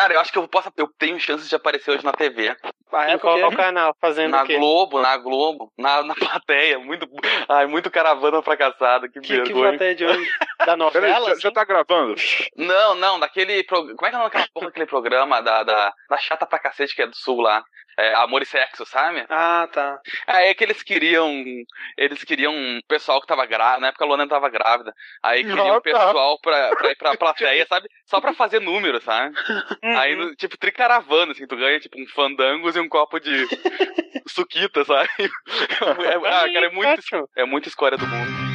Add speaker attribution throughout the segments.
Speaker 1: Cara, eu acho que eu posso. Eu tenho chances de aparecer hoje na TV.
Speaker 2: Ah, é qual canal? Fazendo
Speaker 1: na
Speaker 2: o quê?
Speaker 1: Globo, na Globo, na, na plateia. Muito. Ai, muito caravana fracassada, que,
Speaker 2: Que, que
Speaker 1: vergonha.
Speaker 2: plateia de hoje? Da
Speaker 3: Peraí,
Speaker 2: novela?
Speaker 3: já,
Speaker 2: assim?
Speaker 3: já tá gravando?
Speaker 1: Não, não, daquele. Pro... Como é que é o nome daquela porra daquele programa da, da, da chata pra cacete que é do sul lá? É, Amor e Sexo, sabe?
Speaker 2: Ah, tá.
Speaker 1: Aí é que eles queriam. Eles queriam um pessoal que tava grávida. Na época a Luana tava grávida. Aí queriam
Speaker 3: Ah,
Speaker 1: um
Speaker 3: tá.
Speaker 1: pessoal pra, pra ir pra plateia, sabe? Só pra fazer número, sabe? Aí, no, tipo, tricaravana, assim, tu ganha, tipo, um fandangos e um copo de suquita, sabe? É, ah, cara, é muito, é muita escória do mundo.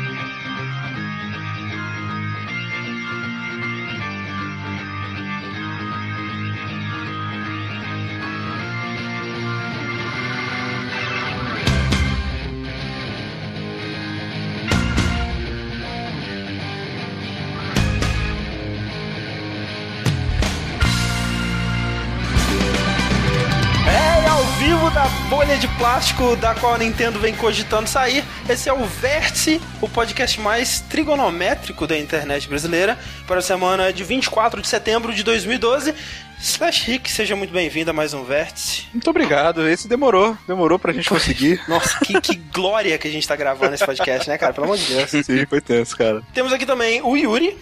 Speaker 2: Bolha de plástico da qual a Nintendo vem cogitando sair. Esse é o Vértice, o podcast mais trigonométrico da internet brasileira, para a semana de 24 de setembro de 2012. Slash Rick, seja muito bem-vindo a mais um Vértice.
Speaker 3: Muito obrigado. Esse demorou. Demorou pra gente conseguir.
Speaker 2: Nossa, que, que glória que a gente tá gravando esse podcast, né, cara? Pelo amor de Deus.
Speaker 3: Sim, foi tenso, cara.
Speaker 2: Temos aqui também o Yuri,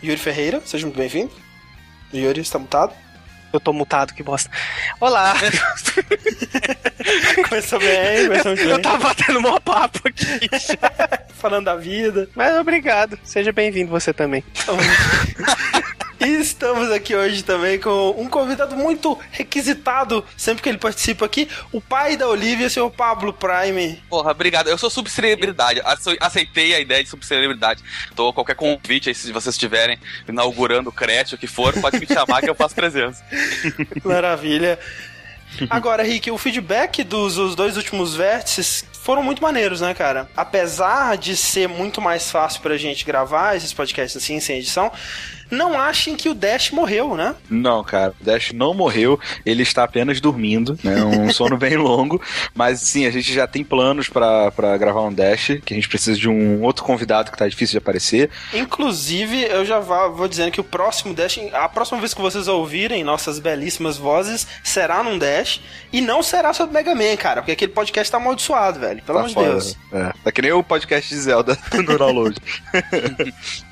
Speaker 2: Yuri Ferreira, seja muito bem-vindo. Yuri está mutado.
Speaker 4: Eu tô mutado, que bosta. Olá!
Speaker 2: Começou bem, começou muito
Speaker 4: eu
Speaker 2: bem.
Speaker 4: tava batendo mó papo aqui.
Speaker 2: Falando da vida.
Speaker 4: Mas obrigado. Seja bem-vindo você também.
Speaker 2: E estamos aqui hoje também com um convidado muito requisitado, sempre que ele participa aqui, o pai da Olivia, seu Pablo Prime.
Speaker 1: Porra, obrigado. Eu sou subcelebridade. Ace- Aceitei a ideia de subcelebridade. Tô qualquer convite aí, se vocês estiverem inaugurando o creche, o que for, pode me chamar que eu faço presença.
Speaker 2: Maravilha. Agora, Rick, o feedback dos os dois últimos vértices foram muito maneiros, né, cara? Apesar de ser muito mais fácil pra gente gravar esses podcasts assim, sem edição, não achem que o Dash morreu, né?
Speaker 3: Não, cara, o Dash não morreu, ele está apenas dormindo, né? Um sono bem longo, mas sim, a gente já tem planos pra pra gravar um Dash, que a gente precisa de um outro convidado que tá difícil de aparecer.
Speaker 2: Inclusive, eu já vou dizendo que o próximo Dash, a próxima vez que vocês ouvirem nossas belíssimas vozes, será num Dash e não será sobre Mega Man, cara, porque aquele podcast tá amaldiçoado, velho. Pelo
Speaker 3: Tá
Speaker 2: amor de Deus.
Speaker 3: É, tá que nem o podcast de Zelda no download.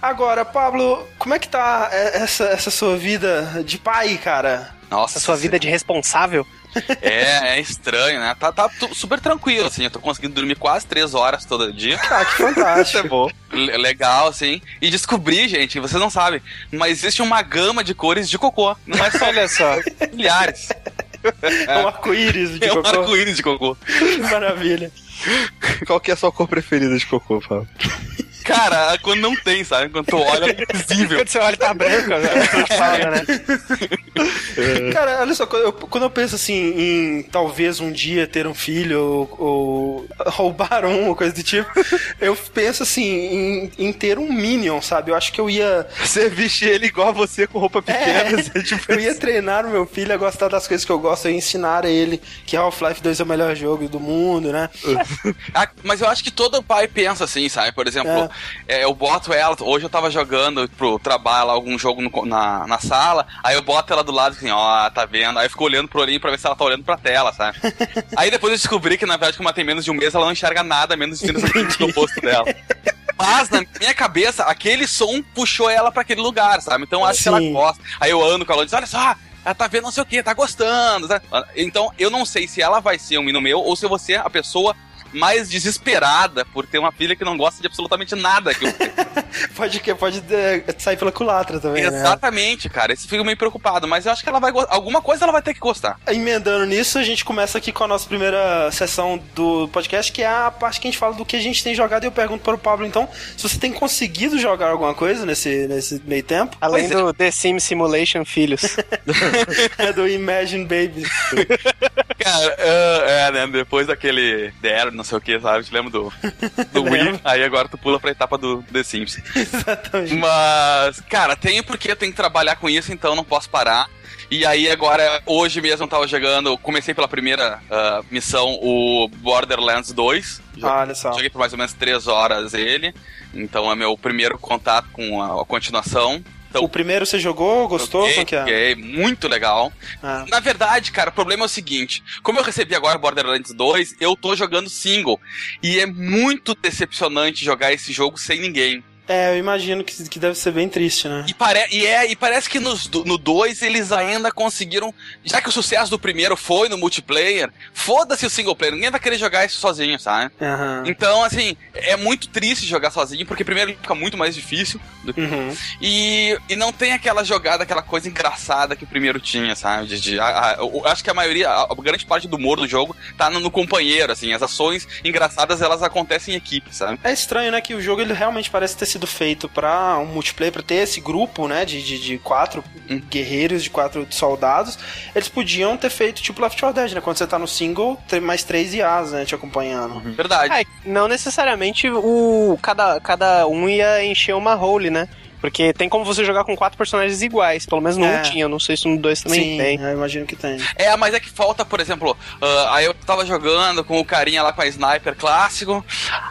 Speaker 2: Agora, Pablo, como é que tá é, essa, essa sua vida de pai, cara?
Speaker 1: Nossa,
Speaker 4: sua vida de responsável.
Speaker 1: É, é estranho, né? Tá, tá super tranquilo, assim. Eu tô conseguindo dormir quase três horas todo dia.
Speaker 2: Ah, que fantástico.
Speaker 3: bom.
Speaker 1: Le- Legal, assim. E descobri, gente, vocês não sabem, mas existe uma gama de cores de cocô. Não é só
Speaker 4: Olha só.
Speaker 1: milhares.
Speaker 2: É um arco-íris de
Speaker 1: É um
Speaker 2: cocô.
Speaker 1: arco-íris de cocô.
Speaker 2: Maravilha.
Speaker 3: Qual que é a sua cor preferida de cocô, Fábio?
Speaker 1: Cara, quando não tem, sabe? Quando tu olha, é invisível.
Speaker 4: Quando você olha, tá branco. né? Né?
Speaker 2: Cara, olha só, quando eu, quando eu penso assim em talvez um dia ter um filho ou, ou roubar um, ou coisa do tipo, eu penso assim em, em ter um Minion, sabe? Eu acho que eu ia.
Speaker 3: Você veste ele igual a você com roupa pequena,
Speaker 2: É,
Speaker 3: você, tipo,
Speaker 2: eu ia treinar o meu filho a gostar das coisas que eu gosto, eu ia ensinar a ele que Half-Life 2 é o melhor jogo do mundo, né?
Speaker 1: Ah, mas eu acho que todo pai pensa assim, sabe? Por exemplo, é, eu boto ela. Hoje eu tava jogando pro trabalho lá, algum jogo no na, na sala, aí eu boto ela do lado assim, ó, tá vendo? Aí eu fico olhando pro olhinho pra ver se ela tá olhando pra tela, sabe? aí depois eu descobri que na verdade, como ela tem menos de um mês, ela não enxerga nada menos de 30 centímetros do rosto dela. Mas na minha cabeça, aquele som puxou ela pra aquele lugar, sabe? Então eu acho que ela gosta. Aí eu ando com ela e diz, olha só, ela tá vendo não sei o que, tá gostando. sabe? Então eu não sei se ela vai ser um menino meu ou se ser a pessoa mais desesperada por ter uma filha que não gosta de absolutamente nada que eu
Speaker 2: Pode, que- pode é, sair pela culatra também, né?
Speaker 1: Exatamente, cara. Esse fico meio preocupado, mas eu acho que ela vai alguma coisa ela vai ter que gostar.
Speaker 2: Emendando nisso, a gente começa aqui com a nossa primeira sessão do podcast, que é a parte que a gente fala do que a gente tem jogado. E eu pergunto para o Pablo, então, se você tem conseguido jogar alguma coisa nesse, nesse meio tempo.
Speaker 4: Além
Speaker 1: Pois é.
Speaker 4: do The Sims Simulation Filhos.
Speaker 2: É do Imagine Baby.
Speaker 1: Cara, é, é, né? Depois daquele Dare, não sei o que, sabe? Te lembro do, do Wii. Aí agora tu pula pra etapa do The Sims.
Speaker 2: Exatamente.
Speaker 1: Mas, cara, tem porque eu tenho que trabalhar com isso, então não posso parar. E aí agora, hoje mesmo eu tava jogando, comecei pela primeira ah, missão, o Borderlands 2.
Speaker 2: Olha só.
Speaker 1: Joguei por mais ou menos 3 horas ele. Então é meu primeiro contato com a, a continuação. Então,
Speaker 2: O primeiro você jogou, gostou?
Speaker 1: Joguei,
Speaker 2: que é?
Speaker 1: joguei, muito legal.
Speaker 2: Ah.
Speaker 1: Na verdade, cara, o problema é o seguinte: como eu recebi agora Borderlands 2, eu tô jogando single. E é muito decepcionante jogar esse jogo sem ninguém.
Speaker 2: É, eu imagino que, que deve ser bem triste, né?
Speaker 1: E, pare e, é, e parece que nos no 2 eles ainda conseguiram. Já que o sucesso do primeiro foi no multiplayer, foda-se o single player, ninguém vai querer jogar isso sozinho, sabe?
Speaker 2: Aham.
Speaker 1: Então, assim, é muito triste jogar sozinho, porque primeiro fica muito mais difícil. do-
Speaker 2: Uhum.
Speaker 1: E, e não tem aquela jogada, aquela coisa engraçada que o primeiro tinha, sabe? De, de- a- a- eu acho que a maioria, a, a grande parte do humor do jogo tá no, no companheiro, assim. As ações engraçadas, elas acontecem em equipe, sabe?
Speaker 2: É estranho, né, que o jogo ele realmente parece ter sido feito pra um multiplayer, pra ter esse grupo, né, de, de, de quatro guerreiros, de quatro soldados. Eles podiam ter feito tipo Left 4 Dead, né? Quando você tá no single, tem mais três IAs, né, te acompanhando.
Speaker 1: Verdade.
Speaker 4: É, não necessariamente o cada, cada um ia encher uma role, né? Porque tem como você jogar com quatro personagens iguais. Pelo menos no
Speaker 2: É.
Speaker 4: um tinha, não sei se no dois também
Speaker 2: Sim,
Speaker 4: tem.
Speaker 2: eu imagino que tem.
Speaker 1: É, mas é que falta, por exemplo, ah, aí eu tava jogando com o carinha lá com a sniper clássico,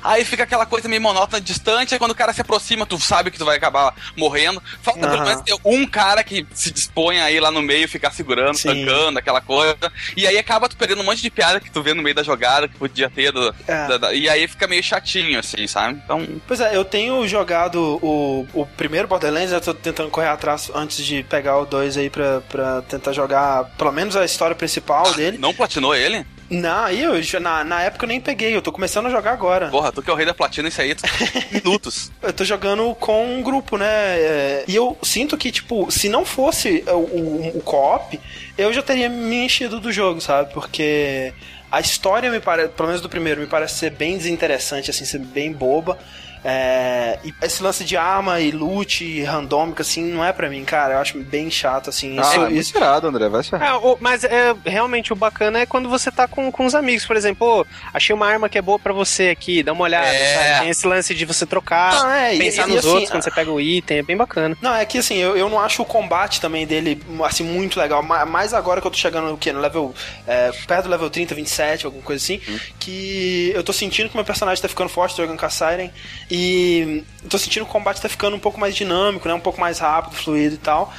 Speaker 1: aí fica aquela coisa meio monótona, distante, aí quando o cara se aproxima, tu sabe que tu vai acabar morrendo. Falta pelo
Speaker 2: Aham.
Speaker 1: menos ter um cara que se dispõe aí lá no meio, ficar segurando,
Speaker 2: Sim.
Speaker 1: tancando, aquela coisa. E aí acaba tu perdendo um monte de piada que tu vê no meio da jogada, que podia ter. do-
Speaker 2: É.
Speaker 1: da- da- e aí fica meio chatinho, assim, sabe? Então.
Speaker 2: Pois é, eu tenho jogado o, o primeiro Borderlands, eu tô tentando correr atrás antes de pegar o 2 aí pra, pra tentar jogar pelo menos a história principal dele.
Speaker 1: Não platinou ele?
Speaker 2: Não, eu, na, na época eu nem peguei, eu tô começando a jogar agora.
Speaker 1: Porra, tu que é o rei da platina, isso aí, tu... minutos.
Speaker 2: Eu tô jogando com um grupo, né? é, E eu sinto que, tipo, se não fosse o, o, o co-op, eu já teria me enchido do jogo, sabe? Porque a história me parece, pelo menos do primeiro, me parece ser bem desinteressante, assim, ser bem boba. É, e esse lance de arma e loot randômica, assim, não é pra mim, cara. Eu acho bem chato, assim.
Speaker 3: Ah,
Speaker 2: Isso,
Speaker 3: é muito irado, André, vai se
Speaker 4: É, o- mas é, realmente o bacana é quando você tá com, com os amigos, por exemplo, "Ô, achei uma arma que é boa pra você aqui, dá uma olhada,
Speaker 1: É.
Speaker 4: sabe? Tem esse lance de você trocar,
Speaker 2: Não, é, e-
Speaker 4: pensar
Speaker 2: e
Speaker 4: nos
Speaker 2: assim,
Speaker 4: outros quando
Speaker 2: a-
Speaker 4: você pega o item, é bem bacana.
Speaker 2: Não, é que assim, eu, eu não acho o combate também dele, assim, muito legal. Ma- Mais agora que eu tô chegando no quê? No level. é, perto do level 30, 27, alguma coisa assim. Que eu tô sentindo que meu personagem tá ficando forte, jogando com a Siren. E tô sentindo que o combate tá ficando um pouco mais dinâmico, né? Um pouco mais rápido, fluido e tal.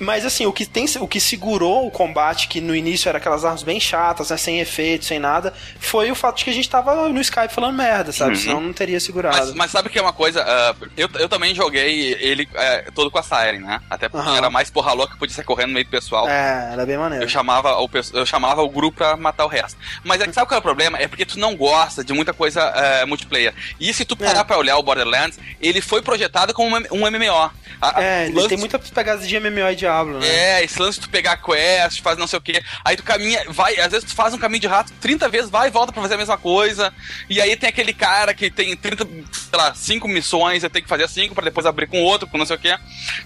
Speaker 2: Mas assim, o que, tem, o que segurou o combate, que no início era aquelas armas bem chatas, né? Sem efeito, sem nada, foi o fato de que a gente tava no Skype falando merda, sabe?
Speaker 1: Uhum.
Speaker 2: Senão não teria segurado.
Speaker 1: Mas, mas sabe que é uma coisa? ah, eu, eu também joguei ele é, todo com a Siren, né? Até porque
Speaker 2: Aham.
Speaker 1: era mais porra louca, podia sair correndo no meio do pessoal.
Speaker 2: É, era bem maneiro.
Speaker 1: Eu chamava, o, eu chamava o grupo pra matar o resto. Mas é que sabe qual é o problema? É porque tu não gosta de muita coisa é, multiplayer. E se tu parar
Speaker 2: É.
Speaker 1: pra olhar o Borderlands, ele foi projetado como um, MMO. A-
Speaker 2: É, ele tem muitas pegadas de MMO e Diablo, né?
Speaker 1: É, esse lance de tu pegar quest, faz não sei o que. Aí tu caminha, vai, às vezes tu faz um caminho de rato 30 vezes, vai e volta pra fazer a mesma coisa. E aí tem aquele cara que tem 30, sei lá, 5 missões, eu tenho que fazer 5 pra depois abrir com outro, com não sei o que.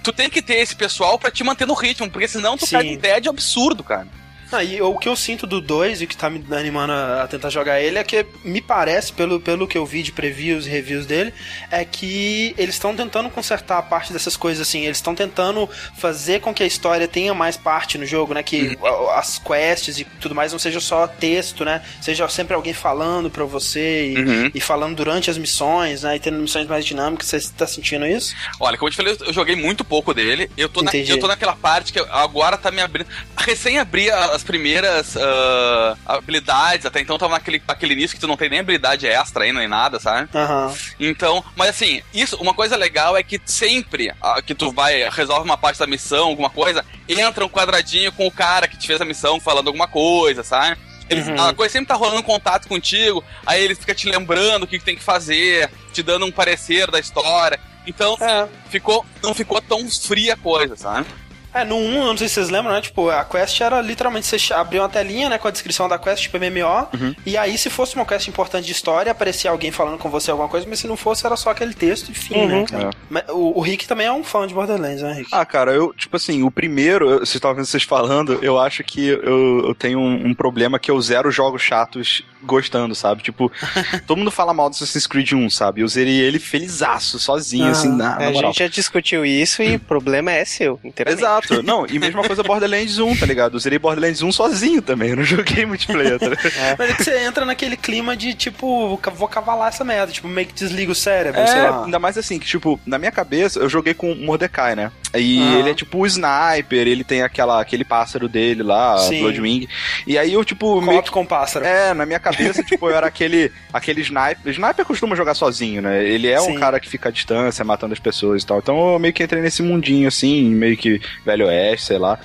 Speaker 1: Tu tem que ter esse pessoal pra te manter no ritmo, porque senão tu
Speaker 2: Sim.
Speaker 1: pega um tédio absurdo, cara.
Speaker 2: Ah, e o que eu sinto do 2 e que tá me animando a, tentar jogar ele é que me parece, pelo, pelo que eu vi de previews e reviews dele, é que eles estão tentando consertar a parte dessas coisas assim. Eles estão tentando fazer com que a história tenha mais parte no jogo, né? Que a- as quests e tudo mais não seja só texto, né? Seja sempre alguém falando pra você e,
Speaker 1: Uhum.
Speaker 2: e falando durante as missões, né? E tendo missões mais dinâmicas. Você tá sentindo isso?
Speaker 1: Olha, como eu te falei, eu joguei muito pouco dele. Eu tô, na- eu tô naquela parte que agora tá me abrindo. Recém abri as primeiras ah, habilidades, até então tava naquele, naquele início que tu não tem nem habilidade extra aí, nem nada, sabe?
Speaker 2: Aham.
Speaker 1: Então, mas assim, isso, uma coisa legal é que sempre ah, que tu vai, resolve uma parte da missão, alguma coisa, entra um quadradinho com o cara que te fez a missão falando alguma coisa, sabe? Ele,
Speaker 2: Uhum.
Speaker 1: A coisa sempre tá rolando contato contigo, aí ele fica te lembrando o que, que tem que fazer, te dando um parecer da história. Então,
Speaker 2: É.
Speaker 1: ficou, não ficou tão fria a coisa, sabe?
Speaker 2: É, no 1, eu não sei se vocês lembram, né? Tipo, a quest era literalmente você abrir uma telinha, né, com a descrição da quest, tipo MMO, e aí se fosse uma quest importante de história, aparecia alguém falando com você alguma coisa, mas se não fosse, era só aquele texto e fim, né? cara?
Speaker 3: É.
Speaker 2: O, o Rick também é um fã de Borderlands, né, Rick?
Speaker 3: Ah, cara, eu, tipo assim, o primeiro, eu- vocês estavam vendo vocês falando, eu acho que eu, eu tenho um, um problema que eu zero jogos chatos gostando, sabe? Tipo, todo mundo fala mal do Assassin's Creed 1, sabe? Eu zerei ele felizaço, sozinho,
Speaker 2: Ah,
Speaker 3: assim, na, na
Speaker 4: a
Speaker 3: moral.
Speaker 4: gente já discutiu isso e o problema é seu, inteiramente.
Speaker 3: Exato. Não, e mesma coisa Borderlands 1, tá ligado? Eu zerei Borderlands 1 sozinho também, eu não joguei multiplayer, tá ligado?
Speaker 2: Mas é que você entra naquele clima de, tipo, vou cavalar essa merda, tipo, meio que desliga o cérebro, sei
Speaker 3: É,
Speaker 2: lá.
Speaker 3: ainda mais assim, que tipo, na minha cabeça, eu joguei com o Mordecai, né? E ele é tipo o sniper, ele tem aquela, aquele pássaro dele lá,
Speaker 2: Sim.
Speaker 3: Bloodwing. E aí eu, tipo, meio
Speaker 2: com pássaro.
Speaker 3: É, na minha cabeça, tipo, eu era aquele, aquele sniper. Sniper costuma jogar sozinho, né? Ele é
Speaker 2: Sim.
Speaker 3: um cara que fica à distância, matando as pessoas e tal. Então eu meio que entrei nesse mundinho, assim, meio que Velho Oeste, sei lá.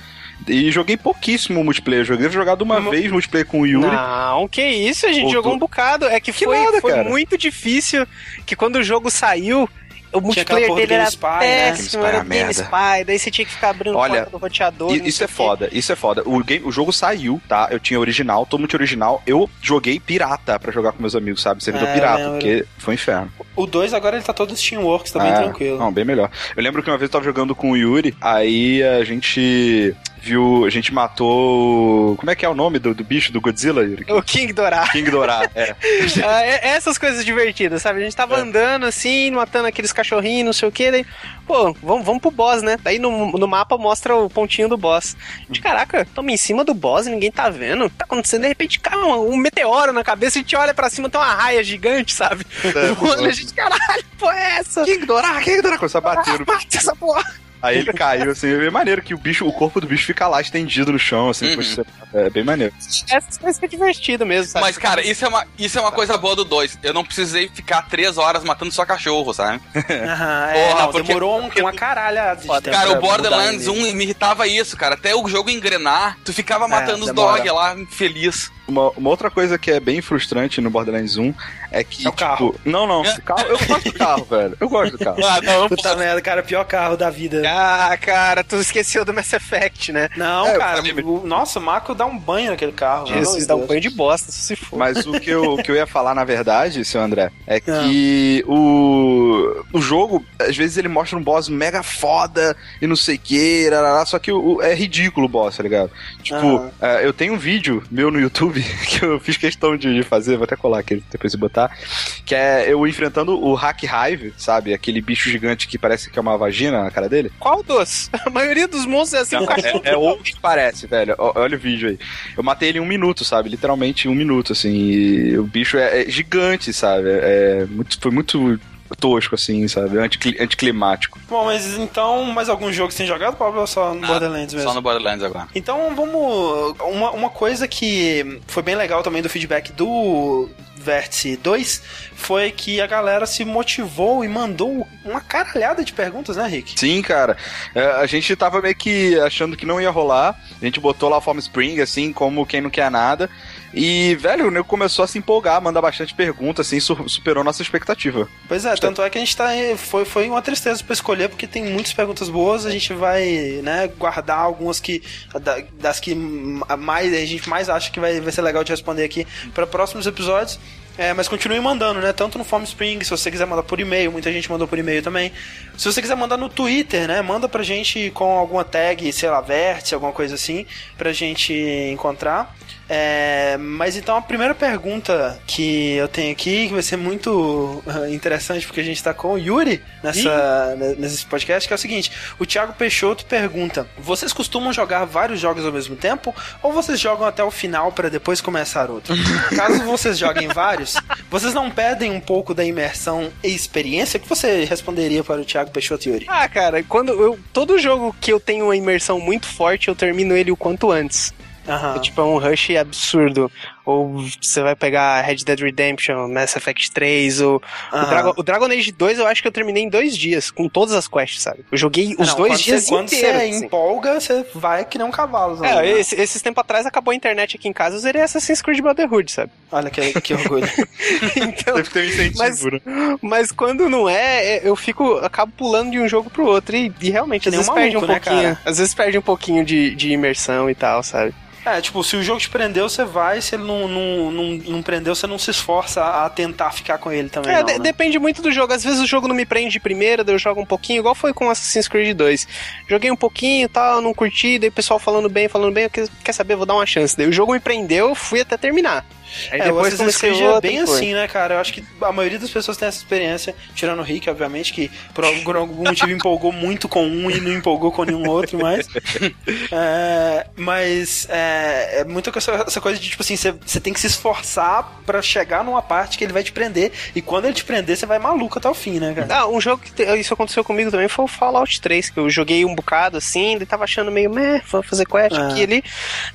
Speaker 3: E joguei pouquíssimo multiplayer. Joguei jogado uma
Speaker 2: Mo-
Speaker 3: vez multiplayer com o Yuri.
Speaker 4: Não, que isso, a gente
Speaker 3: Ou
Speaker 4: jogou um bocado. É que,
Speaker 3: Que
Speaker 4: foi,
Speaker 3: nada,
Speaker 4: foi muito difícil que quando o jogo saiu, o
Speaker 2: aquela
Speaker 4: multiplayer dele era
Speaker 2: GameSpy, né?
Speaker 4: péssimo,
Speaker 3: GameSpy
Speaker 4: era
Speaker 3: é uma merda.
Speaker 4: Daí você tinha que ficar abrindo
Speaker 3: Olha,
Speaker 4: porta do roteador.
Speaker 3: Isso é foda, isso é foda. O, game, o jogo saiu, tá? Eu tinha original, totalmente original. Eu joguei pirata pra jogar com meus amigos, sabe? Servidor
Speaker 2: É,
Speaker 3: pirata,
Speaker 2: lembro.
Speaker 3: porque foi um inferno.
Speaker 2: O 2 agora ele tá todo Steamworks, tá bem
Speaker 3: É,
Speaker 2: tranquilo.
Speaker 3: Não, bem melhor. Eu lembro que uma vez eu tava jogando com o Yuri, aí a gente viu. A gente matou. Como é que é o nome do, do bicho do Godzilla, Yuri?
Speaker 4: O King Dourado.
Speaker 3: King Dourado, é.
Speaker 4: Ah, é- essas coisas divertidas, sabe? A gente tava
Speaker 3: É.
Speaker 4: andando assim, matando aqueles cachorrinhos, não sei o que, daí, pô, vamos, vamos pro boss, né? Daí no, no mapa mostra o pontinho do boss. De caraca, tamo em cima do boss ninguém tá vendo. Tá acontecendo, de repente cai um, um meteoro na cabeça, a gente olha pra cima, tem uma raia gigante, sabe? Voando, a gente, caralho, pô, é essa?
Speaker 3: King Dourado, King Dourado, começou a bater no
Speaker 4: Mata essa porra!
Speaker 3: Aí ele caiu, assim, é bem maneiro que o bicho, o corpo do bicho fica lá estendido no chão, assim,
Speaker 1: Uhum.
Speaker 3: você- é bem maneiro.
Speaker 4: Essas coisas que é divertido mesmo, sabe?
Speaker 1: Mas, cara, isso é, uma, isso é uma coisa boa do 2. Eu não precisei ficar três horas matando só cachorro, sabe?
Speaker 2: Aham, é,
Speaker 1: Porra,
Speaker 2: não,
Speaker 1: porque-
Speaker 2: demorou um- uma caralhada de tempo
Speaker 1: Cara,
Speaker 2: pra
Speaker 1: o Borderlands
Speaker 2: mudar ele.
Speaker 1: 1 me irritava isso, cara. Até o jogo engrenar, tu ficava matando os
Speaker 2: demora.
Speaker 1: dog lá, infeliz.
Speaker 3: Uma, uma outra coisa que é bem frustrante no Borderlands 1 é que.
Speaker 2: É o carro.
Speaker 3: tipo, não, não. o carro, eu gosto do carro, velho. Eu gosto do carro.
Speaker 1: Ah, não,
Speaker 2: Puta merda, cara, pior carro da vida.
Speaker 4: Ah, cara, tu esqueceu do Mass Effect, né?
Speaker 2: Não,
Speaker 3: É,
Speaker 2: cara, o, nossa, o Marco dá um banho naquele carro.
Speaker 4: Jesus, dá um banho de bosta, se for.
Speaker 3: Mas o que, eu, o que eu ia falar, na verdade, seu André, é
Speaker 2: Ah.
Speaker 3: que o, o jogo, às vezes ele mostra um boss mega foda e não sei o que, só que o, é ridículo o boss, tá ligado? Tipo,
Speaker 2: Aham.
Speaker 3: é, eu tenho um vídeo meu no YouTube que eu fiz questão de, fazer, vou até colar aqui depois de botar, que é eu enfrentando o Hack Hive, sabe? Aquele bicho gigante que parece que é uma vagina na cara dele.
Speaker 4: Qual dos? A maioria dos monstros é assim, cachorro.
Speaker 3: É, é outro que parece, velho. Olha o vídeo aí. Eu matei ele em um minuto, sabe? Literalmente um minuto, assim. E o bicho é, é gigante, sabe? É muito, foi muito tosco, assim, sabe? Anticli- anticlimático.
Speaker 2: Bom, mas então, mais algum jogo que você tem jogado, Pablo, ou só no
Speaker 1: Ah,
Speaker 2: Borderlands mesmo?
Speaker 1: Só no Borderlands agora.
Speaker 2: Então vamos. Uma, uma coisa que foi bem legal também do feedback do Vértice 2 foi que a galera se motivou e mandou uma caralhada de perguntas, né, Rick?
Speaker 3: Sim, cara. É, a gente tava meio que achando que não ia rolar. A gente botou lá o Form Spring, assim, como quem não quer nada. E, velho, o nego começou a se empolgar, mandar bastante perguntas, assim, su- superou nossa expectativa.
Speaker 2: Pois é, tanto é que a gente tá. Foi, foi uma tristeza pra escolher, porque tem muitas perguntas boas, a gente vai, né, guardar algumas que. da- das que mais, a gente mais acha que vai, vai ser legal de responder aqui para próximos episódios. É, mas continue mandando, né? Tanto no Form Spring, se você quiser mandar por e-mail, muita gente mandou por e-mail também. Se você quiser mandar no Twitter, né? Manda pra gente com alguma tag, sei lá, vértice, alguma coisa assim, pra gente encontrar. É, mas então a primeira pergunta que eu tenho aqui, que vai ser muito ah, interessante, porque a gente tá com o Yuri nessa, ne- nesse podcast, que é o seguinte: o Thiago Peixoto pergunta: Vocês costumam jogar vários jogos ao mesmo tempo? Ou vocês jogam até o final para depois começar outro? Caso vocês joguem vários, vocês não perdem um pouco da imersão e experiência? O que você responderia para o Thiago Peixoto Yuri?
Speaker 4: Ah, cara, quando eu. Todo jogo que eu tenho uma imersão muito forte, eu termino ele o quanto antes.
Speaker 2: Aham.
Speaker 4: É, tipo, é um rush absurdo. Ou você vai pegar Red Dead Redemption, Mass Effect 3, ou. O. Dragon, o Dragon Age 2 eu acho que eu terminei em dois dias, com todas as quests, sabe? Eu joguei os
Speaker 2: Não,
Speaker 4: dois
Speaker 2: quando
Speaker 4: dias
Speaker 2: você, quando
Speaker 4: inteiros.
Speaker 2: você
Speaker 4: assim.
Speaker 2: empolga, você vai que nem um cavalo.
Speaker 4: É,
Speaker 2: né?
Speaker 4: esse- esses tempos atrás acabou a internet aqui em casa, eu zerei Assassin's Creed Brotherhood, sabe?
Speaker 2: Olha que, que orgulho.
Speaker 4: Então,
Speaker 3: Deve ter um incentivo,
Speaker 4: Mas-
Speaker 3: né?
Speaker 4: mas quando não é, é, eu fico, acabo pulando de um jogo pro outro e, e realmente,
Speaker 2: Que
Speaker 4: às
Speaker 2: nem um
Speaker 4: vezes perde um
Speaker 2: maluco, né,
Speaker 4: pouquinho,
Speaker 2: cara?
Speaker 4: às vezes perde um pouquinho de, de imersão e tal, sabe?
Speaker 2: É, tipo, se o jogo te prendeu, você vai, se ele não, não, não, não prendeu, você não se esforça a tentar ficar com ele também.
Speaker 4: É,
Speaker 2: não,
Speaker 4: de-
Speaker 2: né?
Speaker 4: depende muito do jogo. Às vezes o jogo não me prende de primeira, daí eu jogo um pouquinho, igual foi com Assassin's Creed 2. Joguei um pouquinho e tal, não curti, daí o pessoal falando bem, falando bem, eu quer, quer saber, vou dar uma chance. Daí o jogo me prendeu, eu fui até terminar. Aí
Speaker 2: É, o
Speaker 4: depois
Speaker 2: Assassin's
Speaker 4: comecei
Speaker 2: Creed é bem
Speaker 4: foi.
Speaker 2: assim, né, cara? Eu acho que a maioria das pessoas tem essa experiência, tirando o Rick, obviamente, que por algum, motivo empolgou muito com um e não empolgou com nenhum outro mais. É, mas é, é muito essa, essa coisa de, tipo assim, você você tem que se esforçar pra chegar numa parte que ele vai te prender, e quando ele te prender, você vai maluco até o fim, né, cara?
Speaker 4: Ah, um jogo que te- isso aconteceu comigo também foi o Fallout 3, que eu joguei um bocado assim, daí tava achando meio, meh, vou fazer quest
Speaker 2: Ah.
Speaker 4: aqui ali.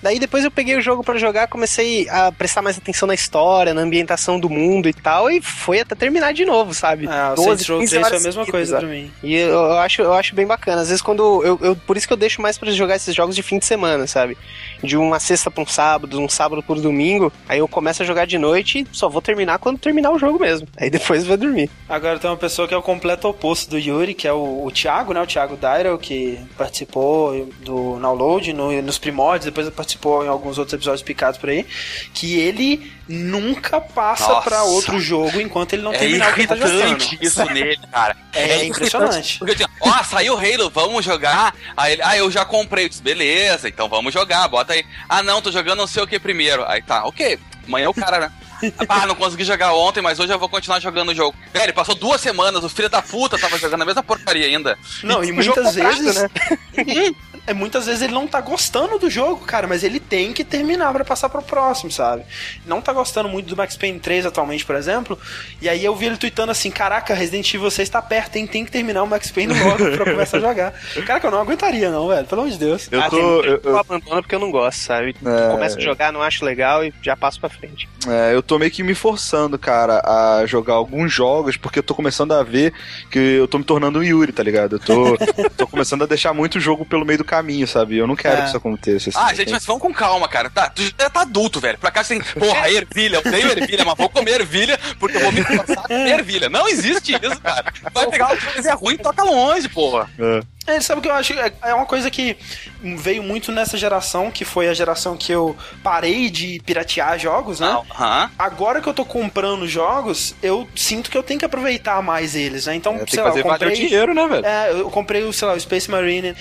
Speaker 4: Daí depois eu peguei o jogo pra jogar, comecei a prestar mais atenção na história, na ambientação do mundo e tal, e foi até terminar de novo, sabe?
Speaker 2: Ah, o
Speaker 4: 12,
Speaker 2: Saints Row
Speaker 4: 15
Speaker 2: 3 foi a mesma
Speaker 4: seguidas,
Speaker 2: coisa
Speaker 4: sabe?
Speaker 2: pra mim.
Speaker 4: E eu, eu acho, eu acho bem bacana. Às vezes quando. Eu, eu- por isso que eu deixo mais pra jogar esses jogos de fim de semana, sabe? De uma sexta pra um sábado, um sábado por domingo. Aí eu começo a jogar de noite e só vou terminar quando terminar o jogo mesmo. Aí depois vou dormir.
Speaker 2: Agora tem uma pessoa que é o completo oposto do Yuri, que é o, o Thiago, né? O Thiago Dairo, que participou do Download no, nos primórdios, depois participou em alguns outros episódios picados por aí, que ele nunca passa pra outro jogo enquanto ele não
Speaker 1: É
Speaker 2: terminar o que ele tá jogando.
Speaker 1: isso nele, cara.
Speaker 2: É impressionante.
Speaker 1: Porque assim, ó, saiu o Halo, vamos jogar. Aí ele, ah, eu já comprei. Eu disse, beleza, então vamos jogar, bota aí. Ah, não, tô jogando não sei o que primeiro. Aí tá, ok. Amanhã é o cara, né? Ah, não consegui jogar ontem, mas hoje eu vou continuar jogando o jogo. Velho, passou duas semanas, o filho da puta tava jogando a mesma porcaria ainda.
Speaker 2: Não, e
Speaker 4: O jogo
Speaker 2: muitas vezes.
Speaker 4: né?
Speaker 2: é, muitas vezes ele não tá gostando do jogo, cara, mas ele tem que terminar pra passar pro próximo, sabe? Não tá gostando muito do Max Payne 3 atualmente, por exemplo. E aí eu vi ele tweetando assim: Caraca, Resident Evil 6 tá perto, hein? Tem que terminar o Max Payne logo pra eu começar a jogar. Caraca, eu não aguentaria, não, velho. Pelo amor de Deus.
Speaker 3: Eu
Speaker 4: Ah,
Speaker 3: tô.
Speaker 4: tem
Speaker 3: Eu,
Speaker 4: muito que eu
Speaker 3: eu,
Speaker 4: abandono porque eu não gosto, sabe?
Speaker 3: É.
Speaker 4: Começo a jogar, não acho legal e já passo pra frente.
Speaker 3: é, eu tô meio que me forçando, cara, a jogar alguns jogos, porque eu tô começando a ver que eu tô me tornando um Yuri, tá ligado? Eu tô, tô começando a deixar muito jogo pelo meio do caminho, sabe? Eu não quero
Speaker 2: É.
Speaker 3: que isso aconteça. assim,
Speaker 1: Ah, gente,
Speaker 3: tenho-
Speaker 1: mas vamos com calma, cara. Tá, tu já tá adulto, velho. Pra cá você tem, porra, ervilha, eu odeio ervilha, mas vou comer ervilha porque eu vou me forçar a comer ervilha. Não existe isso, cara. Vai pegar uma coisa ruim e toca longe, porra.
Speaker 3: É.
Speaker 2: É, sabe o que eu acho? É- É uma coisa que veio muito nessa geração, que foi a geração que eu parei de piratear jogos, né?
Speaker 1: Aham.
Speaker 2: Agora que eu tô comprando jogos, eu sinto que eu tenho que aproveitar mais eles, né? Então,
Speaker 3: É, tem que
Speaker 2: sei lá,
Speaker 3: fazer
Speaker 2: eu
Speaker 3: valer o
Speaker 2: comprei.
Speaker 3: dinheiro, né, velho?
Speaker 2: É, eu comprei o, sei lá, o Space Marine.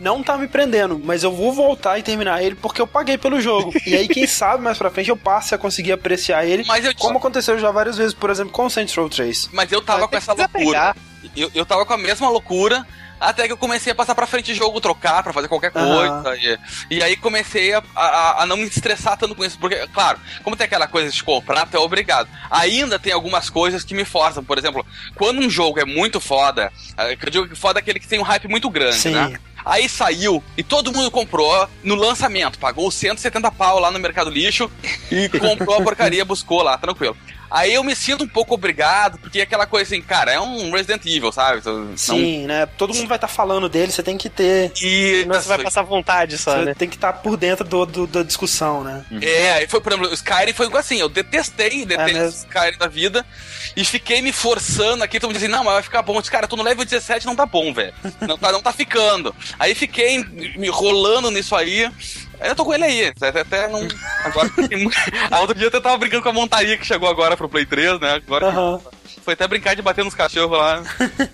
Speaker 2: Não tá me prendendo, mas eu vou voltar e terminar ele porque eu paguei pelo jogo. e aí, quem sabe mais pra frente eu passe a conseguir apreciar ele.
Speaker 1: Mas eu
Speaker 2: Como aconteceu já várias vezes, por exemplo, com o Saints Row 3.
Speaker 1: Mas eu tava com essa loucura. Eu, eu tava com a mesma loucura. Até que eu comecei a passar pra frente de jogo, trocar pra fazer qualquer coisa. E, e aí comecei a, a, a não me estressar tanto com isso. Porque, claro, como tem aquela coisa de comprar, tu é obrigado. Ainda tem algumas coisas que me forçam. Por exemplo, quando um jogo é muito foda, que eu digo que foda é aquele que tem um hype muito grande,
Speaker 2: Sim.
Speaker 1: né? Aí saiu e todo mundo comprou no lançamento, pagou 170 pau lá no Mercado Lixo e comprou a porcaria, buscou lá, tranquilo. Aí eu me sinto um pouco obrigado, porque é aquela coisa assim, cara, é um Resident Evil, sabe? Então, Não-
Speaker 2: Sim, né? Todo mundo vai estar falando dele, você tem que ter.
Speaker 1: E
Speaker 4: Senão você vai passar vontade só,
Speaker 2: Você
Speaker 4: né?
Speaker 2: tem que estar por dentro do, do- da discussão, né?
Speaker 1: É, aí foi, por exemplo, o Skyrim foi assim, eu detestei, detestei
Speaker 2: mesmo?
Speaker 1: o Skyrim da vida e fiquei me forçando aqui, todo mundo dizendo, não, mas vai ficar bom. Eu disse, cara, tô no level 17, não tá bom, velho. Não tá, não tá ficando. Aí fiquei me rolando nisso aí. Eu tô com ele aí, até, não. Agora. a outro dia eu até tava brincando com a montaria que chegou agora pro Play 3, né? Agora que-
Speaker 2: Aham.
Speaker 1: Foi até brincar de bater nos cachorros lá.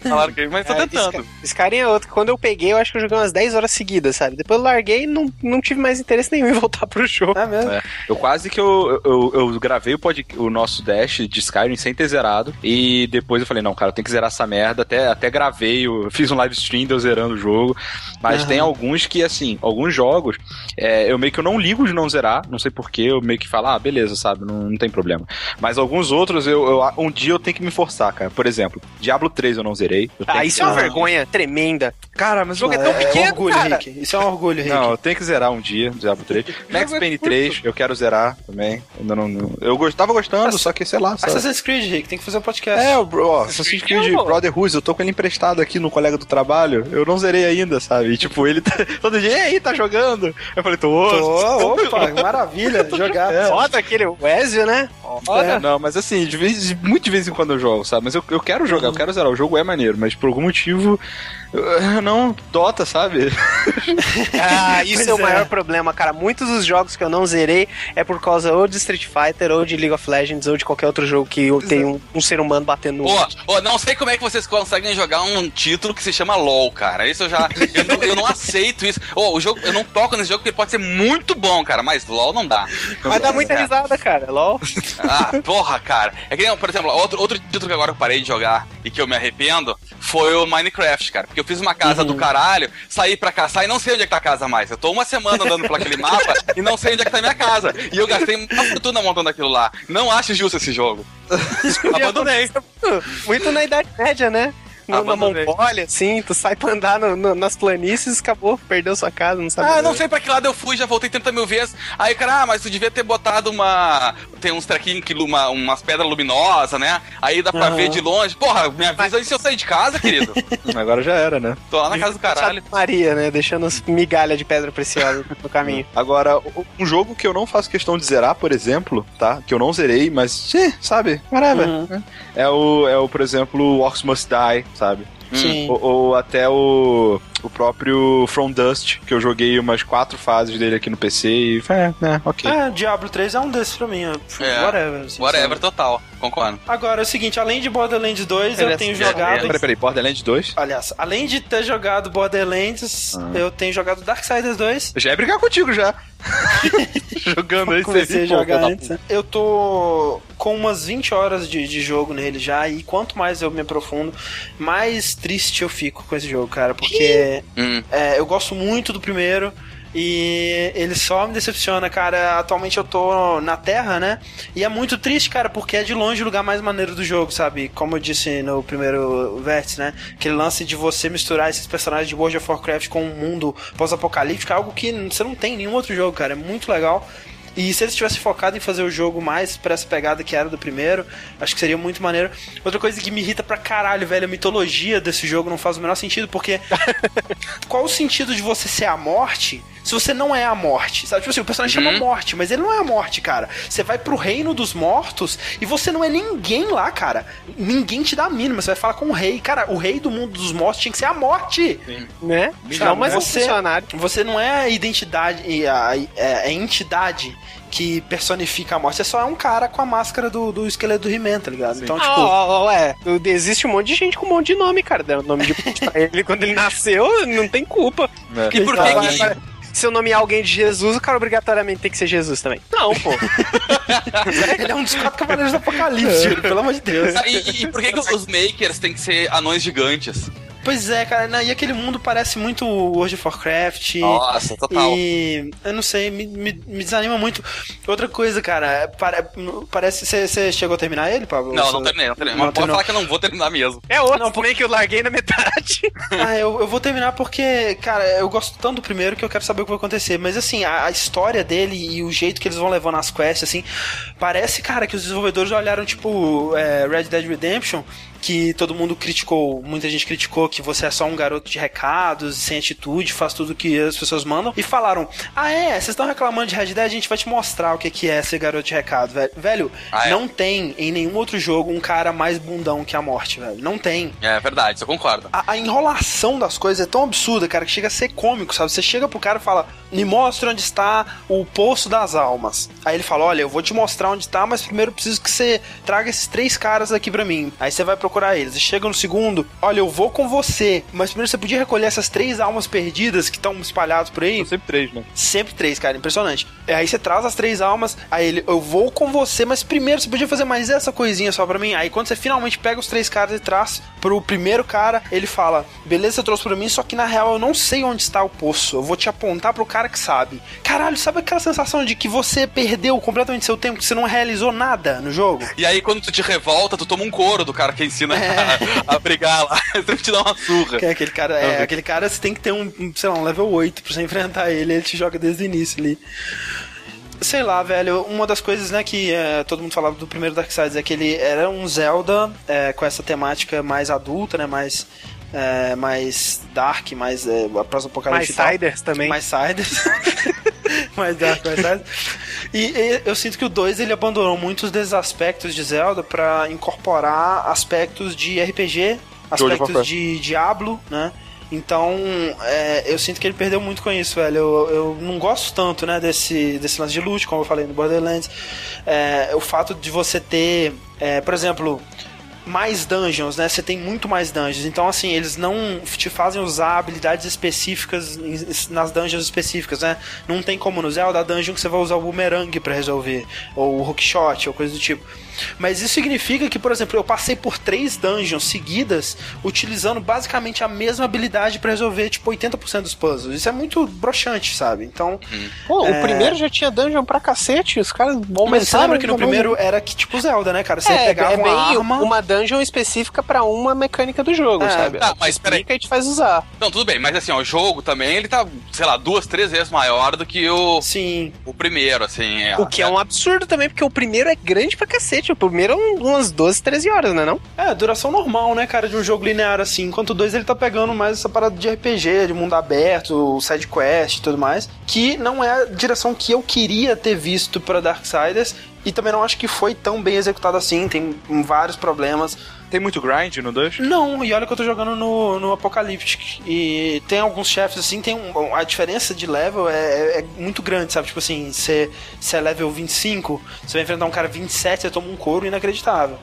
Speaker 1: Falaram que, mas tô
Speaker 4: É,
Speaker 1: tentando.
Speaker 4: Skyrim é outro quando eu peguei, eu acho que eu joguei umas 10 horas seguidas, sabe? Depois eu larguei e não, não tive mais interesse nenhum em voltar pro jogo.
Speaker 2: É mesmo?
Speaker 3: É. Eu quase que eu, eu, eu gravei o, pod, o nosso Dash de Skyrim sem ter zerado. E depois eu falei, não, cara, eu tenho que zerar essa merda. Até, até gravei, eu fiz um live stream de eu zerando o jogo. Mas
Speaker 2: Aham.
Speaker 3: tem alguns que, assim, alguns jogos, é, eu meio que eu não ligo de não zerar. Não sei porquê, eu meio que falo, ah, beleza, sabe, não, não tem problema. Mas alguns outros, eu, eu- um dia eu tenho que me forçar, cara. Por exemplo, Diablo 3 eu não zerei. Eu
Speaker 4: Ah,
Speaker 3: que
Speaker 4: isso é uma
Speaker 2: Ah.
Speaker 4: vergonha tremenda.
Speaker 3: Cara, mas o jogo é
Speaker 2: É,
Speaker 3: tão
Speaker 2: é
Speaker 3: pequeno,
Speaker 2: orgulho,
Speaker 3: cara.
Speaker 2: Rick. Isso é um orgulho, Rick.
Speaker 3: Não, eu tenho que zerar um dia, Diablo 3. Max Payne 3, eu quero zerar também. Ainda não, não- eu gost- tava gostando, só que sei lá. Sabe?
Speaker 2: Assassin's Creed, Rick, tem que fazer um podcast.
Speaker 3: É, o bro, ó, Assassin's Creed
Speaker 4: Creed,
Speaker 3: Brotherhood, eu tô com ele emprestado aqui no colega do trabalho. Eu não zerei ainda, sabe? E, tipo, ele tá, todo dia, e aí, tá jogando? Eu falei, tô.
Speaker 2: Tô, opa, maravilha, jogar.
Speaker 3: É.
Speaker 4: Foda aquele Ezio, né?
Speaker 2: É.
Speaker 3: Não, mas assim, de vez, muito de vez em quando eu jogo, sabe? Mas eu, eu quero jogar, eu quero zerar. O jogo é maneiro, mas por algum motivo Não, Dota, sabe?
Speaker 4: Ah, isso
Speaker 2: Pois
Speaker 4: é o
Speaker 2: é.
Speaker 4: maior problema, cara. Muitos dos jogos que eu não zerei é por causa ou de Street Fighter, ou de League of Legends, ou de qualquer outro jogo que tem um, um ser humano batendo no outro.
Speaker 1: pô, não sei como é que vocês conseguem jogar um título que se chama LOL, cara. Isso eu já. Eu não, eu não aceito isso. Ô, o jogo, eu não toco nesse jogo porque ele pode ser muito bom, cara, mas LOL não dá.
Speaker 4: Mas dá muita risada, cara. LOL.
Speaker 1: Ah, porra, cara. É que nem, por exemplo, outro, outro título que agora eu parei de jogar e que eu me arrependo foi o Minecraft, cara. Porque eu fiz uma casa do caralho, saí pra caçar e não sei onde é que tá a casa mais. Eu tô uma semana andando por aquele mapa e não sei onde é que tá a minha casa. E eu gastei uma fortuna montando aquilo lá. Não acho justo esse jogo. Abandonei.
Speaker 4: Muito na Idade Média, né? No, na
Speaker 1: Abandonei.
Speaker 4: Mongólia, assim, tu sai pra andar no- no- nas planícies, acabou, perdeu sua casa, não sabe.
Speaker 1: Ah, não sei pra que lado eu fui, já voltei 30 mil vezes. Aí, cara, ah, mas tu devia ter botado uma. Tem uns trequinhos que luma, umas pedras luminosas, né? Aí dá pra
Speaker 2: Aham.
Speaker 1: ver de longe. Porra, me avisa aí se eu sair de casa, querido.
Speaker 3: Agora já era, né?
Speaker 1: Tô lá na casa do caralho.
Speaker 4: Maria, né? Deixando as migalhas de pedra preciosa no caminho.
Speaker 3: Agora, um jogo que eu não faço questão de zerar, por exemplo, tá? Que eu não zerei, mas, eh, sabe, whatever.
Speaker 2: Uhum.
Speaker 3: né? É o, é o, por exemplo, o Orcs Must Die, sabe?
Speaker 2: Sim.
Speaker 3: Ou, ou até o, o próprio From Dust, que eu joguei umas quatro fases dele aqui no PC e, é, é, ok.
Speaker 2: Ah, Diablo 3 é um desses pra mim. ó.
Speaker 1: É.
Speaker 2: Whatever. assim,
Speaker 1: Whatever,
Speaker 2: sabe?
Speaker 1: total. Concordo.
Speaker 2: Agora, é o seguinte, além de Borderlands 2, eu
Speaker 4: Ele é
Speaker 2: tenho
Speaker 4: assim,
Speaker 2: jogado...
Speaker 3: Peraí, peraí, Borderlands 2?
Speaker 2: Aliás, além de ter jogado Borderlands,
Speaker 3: Ah.
Speaker 2: eu tenho jogado Darksiders 2.
Speaker 3: Eu já ia brigar contigo já. Jogando aí,
Speaker 2: Comecei a jogar
Speaker 3: da
Speaker 2: antes. né? Eu tô com umas 20 horas de, de jogo nele já, e quanto mais eu me aprofundo, mais triste eu fico com esse jogo, cara, porque
Speaker 1: Hum.
Speaker 2: é, eu gosto muito do primeiro. E ele só me decepciona, cara. Atualmente eu tô na Terra, né? E é muito triste, cara, porque é de longe o lugar mais maneiro do jogo, sabe? Como eu disse no primeiro vértice, né? Aquele lance de você misturar esses personagens de World of Warcraft com um mundo pós-apocalíptico algo que você não tem em nenhum outro jogo, cara. É muito legal. E se eles tivessem focado em fazer o jogo mais pra essa pegada que era do primeiro, acho que seria muito maneiro. Outra coisa que me irrita pra caralho, velho, a mitologia desse jogo não faz o menor sentido, porque qual o sentido de você ser a morte se você não é a morte? Sabe? Tipo assim, o personagem chama morte, mas ele não é a morte, cara. Você vai pro reino dos mortos e você não é ninguém lá, cara. Ninguém te dá a mínima. Você vai falar com o rei. Cara, o rei do mundo dos mortos tinha que ser a morte.
Speaker 4: Né?
Speaker 2: Sabe,
Speaker 4: Não, mas um
Speaker 2: você,
Speaker 4: funcionário.
Speaker 2: você não é a identidade, e a, é a entidade que personifica a morte. Você só é um cara com a máscara do, do esqueleto do He-Man, tá ligado? Então,
Speaker 4: Ah,
Speaker 2: tipo.
Speaker 4: ó, ó, é, existe um monte de gente com um monte de nome, cara. Deram nome de pra ele quando ele nasceu, não tem culpa.
Speaker 3: É.
Speaker 1: E por que.
Speaker 4: Se eu nomear alguém de Jesus, o cara obrigatoriamente tem que ser Jesus também. Não, pô.
Speaker 2: Ele é um dos quatro cavaleiros do apocalipse, Júlio, pelo amor de Deus.
Speaker 1: E, e- e por que, que os makers têm que ser anões gigantes?
Speaker 2: Pois é, cara, né, e aquele mundo parece muito World of Warcraft.
Speaker 1: Nossa, total.
Speaker 2: E eu não sei, me, me, me desanima muito. Outra coisa, cara, pare- parece. Você chegou a terminar ele, Pablo?
Speaker 1: Não,
Speaker 2: Você-
Speaker 1: não terminei, não terminei.
Speaker 2: Não
Speaker 1: Mas pode
Speaker 2: terminou.
Speaker 1: falar que eu não vou terminar mesmo.
Speaker 4: É outro
Speaker 2: Não,
Speaker 4: também que eu larguei na metade.
Speaker 2: Ah, eu, eu vou terminar porque, cara, eu gosto tanto do primeiro que eu quero saber o que vai acontecer. Mas assim, a, a história dele e o jeito que eles vão levando as quests, assim, parece, cara, que os desenvolvedores olharam, tipo, é, Red Dead Redemption, que todo mundo criticou, muita gente criticou que você é só um garoto de recados, sem atitude, faz tudo que as pessoas mandam, e falaram: Ah, é, vocês estão reclamando de Red Dead, a gente vai te mostrar o que que é ser garoto de recado, velho. Velho,
Speaker 1: Ah, é?
Speaker 2: não tem em nenhum outro jogo um cara mais bundão que a morte, velho. Não tem
Speaker 1: É verdade, isso eu concordo.
Speaker 2: a, a enrolação das coisas é tão absurda, cara, que chega a ser cômico, sabe? Você chega pro cara e fala, me mostra onde está o poço das almas. Aí ele fala, olha, eu vou te mostrar onde está, mas primeiro eu preciso que você traga esses três caras aqui pra mim. Aí você vai procurar eles. E chega no segundo, olha, eu vou com você, mas primeiro você podia recolher essas três almas perdidas que estão espalhadas por aí.
Speaker 3: São sempre três, né?
Speaker 2: Sempre três, cara, impressionante. É, Aí você traz as três almas, aí ele, eu vou com você, mas primeiro você podia fazer mais essa coisinha só pra mim. Aí quando você finalmente pega os três caras e traz pro primeiro cara, ele fala: beleza, você trouxe pra mim, só que na real eu não sei onde está o poço. Eu vou te apontar pro cara que sabe. Caralho, sabe aquela sensação de que você perdeu completamente seu tempo, que você não realizou nada no jogo?
Speaker 1: E aí, quando tu te revolta, tu toma um couro do cara que ensina a, a brigar lá. Sempre te dá uma surra.
Speaker 2: É aquele cara, é, aquele cara você tem que ter um, sei lá, um level 8 pra você enfrentar ele, ele te joga desde o início ali. Sei lá, velho, uma das coisas, né, que é, todo mundo falava do primeiro Darksiders é que ele era um Zelda é, com essa temática mais adulta, né, mais, é, mais dark, mais é, pós-apocalipse
Speaker 4: Mais. Siders também.
Speaker 2: Mais Siders. mais dark, mais Siders. E, e eu sinto que o 2 ele abandonou muitos desses aspectos de Zelda pra incorporar aspectos de RPG, aspectos
Speaker 3: Warcraft.
Speaker 2: de Diablo, né? Então, é, eu sinto que ele perdeu muito com isso, velho. Eu, eu não gosto tanto, né, desse, desse lance de loot, como eu falei no Borderlands. É, o fato de você ter, é, por exemplo, mais dungeons, né? Você tem muito mais dungeons. Então, assim, eles não te fazem usar habilidades específicas nas dungeons específicas, né? Não tem como no Zelda, dungeon que você vai usar o boomerang para resolver, ou o hookshot, ou coisa do tipo. Mas isso significa que, por exemplo, eu passei por três dungeons seguidas utilizando basicamente a mesma habilidade para resolver, tipo, 80% dos puzzles. Isso é muito broxante, sabe? Então.
Speaker 4: Hum. Pô, é... o primeiro já tinha dungeon pra cacete, os caras
Speaker 2: vão Mas você lembra que no primeiro era que, tipo Zelda, né, cara? Você é, pegava é bem uma arma.
Speaker 4: Uma dungeon específica para uma mecânica do jogo, é, sabe?
Speaker 1: Tá, mas peraí.
Speaker 4: que a gente faz usar.
Speaker 1: Não, tudo bem, mas assim, ó, o jogo também, ele tá, sei lá, duas, três vezes maior do que o.
Speaker 2: Sim.
Speaker 1: O primeiro, assim.
Speaker 4: É, o que é, é um absurdo também, porque o primeiro é grande pra cacete. O primeiro é umas 12, 13 horas, né? Não?
Speaker 2: É, duração normal, né, cara, de um jogo linear assim. Enquanto o 2 ele tá pegando mais essa parada de RPG, de mundo aberto, side quest e tudo mais, que não é a direção que eu queria ter visto para Darksiders e também não acho que foi tão bem executado assim, tem vários problemas.
Speaker 3: Tem muito grind no 2?
Speaker 2: Não, e olha que eu tô jogando no, no Apocalyptic. E tem alguns chefes assim, tem um, a diferença de level é, é, é muito grande, sabe? Tipo assim, você é level 25, você vai enfrentar um cara 27, você toma um couro inacreditável.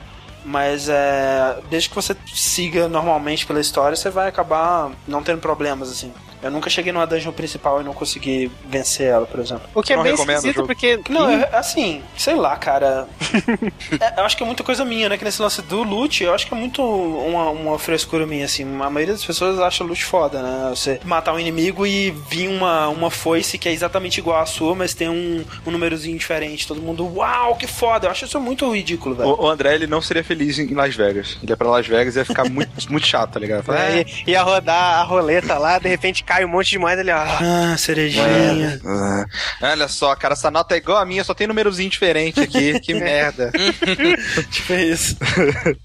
Speaker 2: Mas é, desde que você siga normalmente pela história, você vai acabar não tendo problemas, assim. Eu nunca cheguei numa dungeon principal e não consegui vencer ela, por exemplo.
Speaker 4: O que é não é bem esquisito, porque...
Speaker 2: Não, é, assim, sei lá, cara. é, eu acho que é muita coisa minha, né? Que nesse lance do loot, eu acho que é muito uma, uma frescura minha, assim. A maioria das pessoas acha loot foda, né? Você matar um inimigo e vir uma, uma foice que é exatamente igual à sua, mas tem um, um númerozinho diferente. Todo mundo, uau, que foda! Eu acho isso muito ridículo, velho.
Speaker 3: O, o André, ele não seria feliz em Las Vegas. Ele ia pra Las Vegas e ia ficar muito, muito chato, tá ligado?
Speaker 4: Fala, é, é, ia rodar a roleta lá, de repente cai um monte de moeda ali, ó.
Speaker 2: Ah, cerejinha.
Speaker 3: Ah, olha só, cara, essa nota é igual a minha, só tem númerozinho diferente aqui. que merda.
Speaker 2: tipo isso.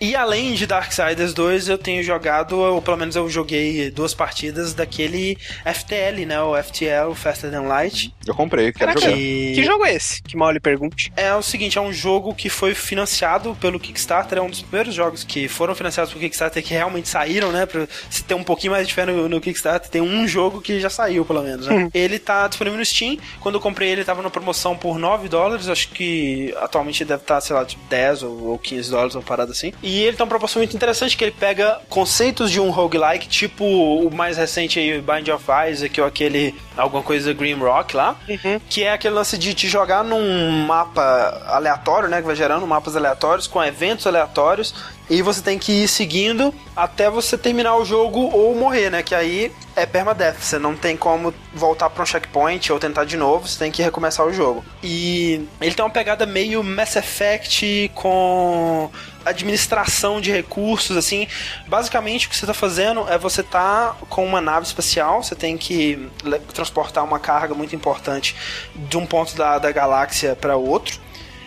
Speaker 2: e além de Darksiders 2, eu tenho jogado, ou pelo menos eu joguei duas partidas daquele FTL, né? O FTL, Faster Than Light.
Speaker 3: Eu comprei, quero Caraca, jogar.
Speaker 4: E... Que jogo é esse? Que mal lhe pergunte.
Speaker 2: É o seguinte, é um jogo que foi financiado pelo Kickstarter, é um dos primeiros jogos que foram financiados pelo Kickstarter que realmente saíram, né? Pra se ter um pouquinho mais de fé no, no Kickstarter, tem um jogo que já saiu, pelo menos, né? ele tá disponível no Steam. Quando eu comprei ele, tava na promoção por 9 dólares. Acho que atualmente deve estar, tá, sei lá, tipo 10 ou, ou 15 dólares, uma parada assim. E ele tem uma promoção muito interessante que ele pega conceitos de um roguelike, tipo o mais recente aí, Bind of Isaac, ou aquele alguma coisa Grim Rock lá, uhum. que é aquele lance de te jogar num mapa aleatório, né, que vai gerando mapas aleatórios com eventos aleatórios e você tem que ir seguindo até você terminar o jogo ou morrer, né? Que aí é permadeath. Você não tem como voltar para um checkpoint ou tentar de novo, você tem que recomeçar o jogo. E ele tem uma pegada meio Mass Effect com administração de recursos, assim. Basicamente, o que você está fazendo é você tá com uma nave espacial, você tem que transportar uma carga muito importante de um ponto da, da galáxia para outro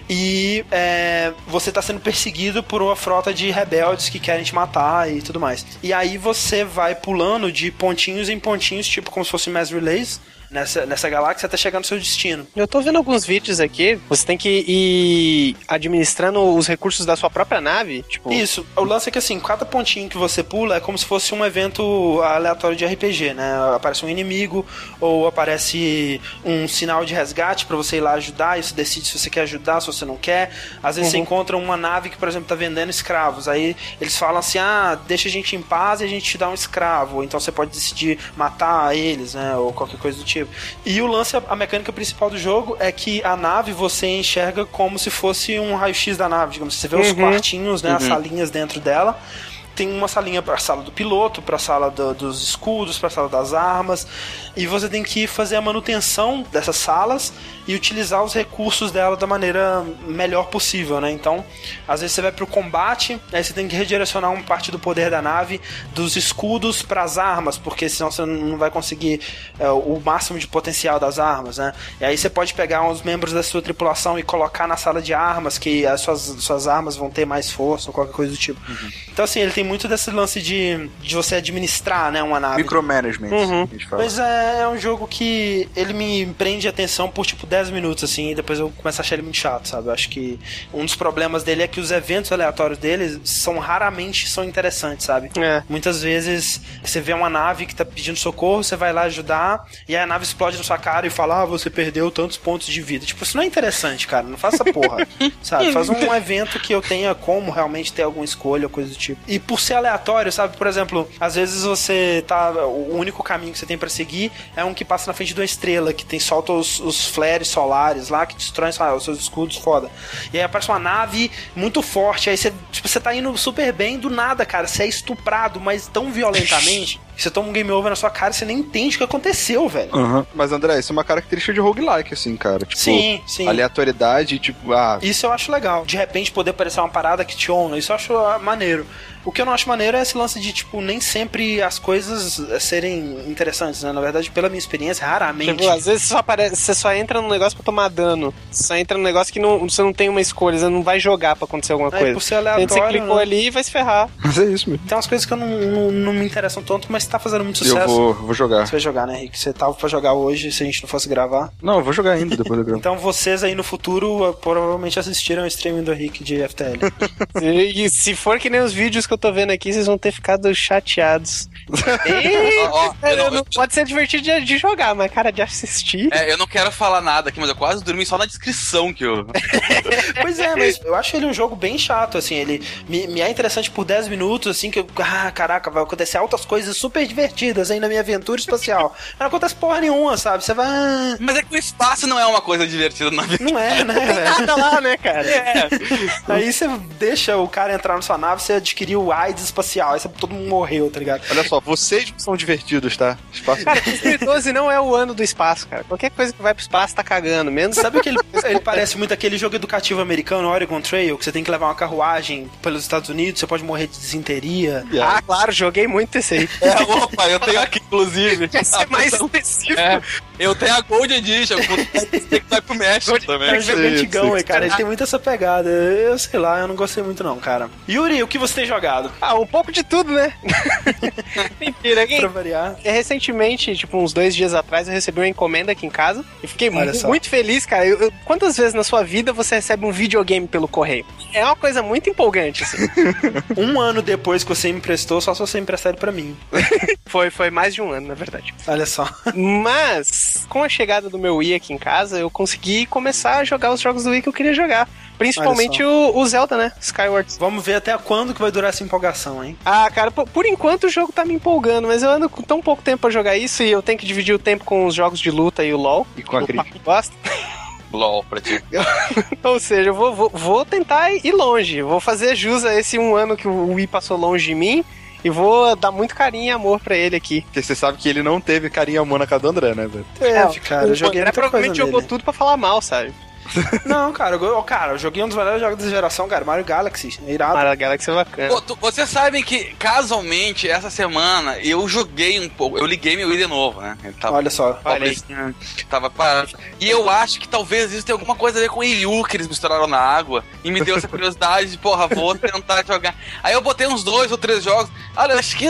Speaker 2: e é, você está sendo perseguido por uma frota de rebeldes que querem te matar e tudo mais. E aí você vai pulando de pontinhos em pontinhos, tipo como se fosse mass relays, nessa, nessa galáxia até chegar no seu destino.
Speaker 4: Eu tô vendo alguns vídeos aqui, você tem que ir administrando os recursos da sua própria nave, tipo...
Speaker 2: Isso, o lance é que assim, cada pontinho que você pula é como se fosse um evento aleatório de RPG, né? Aparece um inimigo, ou aparece um sinal de resgate para você ir lá ajudar, e você decide se você quer ajudar, se você não quer. Às vezes uhum. você encontra uma nave que, por exemplo, tá vendendo escravos, aí eles falam assim, ah, deixa a gente em paz e a gente te dá um escravo, então você pode decidir matar eles, né? Ou qualquer coisa do tipo. E o lance, a mecânica principal do jogo é que a nave você enxerga como se fosse um raio-x da nave, digamos. Você vê uhum. os quartinhos, né, uhum. as salinhas dentro dela tem uma salinha para a sala do piloto, para a sala do, dos escudos, para a sala das armas, e você tem que fazer a manutenção dessas salas e utilizar os recursos dela da maneira melhor possível, né? Então, às vezes você vai para o combate, aí você tem que redirecionar uma parte do poder da nave dos escudos para as armas, porque senão você não vai conseguir é, o máximo de potencial das armas, né? E aí você pode pegar uns membros da sua tripulação e colocar na sala de armas, que as suas, suas armas vão ter mais força ou qualquer coisa do tipo. Uhum. Então, assim, ele tem muito desse lance de, de você administrar, né, uma nave.
Speaker 3: Micromanagement.
Speaker 4: Uhum.
Speaker 3: a gente fala.
Speaker 2: Mas é, é um jogo que ele me prende atenção por tipo 10 minutos, assim, e depois eu começo a achar ele muito chato, sabe? Eu acho que um dos problemas dele é que os eventos aleatórios dele são raramente são interessantes, sabe?
Speaker 4: É.
Speaker 2: Muitas vezes você vê uma nave que tá pedindo socorro, você vai lá ajudar, e aí a nave explode na sua cara e fala, ah, você perdeu tantos pontos de vida. Tipo, isso não é interessante, cara. Não faça porra. sabe? Faz um evento que eu tenha como realmente ter alguma escolha, coisa do tipo. E por ser aleatório, sabe? Por exemplo, às vezes você tá. O único caminho que você tem pra seguir é um que passa na frente de uma estrela, que tem solta os, os flares solares lá, que destroem ah, os seus escudos, foda. E aí aparece uma nave muito forte, aí você, tipo, você tá indo super bem, do nada, cara, você é estuprado, mas tão violentamente, você toma um game over na sua cara e você nem entende o que aconteceu, velho.
Speaker 3: Aham. Mas, André, isso é uma característica de roguelike, assim, cara. Tipo,
Speaker 2: Sim, sim.
Speaker 3: aleatoriedade, tipo, ah,
Speaker 2: Isso eu acho legal. De repente poder aparecer uma parada que te honra, isso eu acho ah, maneiro. O que eu não acho maneiro é esse lance de, tipo, nem sempre as coisas eh, serem interessantes, né? Na verdade, pela minha experiência, raramente.
Speaker 4: Tipo, às vezes você só, apare- você só entra num negócio pra tomar dano. Você só entra num negócio que não, você não tem uma escolha, você não vai jogar pra acontecer alguma
Speaker 2: É,
Speaker 4: coisa.
Speaker 2: por ser
Speaker 4: Você
Speaker 2: aleatório,
Speaker 4: clicou
Speaker 2: né?
Speaker 4: ali e vai se ferrar.
Speaker 3: mas é isso mesmo.
Speaker 2: Tem umas coisas que eu não, não, não me interessam tanto, mas tá fazendo muito sucesso.
Speaker 3: Eu vou, vou jogar.
Speaker 2: Você vai jogar, né, Rick? Você tava pra jogar hoje se a gente não fosse gravar.
Speaker 3: Não, eu vou jogar ainda depois do grama.
Speaker 2: Então vocês aí no futuro uh, provavelmente assistiram o streaming do Rick de FTL.
Speaker 4: E, se for que nem os vídeos que eu tô vendo aqui, vocês vão ter ficado chateados. Ei,
Speaker 1: ó, eu não-
Speaker 4: não- pode ser divertido de, de jogar, mas cara, de assistir.
Speaker 1: É, eu não quero falar nada aqui, mas eu quase dormi só na descrição que eu.
Speaker 2: pois é, mas eu acho ele um jogo bem chato, assim. Ele me, me é interessante por 10 minutos, assim, que eu. Ah, caraca, vai acontecer altas coisas super divertidas aí na minha aventura espacial. Mas não acontece porra nenhuma, sabe? Você vai. ah,
Speaker 1: Mas é que o espaço não é uma coisa divertida na vida.
Speaker 2: Não é, né, velho?
Speaker 4: Nada lá, né, cara?
Speaker 1: É.
Speaker 2: Aí você deixa o cara entrar na sua nave, você adquiriu o AIDS espacial, aí você, todo mundo morreu, tá ligado?
Speaker 3: Olha só, vocês são divertidos, tá? Espaço.
Speaker 4: Cara, 2012 não é o ano do espaço, cara. Qualquer coisa que vai pro espaço tá cagando. Menos
Speaker 2: Sabe que ele, ele parece muito aquele jogo educativo americano, Oregon Trail, que você tem que levar uma carruagem pelos Estados Unidos, você pode morrer de desinteria.
Speaker 4: Ah, claro, joguei muito esse aí.
Speaker 1: É, opa, eu tenho aqui, inclusive.
Speaker 4: Quer ser mais específico?
Speaker 1: É, eu tenho a Gold Edition, que vai pro México
Speaker 2: É um
Speaker 1: também.
Speaker 3: sei,
Speaker 2: antigão, hein, cara. Ele tem muito essa pegada. Eu sei lá, eu não gostei muito não, cara. Yuri, o que você tem jogado?
Speaker 4: Ah, um pouco de tudo, né? Mentira.
Speaker 2: Pra
Speaker 4: Quem,
Speaker 2: variar.
Speaker 4: É, Recentemente, tipo, uns dois dias atrás, eu recebi uma encomenda aqui em casa e fiquei
Speaker 2: Olha
Speaker 4: mu-
Speaker 2: só.
Speaker 4: muito feliz, cara. Eu- eu- quantas vezes na sua vida você recebe um videogame pelo correio? É uma coisa muito empolgante, assim.
Speaker 2: Um ano depois que você me emprestou, só se você emprestar ele pra mim.
Speaker 4: foi, foi mais de um ano, na verdade.
Speaker 2: Olha só.
Speaker 4: Mas, com a chegada do meu Wii aqui em casa, eu consegui começar a jogar os jogos do Wii que eu queria jogar. Principalmente o, o Zelda, né? Skyward.
Speaker 2: Vamos ver até quando que vai durar essa empolgação, hein?
Speaker 4: Ah, cara, por, por enquanto o jogo tá me empolgando, mas eu ando com tão pouco tempo pra jogar isso e eu tenho que dividir o tempo com os jogos de luta e o LoL.
Speaker 3: E com a Cris.
Speaker 4: Gosta.
Speaker 1: LOL pra ti.
Speaker 4: Ou seja, eu vou, vou, vou tentar ir longe. Vou fazer jus a esse um ano que o Wii passou longe de mim. E vou dar muito carinho e amor pra ele aqui.
Speaker 3: Porque você sabe que ele não teve carinho e amor na casa do André, né, velho?
Speaker 2: É, cara, eu
Speaker 4: o
Speaker 2: joguei
Speaker 4: André
Speaker 2: muita coisa
Speaker 4: provavelmente jogou
Speaker 2: nele.
Speaker 4: tudo pra falar mal, sabe?
Speaker 2: Não, cara, eu, cara, eu joguei um dos melhores jogos da geração, cara, Mario Galaxy. É irado.
Speaker 4: Mario Galaxy é bacana.
Speaker 1: Pô, tu- vocês sabem que, casualmente, essa semana eu joguei um pouco. Eu liguei meu Wii de novo, né? Ele tava,
Speaker 2: Olha só.
Speaker 4: Aí.
Speaker 1: tava parado. E eu acho que talvez isso tenha alguma coisa a ver com o Yu que eles misturaram na água. E me deu essa curiosidade de, porra, vou tentar jogar. Aí eu botei uns dois ou três jogos. Olha, acho que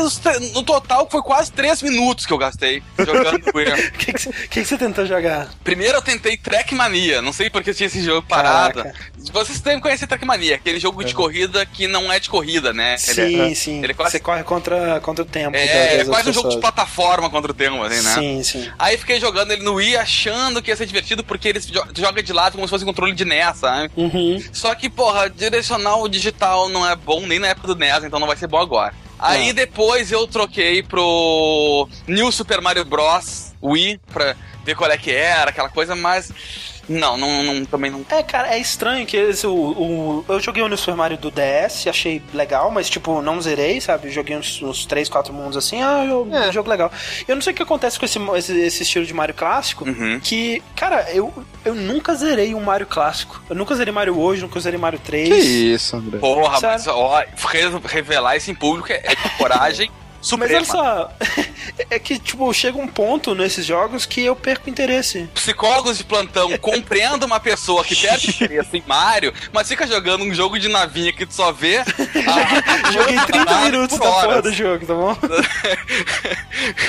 Speaker 1: no total foi quase três minutos que eu gastei jogando Wii.
Speaker 2: O que, que, você- que que você tentou jogar?
Speaker 1: Primeiro eu tentei Trackmania, não sei porque eu tinha esse jogo parado.
Speaker 2: Caraca.
Speaker 1: Vocês devem conhecer Trackmania, aquele jogo de corrida que não é de corrida, né?
Speaker 2: Sim,
Speaker 1: Ele é,
Speaker 2: sim.
Speaker 1: ele é quase-
Speaker 2: Você corre contra, contra o tempo.
Speaker 1: é, é quase um jogo de plataforma contra o tempo, assim, né?
Speaker 2: Sim, sim.
Speaker 1: Aí fiquei jogando ele no Wii achando que ia ser divertido porque ele jo- joga de lado como se fosse um controle de NES, sabe?
Speaker 2: Uhum.
Speaker 1: Só que, porra, direcional digital não é bom nem na época do NES, então não vai ser bom agora. Aí
Speaker 2: Ah.
Speaker 1: depois eu troquei pro New Super Mario Bros. Wii pra ver qual é que era, aquela coisa, mas. Não, não, não também não.
Speaker 2: É, cara, é estranho que esse, o, o- eu joguei o New Super Mario do DS, achei legal, mas, tipo, não zerei, sabe? Joguei uns, uns 3, 4 mundos assim, ah, eu,
Speaker 4: É.
Speaker 2: jogo legal. Eu não sei o que acontece com esse, esse, esse estilo de Mario clássico,
Speaker 1: Uhum.
Speaker 2: que, cara, eu, eu nunca zerei um Mario clássico. Eu nunca zerei Mario hoje, nunca zerei Mario 3.
Speaker 3: Que isso, André.
Speaker 1: Porra,
Speaker 2: Sério?
Speaker 1: mas ó, re- revelar isso em público é, é de
Speaker 2: Mas
Speaker 1: suprema.
Speaker 2: olha só, é, que, tipo, chega um ponto nesses jogos que eu perco interesse.
Speaker 1: Psicólogos de plantão compreendo uma pessoa que perde interesse em Mario, mas fica jogando um jogo de navinha que tu só vê.
Speaker 2: Ah, Joguei 30 minutos da porra do jogo, tá bom?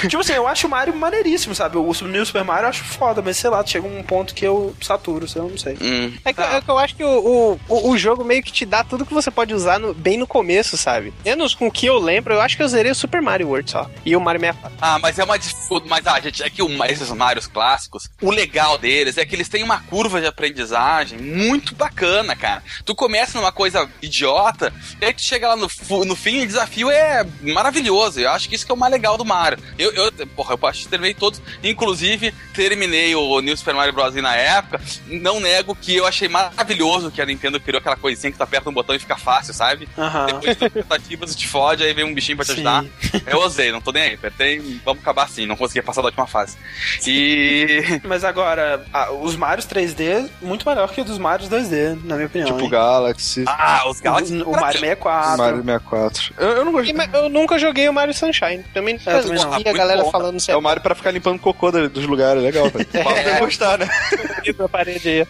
Speaker 2: tipo assim, eu acho o Mario maneiríssimo, sabe? O New Super Mario eu acho foda, mas sei lá, chega um ponto que eu saturo, sei lá, não sei.
Speaker 4: Hum. É, que, é, que, eu acho que o, o, o, jogo meio que te dá tudo que você pode usar no, bem no começo, sabe? Menos com o que eu lembro, eu acho que eu zerei o Super Mario World só. E o Mario 64.
Speaker 1: Ah, mas é uma dificuldade. Mas, ah, gente, é que o, esses Marios clássicos, o legal deles é que eles têm uma curva de aprendizagem muito bacana, cara. Tu começa numa coisa idiota, e aí tu chega lá no, no fim e o desafio é maravilhoso. Eu acho que isso que é o mais legal do Mario. Eu, eu porra, eu acho que terminei todos. Inclusive, terminei o New Super Mario Bros. na época. Não nego que eu achei maravilhoso que a Nintendo criou aquela coisinha que tu aperta um botão e fica fácil, sabe?
Speaker 2: Uhum.
Speaker 1: Depois de tentativas te fode, aí vem um bichinho pra te Sim. ajudar. Eu usei, não tô nem aí. Apertei, vamos acabar assim. Não consegui passar da última fase. E.
Speaker 2: Mas agora, os Marios 3D, muito melhor que os dos Marios 2D, na minha opinião.
Speaker 3: Tipo hein? Galaxy.
Speaker 1: Ah, os Galaxy.
Speaker 2: O, o Mario 64.
Speaker 3: O Mario 64. Eu, eu não
Speaker 4: gostei. Eu nunca joguei o Mario Sunshine. Também, é, também não. a galera bom, falando
Speaker 3: É o Mario pra ficar limpando cocô dos lugares, legal, velho. É. gostar, né?
Speaker 4: na parede aí.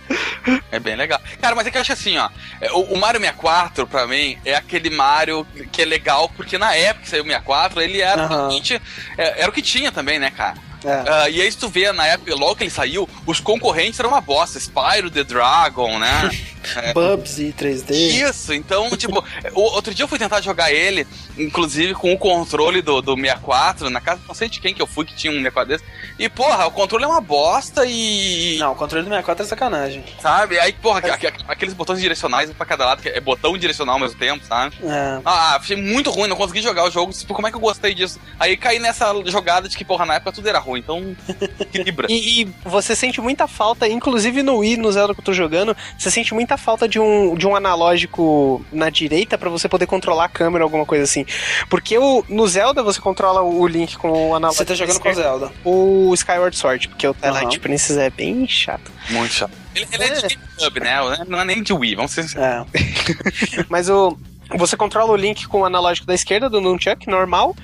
Speaker 1: É bem legal. Cara, mas é que eu acho assim, ó. É, o, o Mario 64, pra mim, é aquele Mario que é legal, porque na época que saiu o 64, ele era uhum. realmente. É, era o que tinha também, né, cara? É. Uh, e aí, se tu vê, na época, logo que ele saiu, os concorrentes eram uma bosta. Spyro the Dragon, né?
Speaker 2: é. Bubsy 3D.
Speaker 1: Isso, então, tipo, outro dia eu fui tentar jogar ele, inclusive com o controle do, do 64, na casa, não sei de quem que eu fui que tinha um 64 desse. E, porra, o controle é uma bosta e.
Speaker 2: Não, o controle do 64 é sacanagem.
Speaker 1: Sabe? Aí, porra, é. aqueles botões direcionais pra cada lado, que é botão direcional ao mesmo tempo, sabe?
Speaker 2: É.
Speaker 1: Ah, achei muito ruim, não consegui jogar o jogo. Tipo, como é que eu gostei disso? Aí caí nessa jogada de que, porra, na época tudo era ruim, então equilibra.
Speaker 4: e, e, você sente muita falta, inclusive no Wii, no Zelda que eu tô jogando, você sente muita falta de um, de um analógico na direita para você poder controlar a câmera, alguma coisa assim. Porque o, no Zelda você controla o Link com o analógico.
Speaker 2: Você tá jogando com o Zelda?
Speaker 4: O Skyward Sword, porque o Twilight uhum. Princess é bem chato.
Speaker 1: Muito chato. Ele, ele é, é de GameCube, né? Não é nem de Wii, vamos ser
Speaker 4: É. Mas o você controla o Link com o analógico da esquerda do Nunchuck, normal.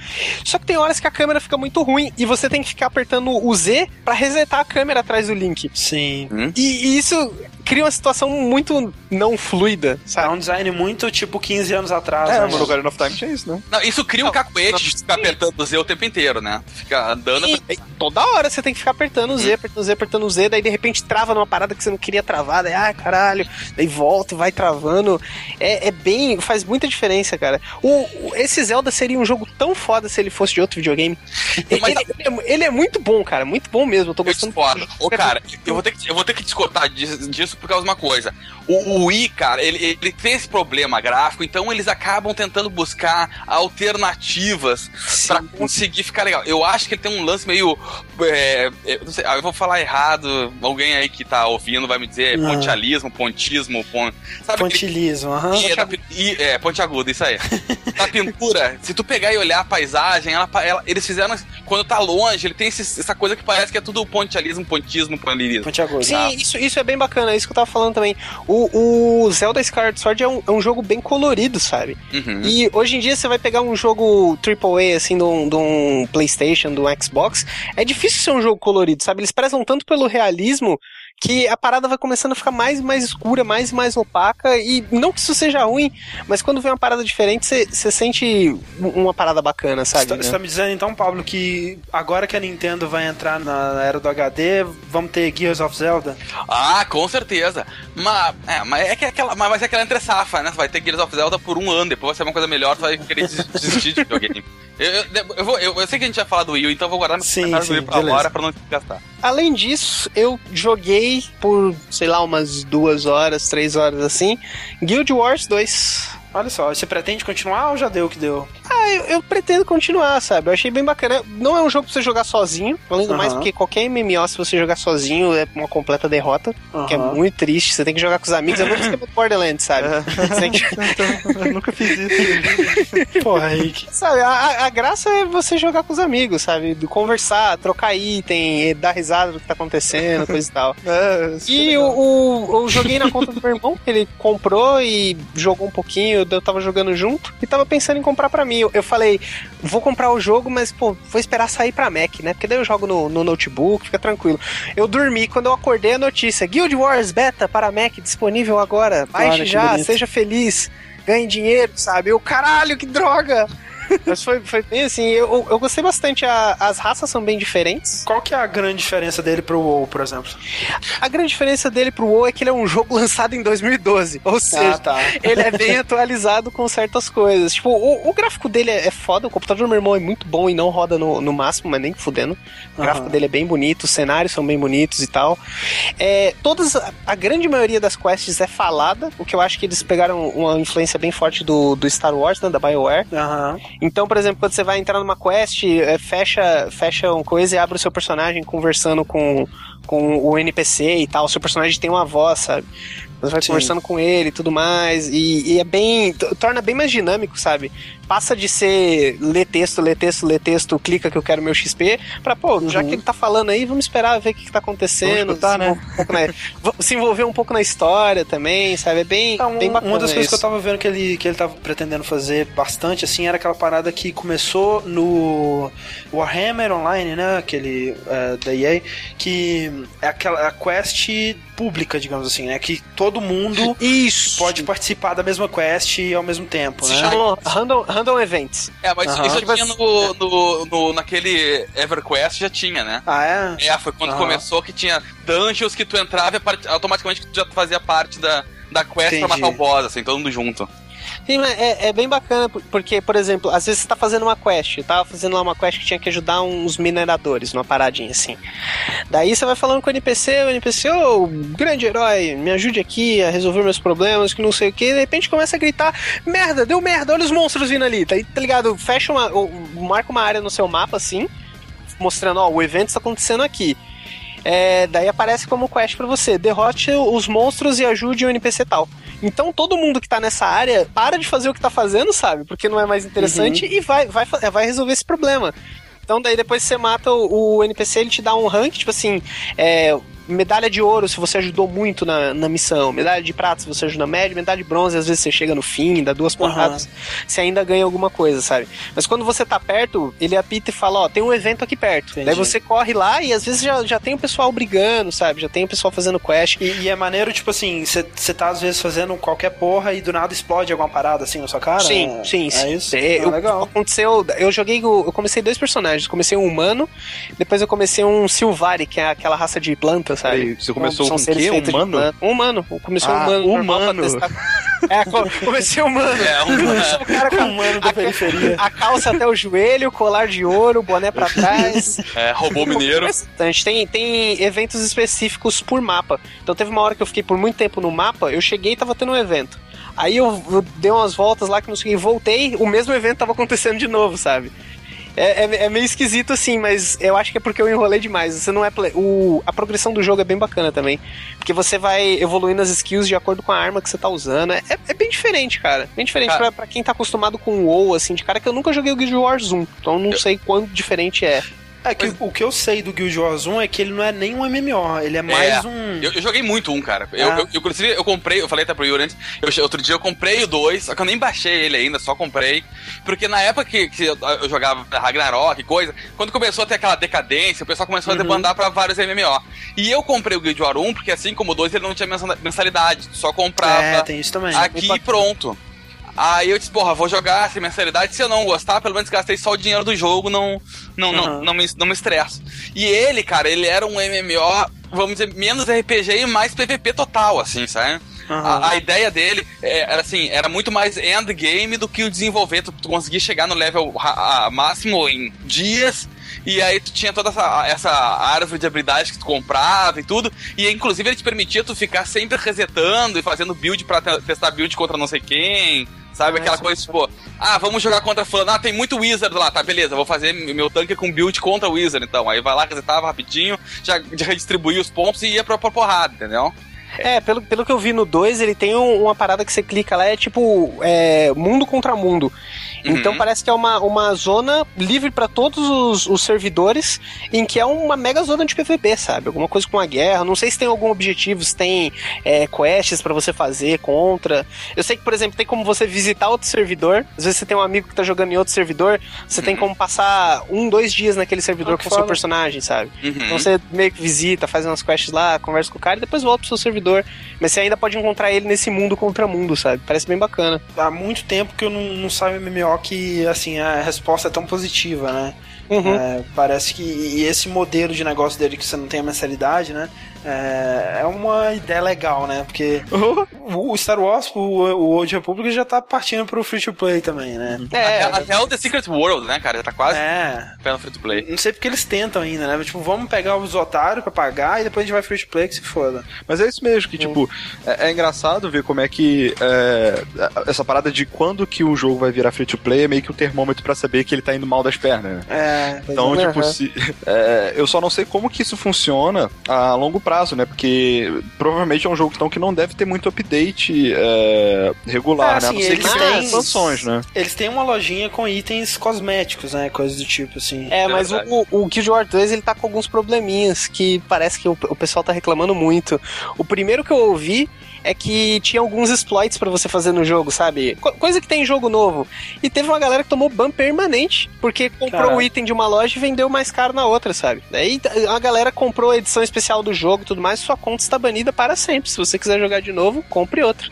Speaker 4: Só que tem horas que a câmera fica muito ruim e você tem que ficar apertando o Z para resetar a câmera atrás do Link.
Speaker 2: Sim.
Speaker 4: Hum? E, e, isso cria uma situação muito não fluida, sabe?
Speaker 2: É um design muito tipo 15 anos atrás.
Speaker 3: É, né? no Ocarina of Time tinha isso, né?
Speaker 1: Não, isso cria um cacuete de ficar apertando o Z o tempo inteiro, né? Fica andando.
Speaker 4: E, pra... Toda hora você tem que ficar apertando o Z, apertando o Z, apertando o Z, daí de repente trava numa parada que você não queria travar, daí, ah, caralho, daí volta e vai travando. É, é bem. faz muita diferença, cara. O, o, esse Zelda seria um jogo tão foda se ele fosse de outro videogame. ele, ele, é, ele, é, muito bom, cara, muito bom mesmo. Eu tô gostando.
Speaker 1: Eu Ô, cara, eu vou ter que, eu vou ter que discordar disso, disso por causa de uma coisa. O, o Wii, cara, ele, ele tem esse problema gráfico, então eles acabam tentando buscar alternativas para conseguir ficar legal. Eu acho que ele tem um lance meio. É, não sei, eu vou falar errado, alguém aí que tá ouvindo vai me dizer é pontialismo, pontismo, pon,
Speaker 2: sabe? Pontilismo, aham.
Speaker 1: É, é, ponte agudo, isso aí. Na pintura, se tu pegar e olhar a paisagem, ela, ela, eles fizeram. Quando tá longe, ele tem esse, essa coisa que parece que é tudo pontialismo, pontismo, pontilismo.
Speaker 2: Ponte agudo.
Speaker 4: Sim, ah. isso, isso é bem bacana, é isso que eu tava falando também. O, o Zelda Skyward Sword é um, é um jogo bem colorido, sabe?
Speaker 1: Uhum.
Speaker 4: E hoje em dia você vai pegar um jogo AAA, assim, de um, de um PlayStation, de um Xbox, é difícil ser um jogo colorido, sabe? Eles prezam tanto pelo realismo que a parada vai começando a ficar mais e mais escura, mais e mais opaca, e não que isso seja ruim, mas quando vem uma parada diferente, você sente uma parada bacana, sabe? Você
Speaker 2: tá, né? tá, me dizendo então, Pablo, que agora que a Nintendo vai entrar na era do HD, vamos ter Gears of Zelda?
Speaker 1: Ah, com certeza. Mas é, mas é que aquela, mas vai ser aquela entre safa, né? Você vai ter Gears of Zelda por um ano, depois vai ser uma coisa melhor, você vai querer desistir de videogame. Eu, eu, eu, vou, eu, eu, sei que a gente vai falar do Wii, então eu vou guardar no
Speaker 2: sim, sim, do Wii
Speaker 1: pra agora pra não gastar.
Speaker 4: Além disso, eu joguei por, sei lá, umas duas horas, três horas assim, Guild Wars 2.
Speaker 2: Olha só, você pretende continuar ou já deu o que deu?
Speaker 4: Ah, eu, eu, pretendo continuar, sabe? Eu achei bem bacana. Não é um jogo pra você jogar sozinho, além do uhum. mais, porque qualquer MMO, se você jogar sozinho, é uma completa derrota, uhum. que é muito triste. Você tem que jogar com os amigos, é muito esquema do Borderlands, sabe?
Speaker 2: É. Que... eu nunca fiz isso. Porra, Rick.
Speaker 4: Sabe, a, a, graça é você jogar com os amigos, sabe? Conversar, trocar item, dar risada do que tá acontecendo, coisa e tal.
Speaker 2: É,
Speaker 4: e o, o, eu joguei na conta do meu irmão, ele comprou e jogou um pouquinho eu, eu tava jogando junto e tava pensando em comprar pra mim. Eu, eu falei, vou comprar o jogo, mas, pô, vou esperar sair pra Mac, né? Porque daí eu jogo no, no notebook, fica tranquilo. Eu dormi, quando eu acordei a notícia, Guild Wars Beta para Mac disponível agora. Baixe
Speaker 2: Olha
Speaker 4: já, seja feliz, ganhe dinheiro, sabe? Eu, caralho, que droga! Mas foi, foi bem assim, eu, eu gostei bastante. A- as raças são bem diferentes.
Speaker 2: Qual que é a grande diferença dele pro WoW, por exemplo?
Speaker 4: A grande diferença dele pro WoW é que ele é um jogo lançado em 2012. Ou seja,
Speaker 2: tá.
Speaker 4: ele é bem atualizado com certas coisas. Tipo, o, o gráfico dele é, é foda. O computador do meu irmão é muito bom e não roda no, no máximo, mas nem fudendo. O gráfico
Speaker 2: Aham.
Speaker 4: dele é bem bonito, os cenários são bem bonitos e tal. É, todas, a, grande maioria das quests é falada, o que eu acho que eles pegaram uma influência bem forte do, do Star Wars, né, da BioWare.
Speaker 2: Aham.
Speaker 4: Então, por exemplo, quando você vai entrar numa quest, é, fecha, fecha uma coisa e abre o seu personagem conversando com, com o NPC e tal. O seu personagem tem uma voz, sabe? Você vai
Speaker 2: Sim.
Speaker 4: conversando com ele e tudo mais. E, e é bem. torna bem mais dinâmico, sabe? Passa de ser ler texto, ler texto, ler texto, clica que eu quero meu XP, pra, pô, já
Speaker 2: Uhum.
Speaker 4: que ele tá falando aí, vamos esperar ver o que, que tá acontecendo. Se, envolver um pouco na, se envolver um pouco na história também, sabe? É bem,
Speaker 2: Então,
Speaker 4: bem bacana.
Speaker 2: uma das coisas que eu tava vendo que ele, que ele tava pretendendo fazer bastante, assim, era aquela parada que começou no Warhammer Online, né? Aquele é, da EA, que é aquela a quest pública, digamos assim, né? Que todo mundo
Speaker 4: Isso!
Speaker 2: pode participar da mesma quest ao mesmo tempo,
Speaker 1: Se
Speaker 2: né?
Speaker 4: Chamam random, random Events.
Speaker 1: É, mas isso
Speaker 4: Tipo
Speaker 1: tinha no, no, no- naquele EverQuest, já tinha, né?
Speaker 2: Ah, é?
Speaker 1: É, foi quando começou que tinha dungeons que tu entrava e automaticamente tu já fazia parte da, da quest
Speaker 2: Entendi.
Speaker 1: pra matar o boss, assim, todo mundo junto.
Speaker 4: Sim, mas é, é bem bacana, por- porque, por exemplo, às vezes você tá fazendo uma quest, eu tava fazendo lá uma quest que tinha que ajudar uns mineradores numa paradinha assim. Daí você vai falando com o NPC, o NPC, ô, grande herói, me ajude aqui a resolver meus problemas, que não sei o que, de repente começa a gritar, merda, deu merda, olha os monstros vindo ali, tá, tá ligado? Fecha uma, marca uma área no seu mapa assim, mostrando, ó, o evento está acontecendo aqui. É, daí aparece como quest pra você: derrote os monstros e ajude o NPC tal. Então todo mundo que tá nessa área para de fazer o que tá fazendo, sabe? Porque não é mais interessante e vai, vai, vai resolver esse problema. Então daí depois você mata o, o NPC, ele te dá um rank, tipo assim, é, medalha de ouro se você ajudou muito na, na missão, medalha de prata se você ajuda médio, medalha de bronze às vezes você chega no fim, dá duas porradas, você ainda ganha alguma coisa, sabe? Mas quando você tá perto, ele apita e fala, ó, tem um evento aqui perto.
Speaker 2: Entendi.
Speaker 4: Daí você corre lá e às vezes já, já tem o pessoal brigando, sabe? Já tem o pessoal fazendo quest.
Speaker 2: E, e é maneiro, tipo assim, você tá às vezes fazendo qualquer porra e do nada explode alguma parada assim na sua cara?
Speaker 4: Sim,
Speaker 2: É-
Speaker 4: sim,
Speaker 2: É
Speaker 4: sim.
Speaker 2: isso?
Speaker 4: É,
Speaker 2: Ah,
Speaker 4: eu-
Speaker 2: legal.
Speaker 4: Aconteceu. Eu joguei. Eu comecei dois personagens. Comecei um humano, depois eu comecei um Silvari, que é aquela raça de planta,
Speaker 3: Peraí, você começou com o quê? Humano?
Speaker 4: Um humano. Comecei um
Speaker 3: Ah,
Speaker 4: humano.
Speaker 3: humano.
Speaker 4: testar. É, co- comecei humano.
Speaker 1: É, um-
Speaker 4: Comecei o cara com
Speaker 2: Humano da
Speaker 4: a,
Speaker 2: periferia.
Speaker 4: a calça até o joelho, colar de ouro, boné pra trás.
Speaker 1: É, robô mineiro.
Speaker 4: Bastante. Tem, tem eventos específicos por mapa. Então teve uma hora que eu fiquei por muito tempo no mapa, eu cheguei e tava tendo um evento. Aí eu, eu dei umas voltas lá que não sei o que, voltei, o mesmo evento tava acontecendo de novo, sabe? É, é- é meio esquisito assim, mas eu acho que é porque eu enrolei demais. Você não é play- o A progressão do jogo é bem bacana também. Porque você vai evoluindo as skills de acordo com a arma que você tá usando. É, é bem diferente, cara. Bem diferente
Speaker 1: Cara-
Speaker 4: pra, pra quem tá acostumado com o WoW, assim, de cara que eu nunca joguei o Guild Wars 1. Então eu não sei quão diferente é.
Speaker 2: É que o que eu sei do Guild Wars 1 é que ele não é nem um MMO, ele é mais
Speaker 1: É.
Speaker 2: um.
Speaker 1: Eu, eu joguei muito um, cara. Eu,
Speaker 2: Ah.
Speaker 1: eu, eu, inclusive, eu comprei, eu falei até pro Yuri antes, eu- outro dia eu comprei o 2, só que eu nem baixei ele ainda, só comprei. Porque na época que, que eu, jogava Ragnarok e coisa, quando começou a ter aquela decadência, o pessoal começou
Speaker 2: Uhum.
Speaker 1: a debandar pra vários MMO. E eu comprei o Guild Wars 1, porque assim como o 2 ele não tinha mensa- mensalidade, só comprava
Speaker 2: É, tem isso também.
Speaker 1: aqui e pronto. Aí eu disse, porra, vou jogar sem mensalidade. Se eu não gostar, pelo menos gastei só o dinheiro do jogo, não, não,
Speaker 2: Uhum.
Speaker 1: não, não, me, não me estresso. E ele, cara, ele era um MMO, vamos dizer, menos RPG e mais PVP total, assim, sabe?
Speaker 2: Uhum.
Speaker 1: A, a ideia dele é, era assim, era muito mais endgame do que o desenvolver. Tu, tu conseguia chegar no level ra- a- máximo em dias. E aí tu tinha toda essa, essa árvore de habilidades que tu comprava e tudo. E inclusive ele te permitia tu ficar sempre resetando e fazendo build pra te- testar build contra não sei quem. Sabe? Aquela
Speaker 2: Nossa.
Speaker 1: coisa tipo, ah, vamos jogar contra fulano. Ah, tem muito Wizard lá, tá, beleza, vou fazer meu tanque com build contra o Wizard, então. Aí vai lá, resetava rapidinho, já, já redistribuía os pontos e ia pra, pra porrada, entendeu?
Speaker 4: É, pelo, pelo que eu vi no 2, ele tem um- uma parada que você clica lá, é tipo é, mundo contra mundo. Então
Speaker 1: Uhum.
Speaker 4: parece que é uma, uma zona livre pra todos os, os servidores, em que é uma mega zona de PVP, sabe? Alguma coisa com a guerra. Não sei se tem algum objetivo, se tem é, quests pra você fazer contra. Eu sei que, por exemplo, tem como você visitar outro servidor. Às vezes você tem um amigo que tá jogando em outro servidor, você tem como passar um, dois dias naquele servidor
Speaker 2: Ah, que
Speaker 4: com o seu personagem, sabe?
Speaker 1: Uhum.
Speaker 4: Então você meio que visita, faz umas quests lá, conversa com o cara e depois volta pro seu servidor. Mas você ainda pode encontrar ele nesse mundo contra mundo, sabe? Parece bem bacana.
Speaker 2: Há muito tempo que eu não, não saio MMO que, assim, a resposta é tão positiva, né?
Speaker 4: Uhum.
Speaker 2: É, parece que e esse modelo de negócio dele que você não tem a mensalidade, né? É, é uma ideia legal, né? Porque o o Star Wars, o, o Old Republic já tá partindo pro free to play também, né?
Speaker 4: É,
Speaker 1: Até, até o The Secret World, né, cara? Já tá quase
Speaker 2: É.
Speaker 1: pé no free to play.
Speaker 2: Não sei porque eles tentam ainda, né? Tipo, vamos pegar os otários pra pagar e depois a gente vai free to play que se foda.
Speaker 3: Mas é isso mesmo, que tipo, é, é engraçado ver como é que é, essa parada de quando que o jogo vai virar free to play é meio que um termômetro pra saber que ele tá indo mal das pernas, né?
Speaker 2: É,
Speaker 3: Então,
Speaker 4: é.
Speaker 3: tipo, se, é, eu só não sei como que isso funciona a longo prazo, né? Porque provavelmente é um jogo então, que não deve ter muito update é, regular,
Speaker 2: É,
Speaker 3: né? A não ser que
Speaker 2: eles
Speaker 3: tenha
Speaker 2: têm-
Speaker 3: expansões, né?
Speaker 2: Eles têm uma lojinha com itens cosméticos, né? Coisas do tipo, assim.
Speaker 4: É,
Speaker 1: É
Speaker 4: mas
Speaker 1: verdade.
Speaker 4: o, o Guild Wars 2 ele tá com alguns probleminhas que parece que o, o pessoal tá reclamando muito. O primeiro que eu ouvi é que tinha alguns exploits pra você fazer no jogo, sabe? Co- coisa que tem em jogo novo. E teve uma galera que tomou ban permanente, porque comprou o item de uma loja e vendeu mais caro na outra, sabe? Daí a galera comprou a edição especial do jogo e tudo mais, sua conta está banida para sempre. Se você quiser jogar de novo, compre outra.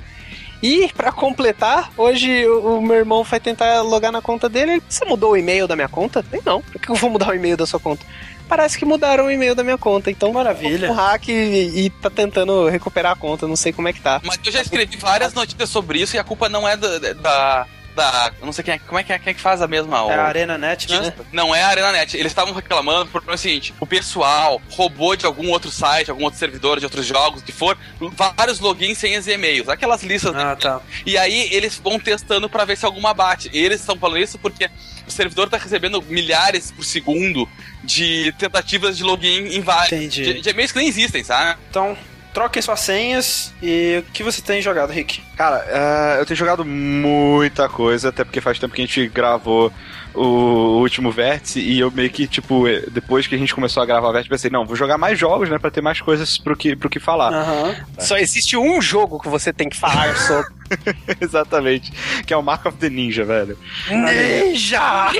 Speaker 4: E pra completar, hoje o, o meu irmão vai tentar logar na conta dele. Ele, Você mudou o e-mail da minha conta? Nem não. Por que eu vou mudar o e-mail da sua conta? Parece que mudaram o e-mail da minha conta. Então,
Speaker 2: Maravilha.
Speaker 4: um hack e, e tá tentando recuperar a conta. Não sei como é que tá.
Speaker 1: Mas eu já escrevi várias notícias sobre isso e a culpa não é da. da, da- eu não sei quem é, como é que é, quem é que faz a mesma. o-
Speaker 2: É a Arena Net, né?
Speaker 1: Não é a ArenaNet. Eles estavam reclamando por o seguinte: o pessoal roubou de algum outro site, algum outro servidor de outros jogos, que for, vários logins sem os e-mails, aquelas listas.
Speaker 2: Ah, tá.
Speaker 1: E aí eles vão testando pra ver se alguma bate. E eles estão falando isso porque o servidor tá recebendo milhares por segundo de tentativas de login em vários.
Speaker 2: Entendi.
Speaker 1: De, de e-mails que nem existem, sabe?
Speaker 2: Então, troquem suas senhas e o que você tem jogado, Rick?
Speaker 3: Cara, é, eu tenho jogado muita coisa, até porque faz tempo que a gente gravou o último vértice e eu meio que, tipo, eh, depois que a gente começou a gravar o vértice, pensei, não, vou jogar mais jogos, né, pra ter mais coisas pro que, pro que falar.
Speaker 2: Aham.
Speaker 4: Só existe um jogo que você tem que falar sobre.
Speaker 3: Exatamente. Que é o Mark of the Ninja, velho.
Speaker 4: Ninja!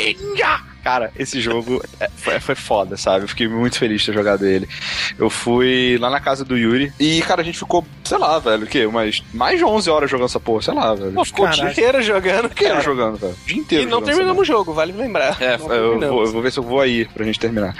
Speaker 3: Cara, esse jogo é- foi, foi foda, sabe? Eu fiquei muito feliz de ter jogado ele. Eu fui lá na casa do Yuri e, cara, a gente ficou, sei lá, velho, o quê? Umas mais de 11 horas jogando essa porra, sei lá, velho.
Speaker 4: Pô, ficou o dia inteiro jogando,
Speaker 3: inteiro
Speaker 4: cara.
Speaker 3: jogando, velho. O dia inteiro.
Speaker 4: E não terminamos o jogo, vale lembrar.
Speaker 3: É, eu vou, eu vou ver se eu vou aí pra gente terminar.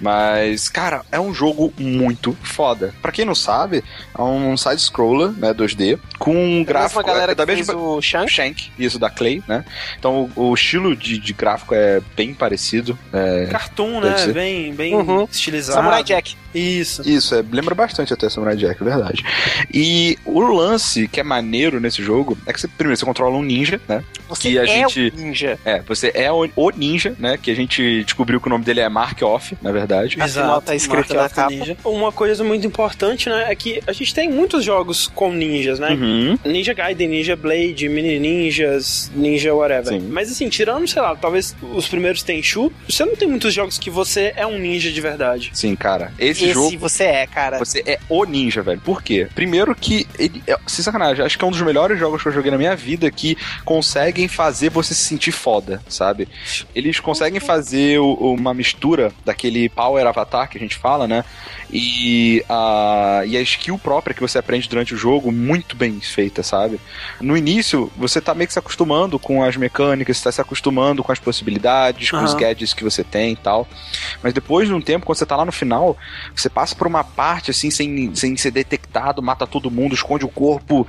Speaker 3: Mas, cara, é um jogo muito foda. Pra quem não sabe, é um side-scroller, né, 2D, com um
Speaker 4: A
Speaker 3: gráfico
Speaker 4: galera
Speaker 3: é da
Speaker 4: que fez
Speaker 3: mesma...
Speaker 4: o Shank.
Speaker 3: Shank, isso da Clay, né? Então o, o estilo de, de gráfico é bem parecido. é-
Speaker 2: Cartoon, né? Bem, bem
Speaker 4: Uhum.
Speaker 2: estilizado.
Speaker 4: Samurai Jack.
Speaker 2: Isso.
Speaker 3: Isso, é, lembra bastante até Samurai Jack, é verdade. E o lance que é maneiro nesse jogo é que você, primeiro, você controla um ninja, né?
Speaker 4: Você
Speaker 3: Que a
Speaker 4: é
Speaker 3: gente-
Speaker 4: o ninja.
Speaker 3: É, você é o, o ninja, né? Que a gente descobriu que o nome dele é Mark Off, na verdade.
Speaker 4: Afinal, tá escrito
Speaker 2: Mark
Speaker 4: na capa.
Speaker 2: Ninja. Uma coisa muito importante, né, é que a gente tem muitos jogos com ninjas, né?
Speaker 3: Uhum.
Speaker 2: Ninja Gaiden, Ninja Blade, Mini Ninjas, Ninja whatever.
Speaker 3: Sim.
Speaker 2: Mas assim, tirando, sei lá, talvez os primeiros Tenchu, você não tem muitos jogos que você é um ninja de verdade.
Speaker 3: Sim, cara. Esse,
Speaker 4: Esse
Speaker 3: jogo.
Speaker 4: você é, cara.
Speaker 3: Você é o ninja, velho. Por quê? Primeiro que ele. É, sem sacanagem, acho que é um dos melhores jogos que eu joguei na minha vida que conseguem fazer você se sentir foda, sabe? Eles conseguem fazer o- uma mistura daquele Power Avatar que a gente fala, né? E a, e a skill própria que você aprende durante o jogo, muito bem feita, sabe? No início, você tá meio que se acostumando com as mecânicas, você tá se acostumando com as possibilidades, com os
Speaker 2: Aham.
Speaker 3: gadgets que você tem e tal. Mas depois de um tempo, quando você tá lá no final, você passa por uma parte assim, sem, sem ser detectado, mata todo mundo, esconde o corpo,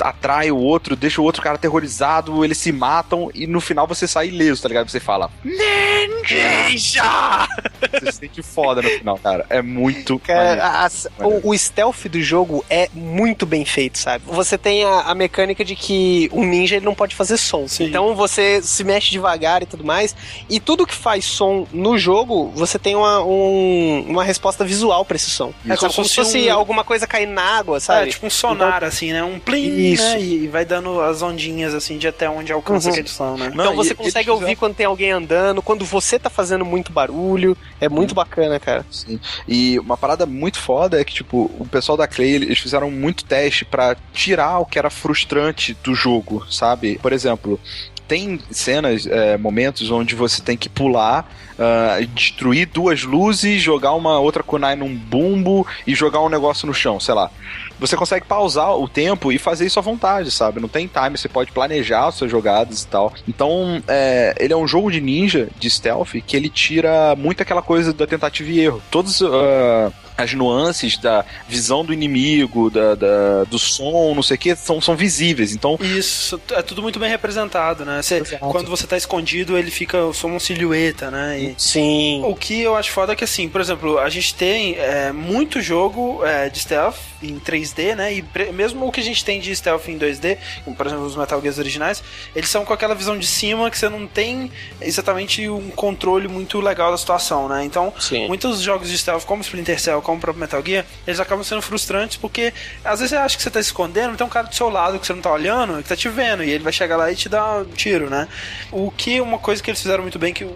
Speaker 3: atrai o outro, deixa o outro cara aterrorizado, eles se matam e no final você sai ileso, tá ligado? Você fala,
Speaker 4: Ninja!
Speaker 3: você se sente foda no final, cara. É muito.
Speaker 4: Cara,
Speaker 3: maneiro.
Speaker 4: a- a- o, o stealth do jogo é muito bem feito, sabe? Você tem a, a mecânica de que um ninja ele não pode fazer som.
Speaker 2: Sim.
Speaker 4: Então você se mexe devagar e tudo mais. E tudo que faz som no jogo, você tem uma, um- uma resposta visual pra esse som. É, como, como se fosse um... alguma coisa cair na água, sabe?
Speaker 2: É, tipo um sonar, então... assim, né? Um plim, Isso. né? E vai dando as ondinhas, assim, de até onde alcança uhum. aquele som, né?
Speaker 4: Não, então você e, consegue ouvir quando tem alguém andando, quando você tá fazendo muito barulho. É muito hum. bacana, cara.
Speaker 3: Sim. E uma parada muito foda é que, tipo, o pessoal da Clay, eles fizeram muito teste para tirar o que era frustrante do jogo, sabe? Por exemplo, tem cenas, é, momentos onde você tem que pular, uh, destruir duas luzes, jogar uma outra kunai num bumbo e jogar um negócio no chão, sei lá. Você consegue pausar o tempo e fazer isso à vontade, sabe? Não tem time, você pode planejar as suas jogadas e tal. Então, é, ele é um jogo de ninja, de stealth, que ele tira muito aquela coisa da tentativa e erro. Todos. Uh, as nuances da visão do inimigo, da, da, do som, não sei o que, são, são visíveis. Então.
Speaker 2: Isso, é tudo muito bem representado, né? Você, quando você tá escondido, ele fica só uma silhueta, né? E
Speaker 4: Sim.
Speaker 2: O que eu acho foda é que, assim, por exemplo, a gente tem é, muito jogo é, de stealth em 3D, né? E mesmo o que a gente tem de stealth em 2D, como por exemplo os Metal Gear originais, eles são com aquela visão de cima que você não tem exatamente um controle muito legal da situação, né? Então, Sim. muitos jogos de stealth, como Splinter Cell, como o próprio Metal Gear, eles acabam sendo frustrantes porque às vezes você acha que você tá se escondendo, tem um cara do seu lado que você não tá olhando, que tá te vendo, e ele vai chegar lá e te dar um tiro, né? O que uma coisa que eles fizeram muito bem que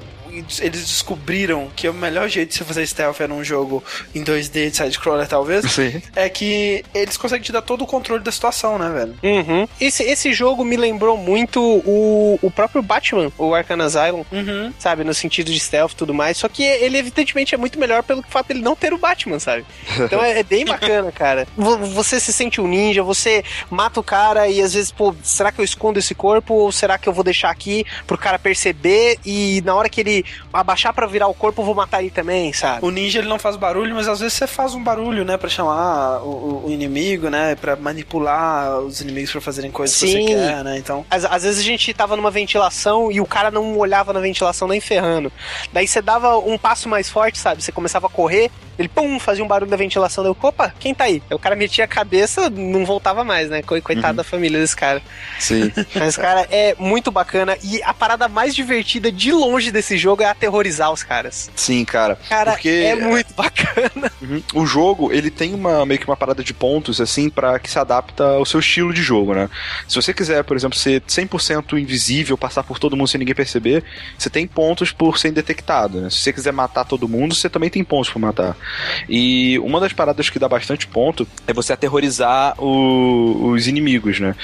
Speaker 2: eles descobriram que o melhor jeito de você fazer stealth era um jogo em 2D de side-scroller, talvez,
Speaker 3: Sim.
Speaker 2: é que eles conseguem te dar todo o controle da situação, né, velho?
Speaker 4: Uhum. Esse, esse jogo me lembrou muito o, o próprio Batman, o Arkham Asylum,
Speaker 2: uhum.
Speaker 4: sabe? No sentido de stealth e tudo mais. Só que ele, evidentemente, é muito melhor pelo fato dele não ter o Batman, sabe? Então é, é bem bacana, cara. Você se sente um ninja, você mata o cara e às vezes, pô, será que eu escondo esse corpo ou será que eu vou deixar aqui pro cara perceber e na hora que ele abaixar para virar o corpo, eu vou matar ele também, sabe?
Speaker 2: O ninja ele não faz barulho, mas às vezes você faz um barulho, né, para chamar o, o, inimigo, né, para manipular os inimigos para fazerem coisas Sim. que você quer, né? Então,
Speaker 4: às, às, vezes a gente tava numa ventilação e o cara não olhava na ventilação nem ferrando. Daí você dava um passo mais forte, sabe? Você começava a correr, ele pum, fazia um barulho da ventilação, deu, opa, quem tá aí? Aí o cara metia a cabeça, não voltava mais, né? Coitado uhum. da família desse cara.
Speaker 3: Sim.
Speaker 4: Mas, cara, é muito bacana e a parada mais divertida de longe desse jogo é aterrorizar os caras.
Speaker 3: Sim, cara.
Speaker 4: Cara, porque... é muito bacana.
Speaker 3: Uhum. O jogo, ele tem uma meio que uma parada de pontos, assim, para que se adapta ao seu estilo de jogo, né? Se você quiser, por exemplo, ser 100% invisível, passar por todo mundo sem ninguém perceber, você tem pontos por ser indetectado, né? Se você quiser matar todo mundo, você também tem pontos por matar. E uma das paradas que dá bastante ponto é você aterrorizar o, os inimigos, né?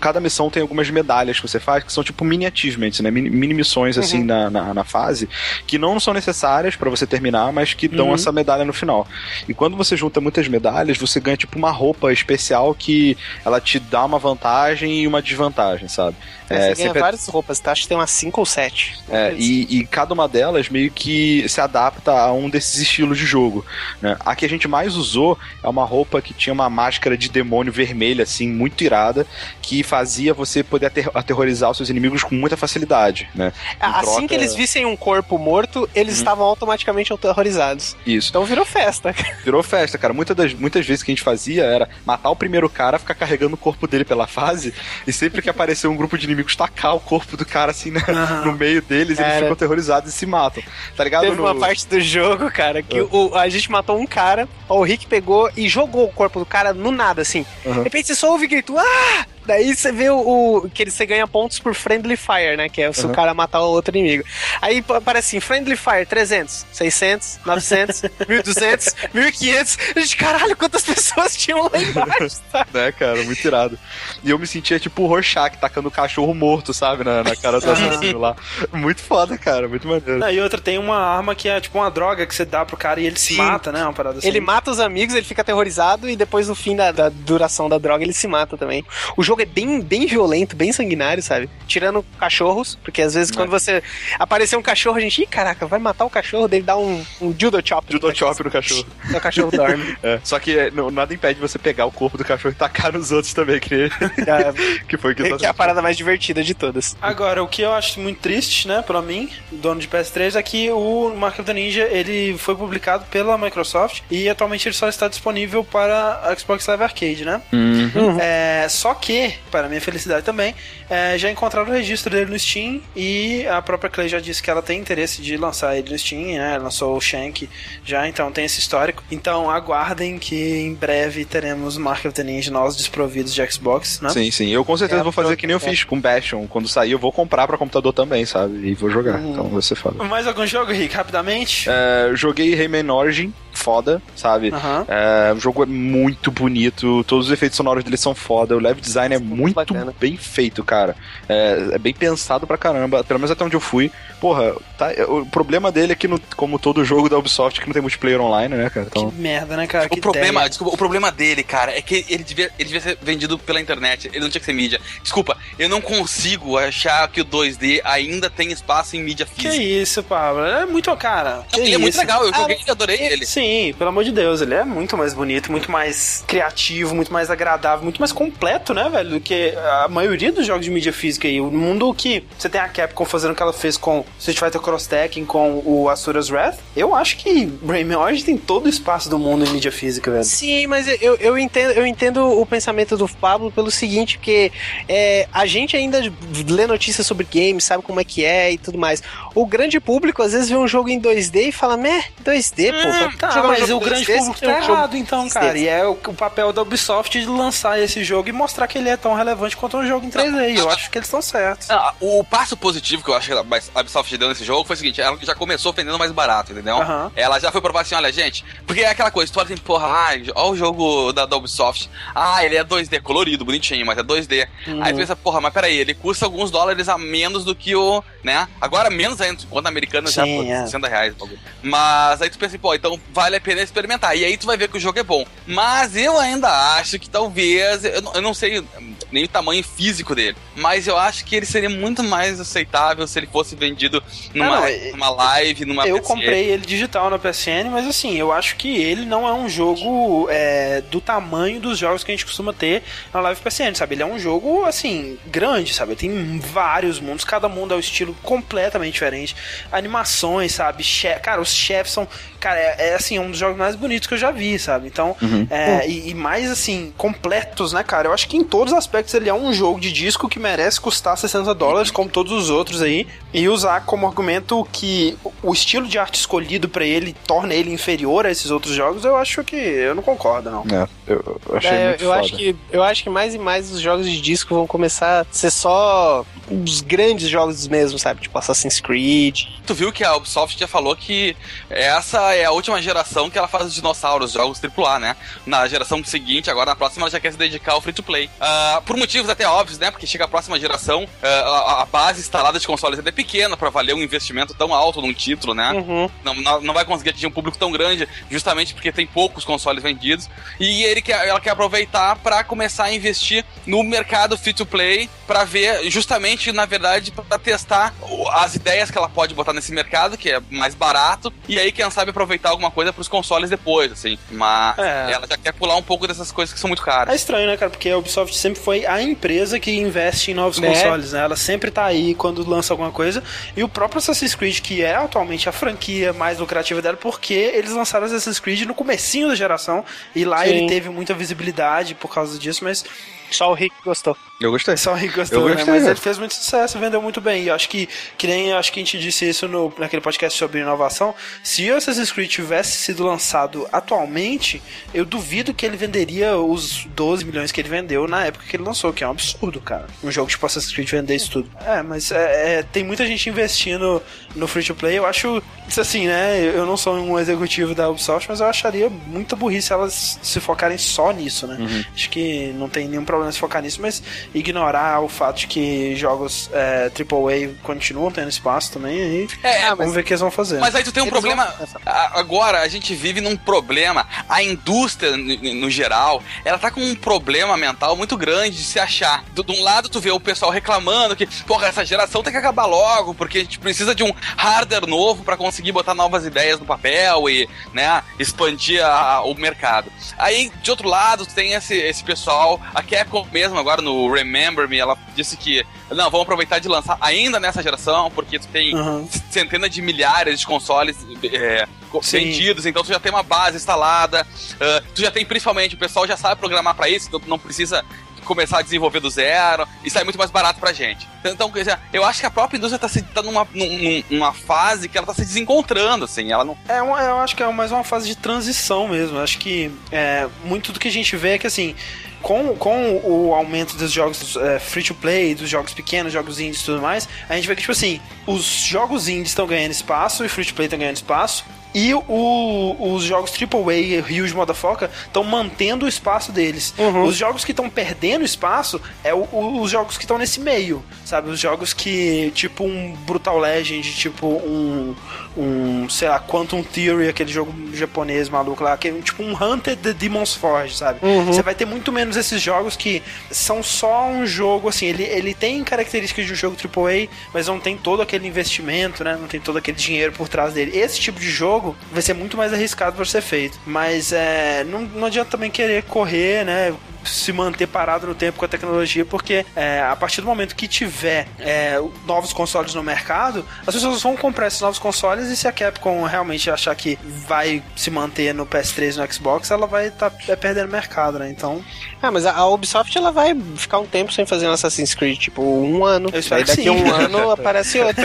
Speaker 3: Cada missão tem algumas medalhas que você faz que são tipo mini achievements, né? Mini, mini missões, assim, uhum. na, na, na fase fase que não são necessárias para você terminar, mas que dão uhum. essa medalha no final. E quando você junta muitas medalhas, você ganha tipo uma roupa especial que ela te dá uma vantagem e uma desvantagem, sabe?
Speaker 4: É, você ganha várias roupas, tá? Acho que tem umas 5 ou 7.
Speaker 3: É, e, e, cada uma delas meio que se adapta a um desses estilos de jogo. Né? A que a gente mais usou é uma roupa que tinha uma máscara de demônio vermelha, assim, muito irada, que fazia você poder ater aterrorizar os seus inimigos com muita facilidade, né?
Speaker 4: Assim troca... que eles vissem um corpo morto, eles uhum. estavam automaticamente aterrorizados.
Speaker 3: Isso.
Speaker 4: Então virou festa.
Speaker 3: Virou festa, cara. Muitas, das, muitas vezes que a gente fazia era matar o primeiro cara, ficar carregando o corpo dele pela fase, e sempre que aparecer um grupo de inimigos, tacar o corpo do cara assim né, uhum. no meio deles, eles ficam aterrorizados e se matam. Tá ligado?
Speaker 4: Teve no... uma parte do jogo, cara, que uhum. o, a gente matou um cara, o Rick pegou e jogou o corpo do cara no nada, assim. De repente você só ouve grito, ah! Daí você vê o, o, que você ganha pontos por Friendly Fire, né? Que é se uhum. o cara matar o outro inimigo. Aí aparece assim, Friendly Fire 300, 600, 900, 1200, 1500. Gente, caralho, quantas pessoas tinham lá embaixo,
Speaker 3: tá? né, cara, muito irado. E eu me sentia tipo o Rorschach tacando o cachorro morto, sabe, na, na cara do assassino lá. Muito foda, cara, muito maneiro.
Speaker 2: Ah, e outra, tem uma arma que é tipo uma droga que você dá pro cara e ele Sim. se mata, né? Uma parada assim.
Speaker 4: Ele mata os amigos, ele fica aterrorizado e depois no fim da, da duração da droga ele se mata também. O jogo jogo é bem, bem violento, bem sanguinário, sabe? Tirando cachorros, porque às vezes é. quando você aparecer um cachorro, a gente, ih, caraca, vai matar o cachorro, dele dá um, um judo chop.
Speaker 3: Judo chop no cachorro.
Speaker 4: o cachorro dorme.
Speaker 3: É, só que é, não, nada impede você pegar o corpo do cachorro e tacar nos outros também, que, é, que foi que,
Speaker 4: que é a parada mais divertida de todas.
Speaker 2: Agora, o que eu acho muito triste, né, pra mim, dono de PS3, é que o Mark of the Ninja, ele foi publicado pela Microsoft e atualmente ele só está disponível para Xbox Live Arcade, né?
Speaker 3: Uhum.
Speaker 2: É, só que E, para minha felicidade também, é, já encontraram o registro dele no Steam e a própria Clay já disse que ela tem interesse de lançar ele no Steam, né? Ela lançou o Shank já, então tem esse histórico. Então aguardem que em breve teremos Mark of the Ninja nós desprovidos de Xbox, né?
Speaker 3: Sim, sim. Eu com certeza
Speaker 4: É,
Speaker 3: vou fazer
Speaker 4: pro-
Speaker 3: que nem eu
Speaker 4: é.
Speaker 3: fiz com Bastion. Quando sair, eu vou comprar pra computador também, sabe? E vou jogar.
Speaker 2: Uhum.
Speaker 3: Então vai ser foda.
Speaker 2: Mais algum jogo, Rick, rapidamente?
Speaker 3: É, eu joguei Rayman Origin, foda, sabe?
Speaker 2: Aham.
Speaker 3: É, o jogo é muito bonito, todos os efeitos sonoros dele são foda, o level design é muito
Speaker 4: bacana.
Speaker 3: bem feito, cara. É, é bem pensado pra caramba, pelo menos até onde eu fui. Porra, tá, o problema dele é que, no- como todo jogo da Ubisoft, que não tem multiplayer online, né, cara? Então,
Speaker 2: Que merda, né, cara?
Speaker 1: O
Speaker 2: Que
Speaker 1: problema,
Speaker 2: ideia.
Speaker 1: desculpa, o problema dele, cara, é que ele devia, ele devia ser vendido pela internet. Ele não tinha que ser mídia. Desculpa, eu não consigo achar que o 2D ainda tem espaço em mídia
Speaker 2: Que
Speaker 1: física.
Speaker 2: isso, Pablo? É muito, cara.
Speaker 1: Não,
Speaker 2: que
Speaker 1: ele é muito
Speaker 2: isso.
Speaker 1: legal, eu
Speaker 2: Ah,
Speaker 1: joguei e adorei ele.
Speaker 2: Sim, pelo amor de Deus, ele é muito mais bonito, muito mais criativo, muito mais agradável, muito mais completo, né, velho, do que a maioria dos jogos de mídia física aí. O mundo que você tem a Capcom fazendo o que ela fez com Street Fighter Cross Tekken, com o Asura's Wrath, eu acho que Rayman Origins tem todo o espaço do mundo em mídia física, velho.
Speaker 4: Sim, mas eu, eu, entendo, eu entendo o pensamento do Pablo pelo seguinte, porque é, a gente ainda lê notícias sobre games, sabe como é que é e tudo mais. O grande público às vezes vê um jogo em 2D e fala, meh, 2D, pô. pra
Speaker 2: Tá,
Speaker 4: jogar um
Speaker 2: mas
Speaker 4: jogo
Speaker 2: o grande
Speaker 4: 2D,
Speaker 2: público tá
Speaker 4: um jogo
Speaker 2: errado, então,
Speaker 4: 2D.
Speaker 2: cara. E é o, o papel da Ubisoft de lançar esse jogo e mostrar que ele é tão relevante quanto um jogo em 3D. E eu acho que eles estão certos.
Speaker 1: Ah, o passo positivo que eu acho que a Ubisoft deu nesse jogo foi o seguinte: ela já começou vendendo mais barato, entendeu?
Speaker 2: Aham.
Speaker 1: Ela já foi provar assim: olha, gente, porque é aquela coisa, tu olha assim, porra, olha o jogo da, da Ubisoft. Ah, ele é 2D, colorido, bonitinho, mas é 2D.
Speaker 2: Uhum.
Speaker 1: Aí tu pensa, porra, mas peraí, ele custa alguns dólares a menos do que o, né? Agora menos ainda, enquanto americano já por
Speaker 2: é.
Speaker 1: 60 reais. Mas aí tu pensa assim, pô, então vale a pena experimentar. E aí tu vai ver que o jogo é bom. Mas eu ainda acho que talvez, eu eu não sei nem o tamanho físico dele, mas eu acho que ele seria muito mais aceitável se ele fosse vendido numa,
Speaker 2: Ah, não, é-
Speaker 1: numa live, numa
Speaker 2: Eu
Speaker 1: PCN.
Speaker 2: comprei ele digital na PSN, mas assim, eu acho que ele não é um jogo é, do tamanho dos jogos que a gente costuma ter na live PSN, sabe? Ele é um jogo, assim, grande, sabe? Tem vários mundos, cada mundo é um estilo completamente diferente. Animações, sabe? Che cara, os chefes são. Cara, é, é, assim, um dos jogos mais bonitos que eu já vi, sabe? Então, é, e, e mais assim, completos, né, cara? Eu acho que em todos os aspectos ele é um jogo de disco que merece custar 60 dólares, como todos os outros aí, e usar como argumento que o estilo de arte escolhido pra ele torna ele inferior a esses outros jogos, eu acho que eu não concordo, não.
Speaker 3: é, eu, achei
Speaker 4: É,
Speaker 3: muito
Speaker 4: eu,
Speaker 3: foda.
Speaker 4: acho que, eu acho que mais e mais os jogos de disco vão começar a ser só os grandes jogos mesmo, sabe? Tipo Assassin's Creed.
Speaker 1: Tu viu que a Ubisoft já falou que essa é a última geração que ela faz os dinossauros, jogos AAA, né? Na geração seguinte, agora na próxima, ela já quer se dedicar ao free to play. Ah, por motivos até óbvios, né? Porque chega a próxima geração, ah, a, a base instalada de consoles ainda é pequena pra valer um investimento tão alto num título, né?
Speaker 4: Uhum.
Speaker 1: Não, não, não vai conseguir atingir um público tão grande, justamente porque tem poucos consoles vendidos. E ele quer, ela quer aproveitar para começar a investir no mercado free to play, para ver, justamente, na verdade, para testar as ideias que ela pode botar nesse mercado, que é mais barato, e aí, quem sabe, aproveitar alguma coisa para os consoles depois, assim. Mas
Speaker 2: É.
Speaker 1: ela já quer pular um pouco dessas coisas que são muito caras.
Speaker 2: É estranho, né, cara? Porque a Ubisoft sempre foi a empresa que investe em novos
Speaker 4: Né?
Speaker 2: consoles, né? Ela sempre tá aí quando lança alguma coisa. E o próprio Assassin's Creed, que é atualmente a franquia mais lucrativa dela, porque eles lançaram Assassin's Creed no comecinho da geração. E lá
Speaker 4: Sim.
Speaker 2: ele teve muita visibilidade por causa disso, mas
Speaker 4: Só o Rick gostou.
Speaker 3: Eu gostei.
Speaker 2: só o Rick gostou,
Speaker 3: Eu
Speaker 2: né?
Speaker 3: gostei,
Speaker 2: Mas
Speaker 3: né?
Speaker 2: ele fez muito sucesso, vendeu muito bem. E eu acho que, que nem acho que a gente disse isso no, naquele podcast sobre inovação. Se o Assassin's Creed tivesse sido lançado atualmente, eu duvido que ele venderia os 12 milhões que ele vendeu na época que ele lançou, que é um absurdo, cara. Um jogo tipo Assassin's Creed vender isso tudo. É, mas é, é, tem muita gente investindo no free to play. Eu acho, isso assim, né? Eu não sou um executivo da Ubisoft, mas eu acharia muita burrice elas se focarem só nisso, né? Acho que não tem nenhum problema se focar nisso, mas ignorar o fato de que jogos é, AAA continuam tendo espaço também. Aí
Speaker 1: É,
Speaker 2: vamos
Speaker 4: mas-
Speaker 2: ver o que eles vão fazer.
Speaker 1: Mas aí tu tem um
Speaker 4: Eles
Speaker 1: problema.
Speaker 4: vão-
Speaker 1: Agora a gente vive num problema. A indústria, no, geral, ela tá com um problema mental muito grande de se achar. Do- De um lado, tu vê o pessoal reclamando que, porra, essa geração tem que acabar logo, porque a gente precisa de um hardware novo pra conseguir botar novas ideias no papel e, né, expandir a- o mercado. Aí, de outro lado, tu tem esse, esse pessoal, a Capcom mesmo, agora no Remember Me, ela disse que, não, vamos aproveitar de lançar ainda nessa geração, porque tu tem
Speaker 2: Uhum.
Speaker 1: centenas de milhares de consoles é, vendidos, então tu já tem uma base instalada, ah, tu já tem principalmente, o pessoal já sabe programar pra isso, então tu não precisa começar a desenvolver do zero e sair muito mais barato pra gente. Então, eu acho que a própria indústria tá, se, tá numa, num- numa fase que ela tá se desencontrando, assim. Ela não.
Speaker 2: É, eu acho que é mais uma fase de transição mesmo. Eu Acho que é, muito do que a gente vê é que assim. Com, com o aumento dos jogos é, free to play, dos jogos pequenos, jogos indies e tudo mais, a gente vê que, tipo assim, os jogos indies estão ganhando espaço e free to play estão ganhando espaço. E o- os jogos AAA, Huge Motherfucker, estão mantendo o espaço deles. Os jogos que estão perdendo espaço é o- o- os jogos que estão nesse meio, sabe? Os jogos que, tipo um Brutal Legend, tipo um, um sei lá, Quantum Theory, aquele jogo japonês maluco lá, que é tipo um Hunter the Demon's Forge, sabe? Você vai ter muito menos esses jogos que são só um jogo, assim, ele, ele tem características de um jogo AAA, mas não tem todo aquele investimento, né? Não tem todo aquele dinheiro por trás dele. Esse tipo de jogo vai ser muito mais arriscado para ser feito. Mas é, não, não adianta também querer correr, né? Se manter parado no tempo com a tecnologia, porque é, a partir do momento que tiver é, novos consoles no mercado, as pessoas vão comprar esses novos consoles e se a Capcom realmente achar que vai se manter no PS3 e no Xbox, ela vai estar perdendo mercado, né? Então,
Speaker 4: Ah, mas a, Ubisoft ela vai ficar um tempo sem fazer um Assassin's Creed, tipo um ano.
Speaker 2: Eu espero
Speaker 4: Aí
Speaker 2: que
Speaker 4: daqui a
Speaker 2: sim.
Speaker 4: um ano aparece outro.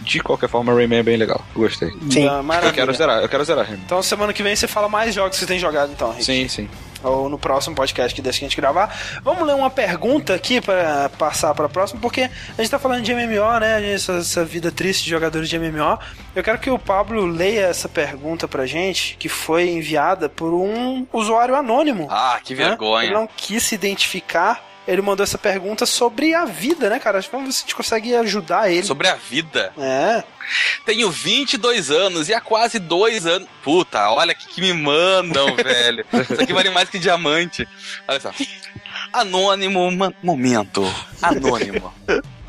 Speaker 3: De qualquer forma, Rayman é bem legal. Eu Gostei.
Speaker 4: Sim.
Speaker 3: Eu
Speaker 2: maravilha.
Speaker 3: quero zerar, eu quero zerar Rayman.
Speaker 2: Então semana que vem você fala mais jogos que você tem jogado, então, Rick.
Speaker 3: Sim, sim.
Speaker 2: Ou no próximo podcast que deixa a gente gravar. Vamos ler uma pergunta aqui para passar para a próxima, porque a gente tá falando de MMO, né? Essa, essa vida triste de jogadores de MMO. Eu quero que o Pablo leia essa pergunta pra gente, que foi enviada por um usuário anônimo.
Speaker 1: Ah, que
Speaker 2: né?
Speaker 1: vergonha.
Speaker 2: Ele não quis se identificar. Ele mandou essa pergunta sobre a vida, né, cara? Vamos ver se a gente consegue ajudar ele.
Speaker 1: Sobre a vida.
Speaker 2: É.
Speaker 1: Tenho 22 anos e há quase dois anos. Puta, olha que, que me mandam, velho. Isso aqui vale mais que diamante. Olha só. Anônimo momento. Anônimo.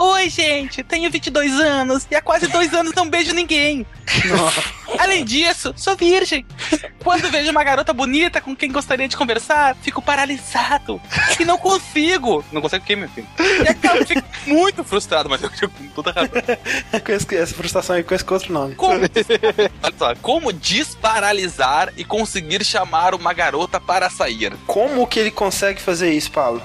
Speaker 1: Oi, gente. Tenho 22 anos e há quase dois anos não beijo ninguém. Além disso, sou virgem. Quando vejo uma garota bonita com quem gostaria de conversar, fico paralisado. E não consigo. Não consegue o quê, meu filho? E acabo ficando muito frustrado, mas eu fico com toda razão.
Speaker 2: Com essa frustração aí com esse outro nome.
Speaker 1: Como, Olha só, como desparalisar e conseguir chamar uma garota para sair?
Speaker 2: Como que ele consegue fazer isso, Paulo?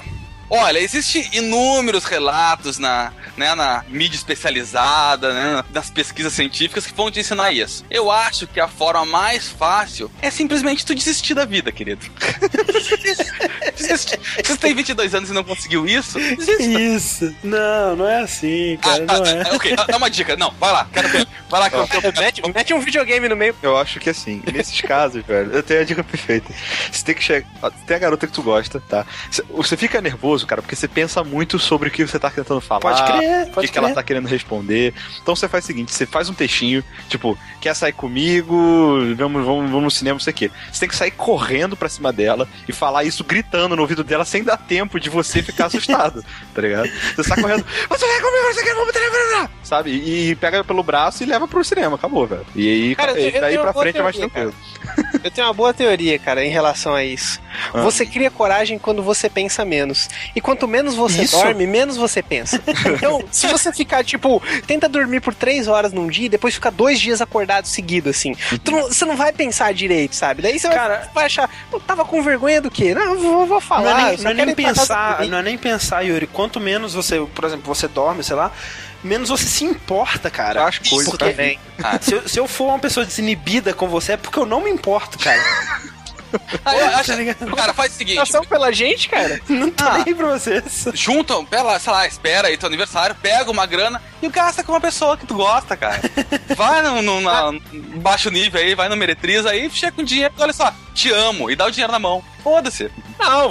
Speaker 1: Olha, existem inúmeros relatos na, né, na mídia especializada, né, nas pesquisas científicas que vão te ensinar isso. Eu acho que a forma mais fácil é simplesmente tu desistir da vida, querido. Se você tem 22 anos e não conseguiu isso, desista.
Speaker 2: Isso. Não, não é assim,
Speaker 1: Ah,
Speaker 2: cara.
Speaker 1: ah,
Speaker 2: não é.
Speaker 1: ah, ok, dá uma dica. Não, vai lá, quero ver. Vai lá que eu tenho
Speaker 4: mete, mete um videogame no meio.
Speaker 3: Eu acho que assim, nesses casos, velho, eu tenho a dica perfeita. Você tem que chegar. Tem a garota que tu gosta, tá? Cê- Você fica nervoso, cara, porque você pensa muito sobre o que você tá tentando falar.
Speaker 2: Pode crer,
Speaker 3: O
Speaker 2: pode
Speaker 3: que, que ela tá querendo responder. Então você faz o seguinte: você faz um textinho, tipo, quer sair comigo? Vamos, vamos, vamos no cinema, não sei o quê. Você tem que sair correndo pra cima dela e falar isso gritando no ouvido dela sem dar tempo de você ficar assustado, tá ligado? Você sai correndo, você vai comigo, você quer, vamos sabe? E, e pega pelo braço e leva pro cinema, acabou, velho. E aí,
Speaker 4: Cara, eu
Speaker 3: daí pra frente é mais
Speaker 4: teoria,
Speaker 3: tranquilo.
Speaker 4: Eu tenho uma boa teoria, cara, em relação a isso.
Speaker 3: Ah.
Speaker 4: Você cria coragem quando você pensa menos. E quanto menos você
Speaker 2: Isso?
Speaker 4: dorme, menos você pensa. Então, se você ficar, tipo, tenta dormir por três horas num dia e depois ficar dois dias acordado seguido, assim. não- você não vai pensar direito, sabe? Daí você vai-
Speaker 2: Cara-
Speaker 4: vai, achar, eu tava com vergonha do quê? Não, eu vou, vou falar.
Speaker 2: Não é nem, não é nem pensar, não é nem pensar, Yuri. Quanto menos você, por exemplo, você dorme, sei lá, menos você se importa, cara.
Speaker 3: Eu acho coisa
Speaker 2: Porque-
Speaker 4: também.
Speaker 2: Se eu, se eu for uma pessoa desinibida com você, é porque eu não me importo, cara.
Speaker 1: Eu acho-
Speaker 2: Tá?
Speaker 1: Cara, faz o seguinte:
Speaker 4: Ação pela gente, cara.
Speaker 2: Não tô
Speaker 1: Ah.
Speaker 2: nem aí pra vocês.
Speaker 1: junta, pela, sei lá, espera aí teu aniversário, pega uma grana e gasta com uma pessoa que tu gosta, cara. Vai no, no na- no baixo nível aí, vai no Meretriz aí, chega com dinheiro, olha só, te amo, e dá o dinheiro na mão. Foda-se.
Speaker 4: Não,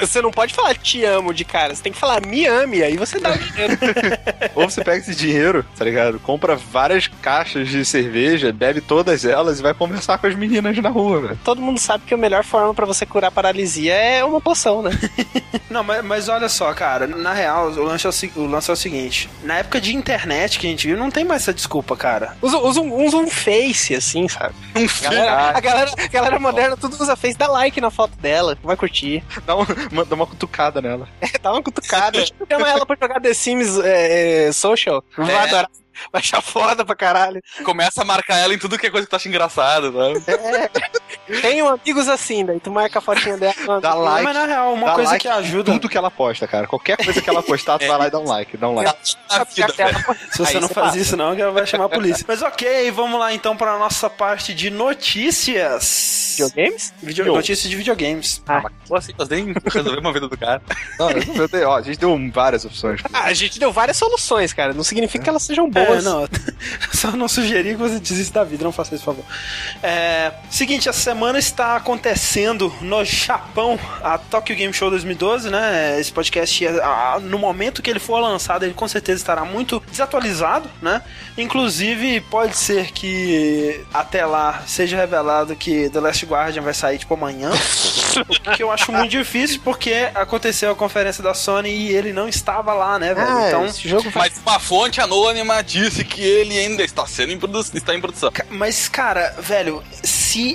Speaker 4: você não pode falar te amo de cara. Você tem que falar me ame, aí você dá o dinheiro.
Speaker 3: Ou você pega esse dinheiro, tá ligado? Compra várias caixas de cerveja, bebe todas elas e vai conversar com as meninas na rua, velho.
Speaker 4: Todo mundo sabe que a melhor forma pra você curar paralisia é uma poção, né?
Speaker 2: Não, mas, mas olha só, cara, na real, o lance, é o, o lance é o seguinte: na época de internet que a gente viu, não tem mais essa desculpa, cara.
Speaker 4: Usa, usa, um, usa um face, assim, sabe?
Speaker 1: Um
Speaker 4: A galera, a galera, a galera moderna tudo usa face, dá like na foto dela, vai curtir.
Speaker 3: Dá, um, uma- dá uma cutucada nela.
Speaker 4: Dá uma cutucada. Chama ela pra jogar The Sims é, é, Social. Vai
Speaker 1: É.
Speaker 4: adorar. Vai achar foda pra caralho.
Speaker 1: Começa a marcar ela em tudo que é coisa que tu acha engraçado, sabe?
Speaker 4: É. Tenho amigos assim, daí tu marca a fotinha dela.
Speaker 3: Dá like.
Speaker 2: Mas na real, uma
Speaker 3: dá
Speaker 2: coisa
Speaker 3: like
Speaker 2: que ajuda.
Speaker 3: em Tudo que ela posta, cara. Qualquer coisa que ela postar, tu vai lá e dá um like. Dá um like.
Speaker 2: Se você
Speaker 4: Aí
Speaker 2: não faz
Speaker 4: passa.
Speaker 2: isso, não, que ela vai chamar a polícia. Mas ok, vamos lá então para a nossa parte de notícias.
Speaker 4: Videogames?
Speaker 2: Video-
Speaker 3: Eu.
Speaker 2: Notícias de videogames.
Speaker 1: Ah, mas pô, assim, nós nem resolvemos a vida do cara.
Speaker 3: Não, eu dei- ó, a gente deu várias opções.
Speaker 4: Ah, a gente deu várias soluções, cara. Não significa que elas sejam
Speaker 2: É,
Speaker 4: boas.
Speaker 2: não, só não sugerir que você desista da vida, não faça isso, por favor. É, seguinte, essa semana está acontecendo no Japão a Tokyo Game Show 2012, né? Esse podcast, ah, no momento que ele for lançado, ele com certeza estará muito desatualizado, né? Inclusive, pode ser que até lá seja revelado que The Last Guardian vai sair tipo amanhã. O que eu acho muito difícil, porque aconteceu a conferência da Sony e ele não estava lá, né, velho?
Speaker 4: Ah,
Speaker 2: então.
Speaker 4: esse jogo vai...
Speaker 1: Mas uma fonte anônima disse que ele ainda está sendo em produ- está em produção.
Speaker 2: Mas, cara, velho,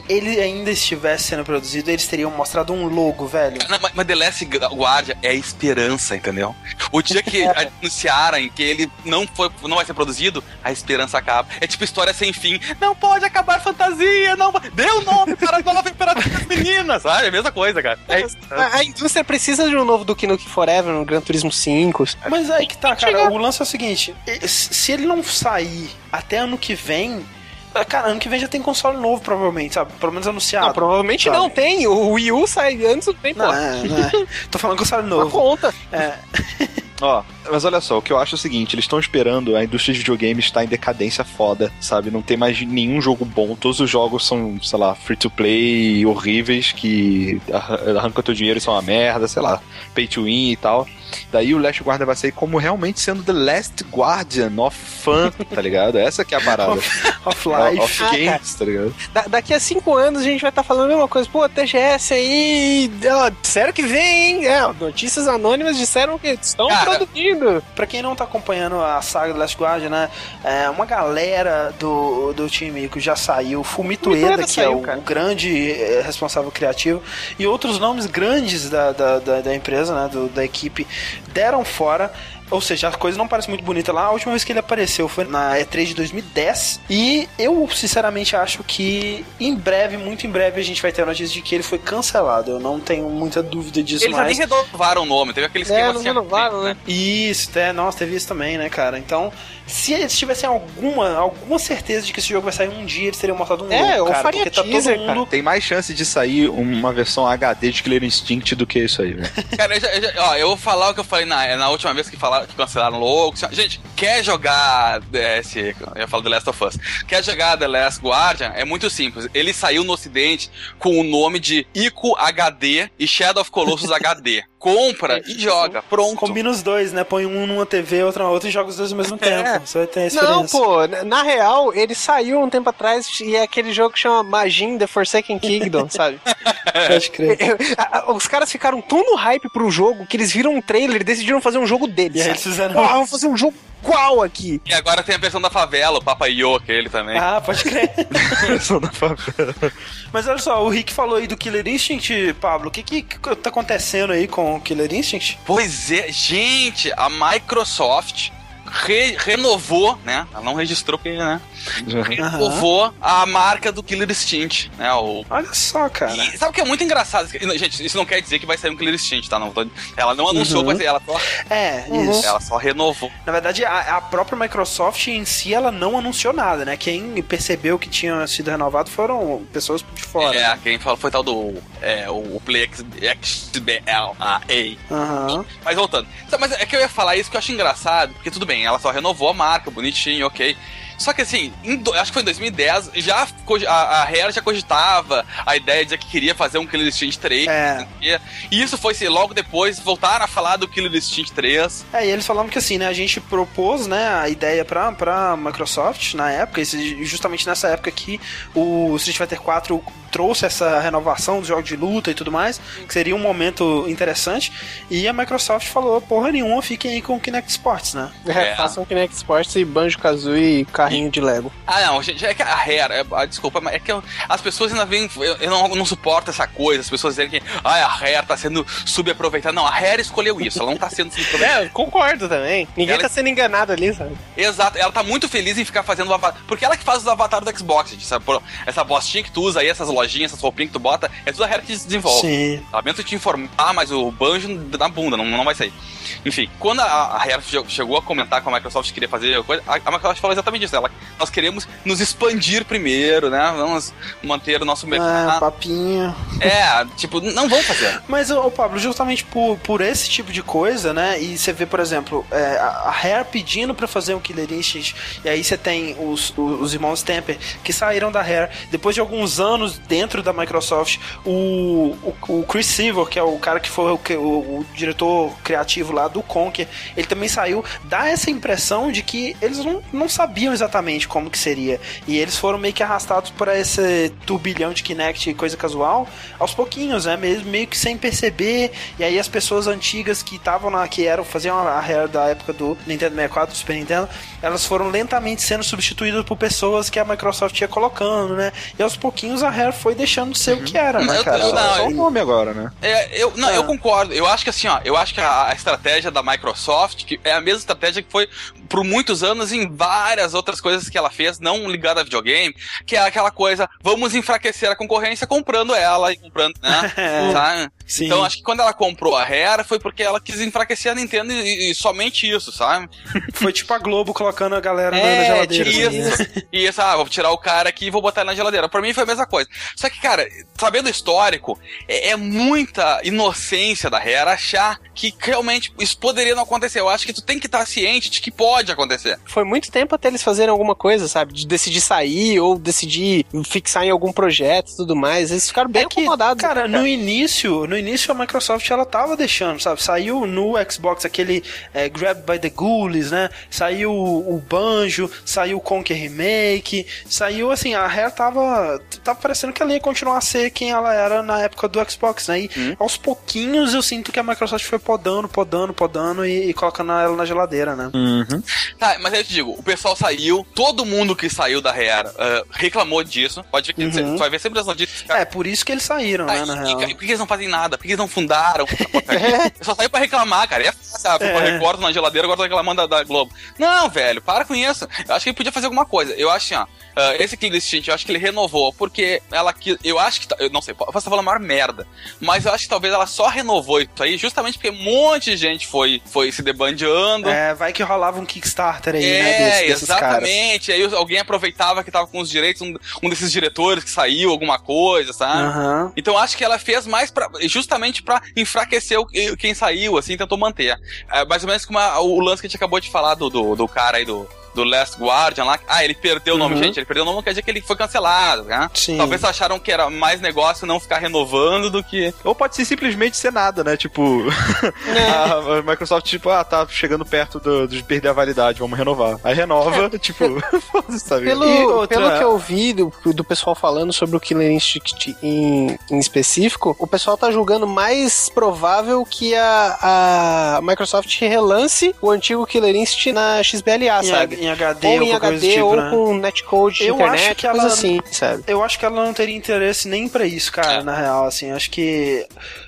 Speaker 2: ele ainda estivesse sendo produzido, eles teriam mostrado um logo, velho.
Speaker 1: Não, mas- mas The Last Guardian é a esperança, entendeu? O dia que anunciarem que ele não, foi, não vai ser produzido, a esperança acaba. É tipo história sem fim. Não pode acabar fantasia, não pode- Deu nome para a nova Imperatriz das Meninas, sabe? É a mesma coisa, cara. É isso.
Speaker 4: A, a indústria precisa de um novo Duke Nukem Forever no Gran Turismo 5.
Speaker 2: Mas aí que tá, cara, o lance é o seguinte: se ele não sair até ano que vem. Cara, ano que vem já tem console novo, provavelmente, sabe? Pelo menos anunciado.
Speaker 4: Não, provavelmente
Speaker 2: sabe?
Speaker 4: não tem. O Wii U sai antes do tempo.
Speaker 2: Não, é, não é. Tô falando console
Speaker 4: Uma
Speaker 2: novo.
Speaker 4: conta.
Speaker 2: É.
Speaker 3: Ó, mas olha só, o que eu acho é o seguinte, eles estão esperando, a indústria de videogames está em decadência foda, sabe? Não tem mais nenhum jogo bom, todos os jogos são, sei lá, free to play horríveis que arran- arrancam teu dinheiro e são uma merda, sei lá, pay to win e tal. Daí o Last Guardian vai sair como realmente sendo The Last Guardian of Fun, tá ligado? Essa que é a parada.
Speaker 2: Off-life.
Speaker 3: Of
Speaker 4: Ah,
Speaker 3: Games, tá ligado?
Speaker 4: Da- daqui a cinco anos a gente vai estar falando a mesma coisa. Pô, TGS aí. ó, disseram que vem, hein? É, notícias anônimas disseram que estão
Speaker 1: Cara.
Speaker 4: Produzindo.
Speaker 2: Pra quem não tá acompanhando a saga do Last Guardian, né? É, uma galera do, do time Mico já saiu. Fumito Ueda que
Speaker 4: saiu,
Speaker 2: é o, grande responsável criativo, e outros nomes grandes da, da, da, da empresa, né? do- da equipe, deram fora. Ou seja, a coisa não parece muito bonita lá. A última vez que ele apareceu foi na E3 de 2010. E eu, sinceramente, acho que em breve, muito em breve, a gente vai ter a notícia de que ele foi cancelado. Eu não tenho muita dúvida disso
Speaker 1: Eles já nem
Speaker 2: mais.
Speaker 1: renovaram o nome, teve aquele esquema
Speaker 4: É, não
Speaker 1: assim,
Speaker 4: renovaram, né?
Speaker 2: Isso, é, nossa, teve isso também, né, cara? Então, se eles tivessem alguma, alguma certeza de que esse jogo vai sair um dia, eles teriam mostrado um
Speaker 4: É, eu
Speaker 2: cara,
Speaker 4: faria
Speaker 2: porque tá
Speaker 4: teaser,
Speaker 2: todo mundo...
Speaker 3: Tem mais chance de sair uma versão HD de Killer Instinct do que isso aí, velho.
Speaker 1: Cara, eu, já- eu já- ó, eu vou falar o que eu falei na, na última vez que, falaram, que cancelaram logo. Gente, quer jogar esse, eu ia falar The Last of Us, quer jogar The Last Guardian? É muito simples. Ele saiu no ocidente com o nome de Ico HD e Shadow of Colossus HD. Compra e joga, pronto.
Speaker 2: Combina os dois, né? Põe um numa TV, outro na outra e joga os dois ao mesmo tempo. Você vai ter essa
Speaker 4: Não,
Speaker 2: experiência.
Speaker 4: pô, na- real, ele saiu um tempo atrás e é aquele jogo que chama Majin The Forsaken Kingdom, sabe?
Speaker 2: Pode crer.
Speaker 4: Os caras ficaram tão no hype pro jogo que eles viram um trailer e decidiram fazer um jogo deles.
Speaker 2: E aí eles fizeram-
Speaker 4: Pô, vamos fazer um jogo igual aqui.
Speaker 1: E agora tem a versão da favela, o Papa Yo, aquele também.
Speaker 2: Ah, pode crer.
Speaker 3: Versão da favela.
Speaker 2: Mas olha só, o Rick falou aí do Killer Instinct, Pablo. O que, que, que tá acontecendo aí com o Killer Instinct?
Speaker 1: Pois é, gente, a Microsoft re- renovou, né? Ela não registrou porque, né? Renovou a marca do Killer Instinct, né? O,
Speaker 2: Olha só, cara.
Speaker 1: E sabe o que é muito engraçado? Gente, isso não quer dizer que vai sair um Killer Instinct, tá? Não, tô- ela não anunciou
Speaker 2: Uhum.
Speaker 1: sair, ela só,
Speaker 2: É,
Speaker 4: Uhum.
Speaker 2: isso.
Speaker 1: ela só renovou.
Speaker 2: Na verdade, a, a própria Microsoft em si, ela não anunciou nada, né? Quem percebeu que tinha sido renovado foram pessoas de fora.
Speaker 1: É, quem falou foi tal do é, o Play XBLA.
Speaker 2: Aham.
Speaker 1: Mas voltando. Mas é que eu ia falar isso que eu acho engraçado, porque tudo bem, ela só renovou a marca, bonitinho, ok. Só que assim, do- acho que foi em 2010, já a, a Rare já cogitava a ideia de que queria fazer um Killer Instinct 3.
Speaker 2: É.
Speaker 1: E isso foi se logo depois voltaram a falar do Killer Instinct 3.
Speaker 2: É, e eles falaram que assim, né, a gente propôs, né, a ideia pra, pra Microsoft na época, esse- justamente nessa época que o Street Fighter 4 trouxe essa renovação dos jogos de luta e tudo mais, que seria um momento interessante. E a Microsoft falou, porra nenhuma, fiquem aí com o Kinect Sports, né?
Speaker 4: É,
Speaker 1: É.
Speaker 4: façam Kinect Sports e Banjo Kazooie e carrinho de Lego.
Speaker 1: Ah, não, gente, é que a Rare, é, ah, desculpa, mas é que eu- as pessoas ainda vêm. Eu, eu não, não suporto essa coisa, as pessoas dizem que ah, a Rare tá sendo subaproveitada. Não, a Rare escolheu isso, ela não tá sendo subaproveitada.
Speaker 4: É, eu concordo também. Ninguém
Speaker 1: Ela-
Speaker 4: tá sendo enganado ali, sabe?
Speaker 1: Exato, ela tá muito feliz em ficar fazendo o avatar. Porque ela que faz os avatares do Xbox, gente, sabe? Essa bostinha que tu usa aí, essas lojinhas, essas roupinhas que tu bota, é tudo a Rare que desenvolve.
Speaker 2: Sim.
Speaker 1: Lamento te informar, mas o banjo na bunda, não, não vai sair. Enfim, quando a, a Rare che- chegou a comentar com a Microsoft que queria fazer coisa, a, a Microsoft falou exatamente isso. Ela, nós queremos nos expandir primeiro, né? Vamos manter o nosso
Speaker 2: É,
Speaker 1: mercado.
Speaker 2: papinho.
Speaker 1: É, tipo, não vão fazer.
Speaker 2: Mas, ô, ô, Pablo, justamente por, por esse tipo de coisa, né? E você vê, por exemplo, é, a a Rare pedindo pra fazer um Killer Instinct, e aí você tem os, os, os irmãos Temper que saíram da Rare depois de alguns anos dentro da Microsoft. O, o, o Chris Silver, que é o cara que foi o, o, o diretor criativo lá do Conker, ele também saiu. Dá essa impressão de que eles não, não sabiam exatamente como que seria. E eles foram meio que arrastados por esse turbilhão de Kinect e coisa casual aos pouquinhos, né? Mesmo meio que sem perceber. E aí as pessoas antigas que estavam na que eram faziam a Rare da época do Nintendo 64, do Super Nintendo, elas foram lentamente sendo substituídas por pessoas que a Microsoft ia colocando, né? E aos pouquinhos a Rare foi deixando de ser o que era, né,
Speaker 1: Eu-
Speaker 2: cara?
Speaker 1: eu- não,
Speaker 3: Só o nome agora, né?
Speaker 1: É, eu, não,
Speaker 2: Ah.
Speaker 1: eu concordo. Eu acho que assim, ó, eu acho que a, a estratégia da Microsoft que é a mesma estratégia que foi por muitos anos em várias outras coisas que ela fez, não ligada a videogame, que é aquela coisa, vamos enfraquecer a concorrência comprando ela e comprando, né?
Speaker 2: É.
Speaker 1: sabe?
Speaker 2: Sim.
Speaker 1: Então acho que quando ela comprou a Rare foi porque ela quis enfraquecer a Nintendo e, e somente isso, sabe?
Speaker 2: Foi tipo a Globo colocando a galera na-
Speaker 4: É,
Speaker 2: na geladeira.
Speaker 1: isso. E isso, ah, vou tirar o cara aqui e vou botar ele na geladeira. Pra mim foi a mesma coisa. Só que, cara, sabendo o histórico, é, é muita inocência da Rare achar que realmente isso poderia não acontecer. Eu acho que tu tem que estar ciente de que pode acontecer.
Speaker 4: Foi muito tempo até eles fazerem alguma coisa, sabe? De decidir sair ou decidir fixar em algum projeto e tudo mais. Eles ficaram bem
Speaker 2: É que,
Speaker 4: acomodados.
Speaker 2: cara,
Speaker 4: né,
Speaker 2: no início, no início a Microsoft ela tava deixando, sabe? Saiu no Xbox aquele é, Grab by the Ghoulies, né? Saiu o Banjo, saiu o Conker Remake, saiu assim, a Rare tava tava parecendo que ela ia continuar a ser quem ela era na época do Xbox, né? E
Speaker 1: Hum.
Speaker 2: aos pouquinhos eu sinto que a Microsoft foi podando, podando, podando e, e colocando ela na geladeira, né?
Speaker 3: Uhum.
Speaker 1: Tá, mas eu te digo, o pessoal saiu, todo mundo que saiu da Rare ah, reclamou disso. Pode ver que você
Speaker 2: Uhum.
Speaker 1: vai ver sempre as notícias.
Speaker 2: É, por isso que eles saíram, né,
Speaker 1: Aí,
Speaker 2: na
Speaker 1: e-
Speaker 2: real.
Speaker 1: e por que eles não fazem nada? Por que eles não fundaram? Eu só saiu pra reclamar, cara. É fácil, ah,
Speaker 2: É.
Speaker 1: recordo na geladeira, agora tô reclamando da, da Globo. Não, velho, para com isso. Eu acho que ele podia fazer alguma coisa. Eu acho assim, ó. ah, esse Killer Instinct, eu acho que ele renovou, porque ela que. Eu acho que. Eu não sei, posso estar falando a maior merda. Mas eu acho que talvez ela só renovou isso aí justamente porque um monte de gente foi, foi se debandeando.
Speaker 2: É, vai que rolava um Kickstarter aí, né?
Speaker 1: É,
Speaker 2: desse- desses caras.
Speaker 1: exatamente. Aí alguém aproveitava que tava com os direitos, um, um desses diretores que saiu, alguma coisa, sabe?
Speaker 2: Aham.
Speaker 1: Então acho que ela fez mais pra, justamente pra enfraquecer o, quem saiu, assim, tentou manter. É, mais ou menos como a- o lance que a gente acabou de falar do, do, do cara aí do, do Last Guardian lá. Ah, ele perdeu o nome,
Speaker 2: Uhum.
Speaker 1: gente. Ele perdeu o nome, não quer dizer que ele foi cancelado, né?
Speaker 2: Sim.
Speaker 1: Talvez acharam que era mais negócio não ficar renovando do que.
Speaker 3: Ou pode ser simplesmente ser nada, né? Tipo, a, a Microsoft, tipo, ah, tá chegando perto do- de perder a validade, vamos renovar. Aí renova, tipo, foda-se, sabe?
Speaker 4: Pelo,
Speaker 2: E outra-
Speaker 4: pelo que eu vi do, do pessoal falando sobre o Killer Instinct em, em específico, o pessoal tá julgando mais provável que a, a Microsoft relance o antigo Killer Instinct na XBLA,
Speaker 2: Em,
Speaker 4: sabe?
Speaker 2: Em HD
Speaker 4: ou
Speaker 2: ou
Speaker 4: em HD
Speaker 2: tipo,
Speaker 4: ou
Speaker 2: né?
Speaker 4: com netcode de
Speaker 2: Eu
Speaker 4: internet,
Speaker 2: acho que ela-
Speaker 4: assim, sabe?
Speaker 2: Eu acho que ela não teria interesse nem pra isso, cara, na real, assim. Acho que.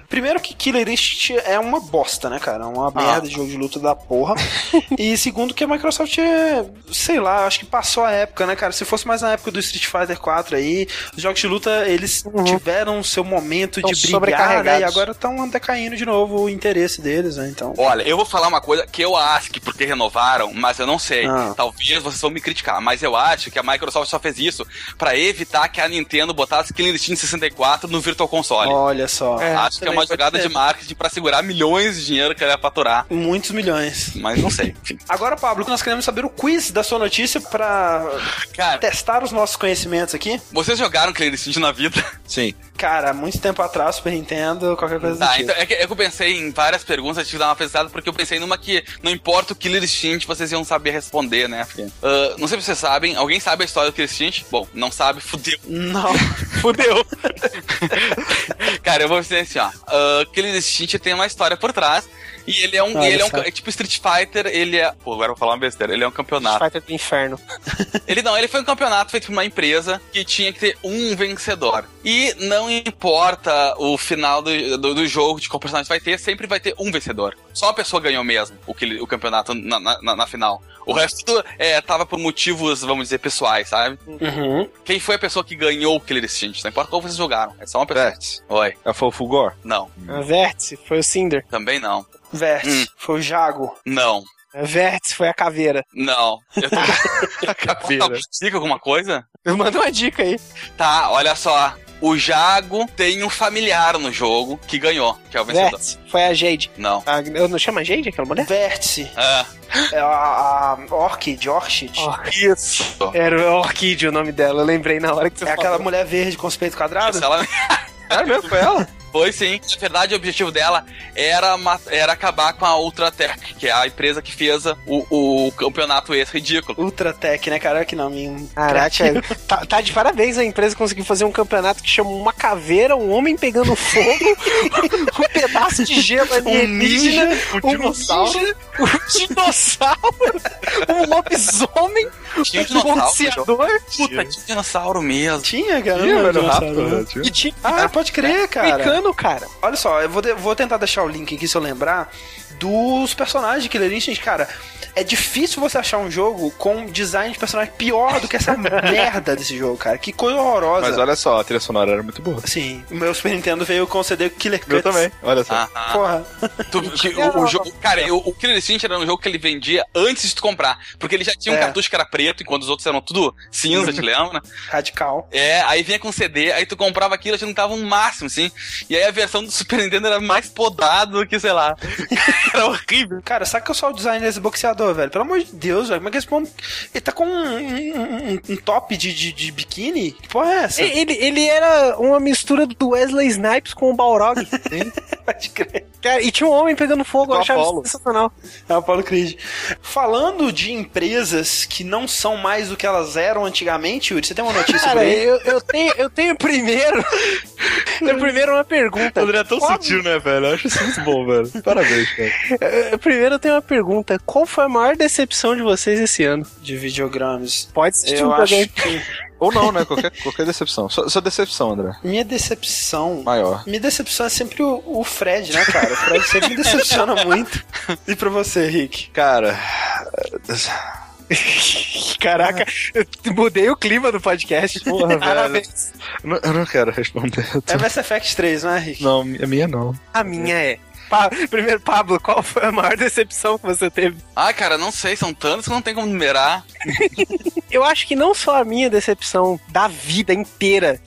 Speaker 2: Primeiro que Killer Instinct é uma bosta, né, cara? É uma
Speaker 1: Ah.
Speaker 2: merda de jogo de luta da porra. e segundo que a Microsoft é. Sei lá, acho que passou a época, né, cara? Se fosse mais na época do Street Fighter 4 aí, os jogos de luta, eles tiveram seu momento
Speaker 4: Tão
Speaker 2: de brigar, né? E agora estão decaindo de novo o interesse deles, né? Então.
Speaker 1: Olha, eu vou falar uma coisa que eu acho que porque renovaram, mas eu não sei.
Speaker 2: Ah.
Speaker 1: Talvez vocês vão me criticar, mas eu acho que a Microsoft só fez isso pra evitar que a Nintendo botasse Killer Instinct 64 no Virtual Console.
Speaker 2: Olha só.
Speaker 4: É,
Speaker 1: acho que é
Speaker 4: também
Speaker 1: uma jogada
Speaker 2: ser.
Speaker 1: de marketing pra segurar milhões de dinheiro que ele ia faturar.
Speaker 2: Muitos milhões.
Speaker 1: Mas não sei. Enfim.
Speaker 2: Agora, Pablo, nós queremos saber o quiz da sua notícia pra
Speaker 1: Cara,
Speaker 2: testar os nossos conhecimentos aqui.
Speaker 1: vocês jogaram Killer Instinct na vida?
Speaker 3: Sim.
Speaker 2: Cara, muito tempo atrás, Super Nintendo, qualquer coisa do
Speaker 1: Tá,
Speaker 2: tipo.
Speaker 1: então é que, é que eu pensei em várias perguntas, tive que dar uma pesquisada, porque eu pensei numa que não importa o Killer Instinct, vocês iam saber responder, né? Porque, ah, não sei se vocês sabem, alguém sabe a história do Killer Instinct? Bom, não sabe, fudeu.
Speaker 2: Não.
Speaker 1: Fudeu. Cara, eu vou dizer assim, ó. Uh, Killer Instinct tem uma história por trás. E ele é um.
Speaker 2: Olha
Speaker 1: ele é um. É tipo Street Fighter, ele é. Pô, agora eu vou falar uma besteira. Ele é um campeonato.
Speaker 4: Fighter do inferno.
Speaker 1: Ele não, ele foi um campeonato feito por uma empresa que tinha que ter um vencedor. E não importa o final do, do, do jogo, de qual personagem vai ter, sempre vai ter um vencedor. Só uma pessoa ganhou mesmo o, que, o campeonato na, na, na final. O resto tudo é, tava por motivos, vamos dizer, pessoais, sabe?
Speaker 2: Uhum.
Speaker 1: Quem foi a pessoa que ganhou o Killer Instinct? Não importa qual vocês jogaram, é só uma pessoa.
Speaker 3: Vértice.
Speaker 1: Oi.
Speaker 3: É foi o Fulgor?
Speaker 1: Não.
Speaker 4: A Vértice foi o Cinder.
Speaker 1: Também não.
Speaker 2: Vértice.
Speaker 1: Hum.
Speaker 2: Foi o Jago.
Speaker 1: Não.
Speaker 4: A Vértice foi a caveira.
Speaker 1: Não. Eu tô...
Speaker 3: Caveira.
Speaker 1: Explica alguma coisa?
Speaker 4: Eu mando uma dica aí.
Speaker 1: Tá, olha só. O Jago tem um familiar no jogo que ganhou, que é o vencedor.
Speaker 4: Vértice foi a Jade.
Speaker 1: Não.
Speaker 4: A, eu não chama Jade aquela mulher?
Speaker 2: Vértice.
Speaker 1: Ah,
Speaker 2: É a, a Orchid, Orchid.
Speaker 4: isso. Era o Orquídea o nome dela. Eu lembrei na hora que você
Speaker 2: É
Speaker 4: falou.
Speaker 2: aquela mulher verde com os peitos quadrados?
Speaker 1: ela...
Speaker 3: É mesmo? Foi ela?
Speaker 1: Foi sim. Na verdade, o objetivo dela era, era acabar com a Ultratech, que é a empresa que fez o, o campeonato esse ridículo.
Speaker 2: Ultratech, né, cara? Que nome
Speaker 4: Caraca, tá, tá de parabéns a empresa conseguiu fazer um campeonato que chama uma caveira, um homem pegando fogo, um pedaço de gelo alienígena, um
Speaker 3: dinossauro.
Speaker 4: ninja, um dinossauro, um lobisomem,
Speaker 1: Tinha um
Speaker 4: um
Speaker 1: dinossauro.
Speaker 4: boxeador
Speaker 1: Puta, tinha dinossauro mesmo.
Speaker 2: Tinha, cara.
Speaker 3: Tinha,
Speaker 2: dinossauro,
Speaker 3: né?
Speaker 4: e tinha
Speaker 2: Ah, pode crer, cara.
Speaker 4: Americano, cara.
Speaker 2: Olha só, eu vou, de- vou tentar deixar o link aqui se eu lembrar dos personagens de Killer Instinct, cara. É difícil você achar um jogo com design de personagem pior do que essa merda desse jogo, cara. Que coisa horrorosa.
Speaker 3: Mas olha só, a trilha sonora era muito boa.
Speaker 2: Sim, o meu Super Nintendo veio com o CD Killer Cuts.
Speaker 3: Eu também, olha só.
Speaker 1: Ah, ah.
Speaker 2: Porra.
Speaker 1: Tu- que o, o jogo, cara, eu- o Killer Instinct era um jogo que ele vendia antes de tu comprar. Porque ele já tinha um
Speaker 2: É.
Speaker 1: cartucho que era preto, enquanto os outros eram tudo cinza, te lembra?
Speaker 2: Radical.
Speaker 1: É, aí vinha com CD, aí tu comprava aquilo, achando que tava um máximo, assim. E aí a versão do Super Nintendo era mais podado que, sei lá. Era horrível.
Speaker 2: Cara, sabe que eu sou o design desse boxeador, velho? Pelo amor de Deus, velho. Como é que esse povo... Ele tá com um, um- um- top de, de, de biquíni? Que porra é essa?
Speaker 4: Ele, ele era uma mistura do Wesley Snipes com o Balrog.
Speaker 2: Pode crer.
Speaker 4: Cara, e tinha um homem pegando fogo, eu
Speaker 3: Do
Speaker 4: achava sensacional.
Speaker 2: É o Paulo Creed. Falando de empresas que não são mais o que elas eram antigamente, Yuri, você tem uma notícia
Speaker 4: Cara,
Speaker 2: aí?
Speaker 4: eu, eu tenho, eu tenho primeiro. tenho primeiro uma pergunta.
Speaker 3: O André é tão
Speaker 4: Qual-
Speaker 3: sutil, né, velho? Eu acho isso muito bom, velho. Parabéns, cara.
Speaker 4: Primeiro eu tenho uma pergunta. Qual foi a maior decepção de vocês esse ano?
Speaker 2: De videogramas.
Speaker 4: Pode assistir
Speaker 2: Eu
Speaker 4: um
Speaker 2: acho que
Speaker 3: Ou não, né? Qualquer, qualquer decepção. Só, só decepção, André.
Speaker 2: minha decepção.
Speaker 3: Maior.
Speaker 2: Minha decepção é sempre o, o Fred, né, cara? O Fred sempre me decepciona muito. E pra você, Rick?
Speaker 3: Cara.
Speaker 4: Caraca, eu mudei o clima do podcast.
Speaker 3: Porra, velho. Não- eu não quero responder. Tô-
Speaker 2: É Mass Effect 3, não é, Rick?
Speaker 3: Não, a minha não.
Speaker 4: A minha é. Pa- Primeiro, Pablo, qual foi a maior decepção que você teve?
Speaker 1: Ah, cara, não sei, são tantos que não tem como numerar.
Speaker 4: Eu acho que não só a minha decepção da vida inteira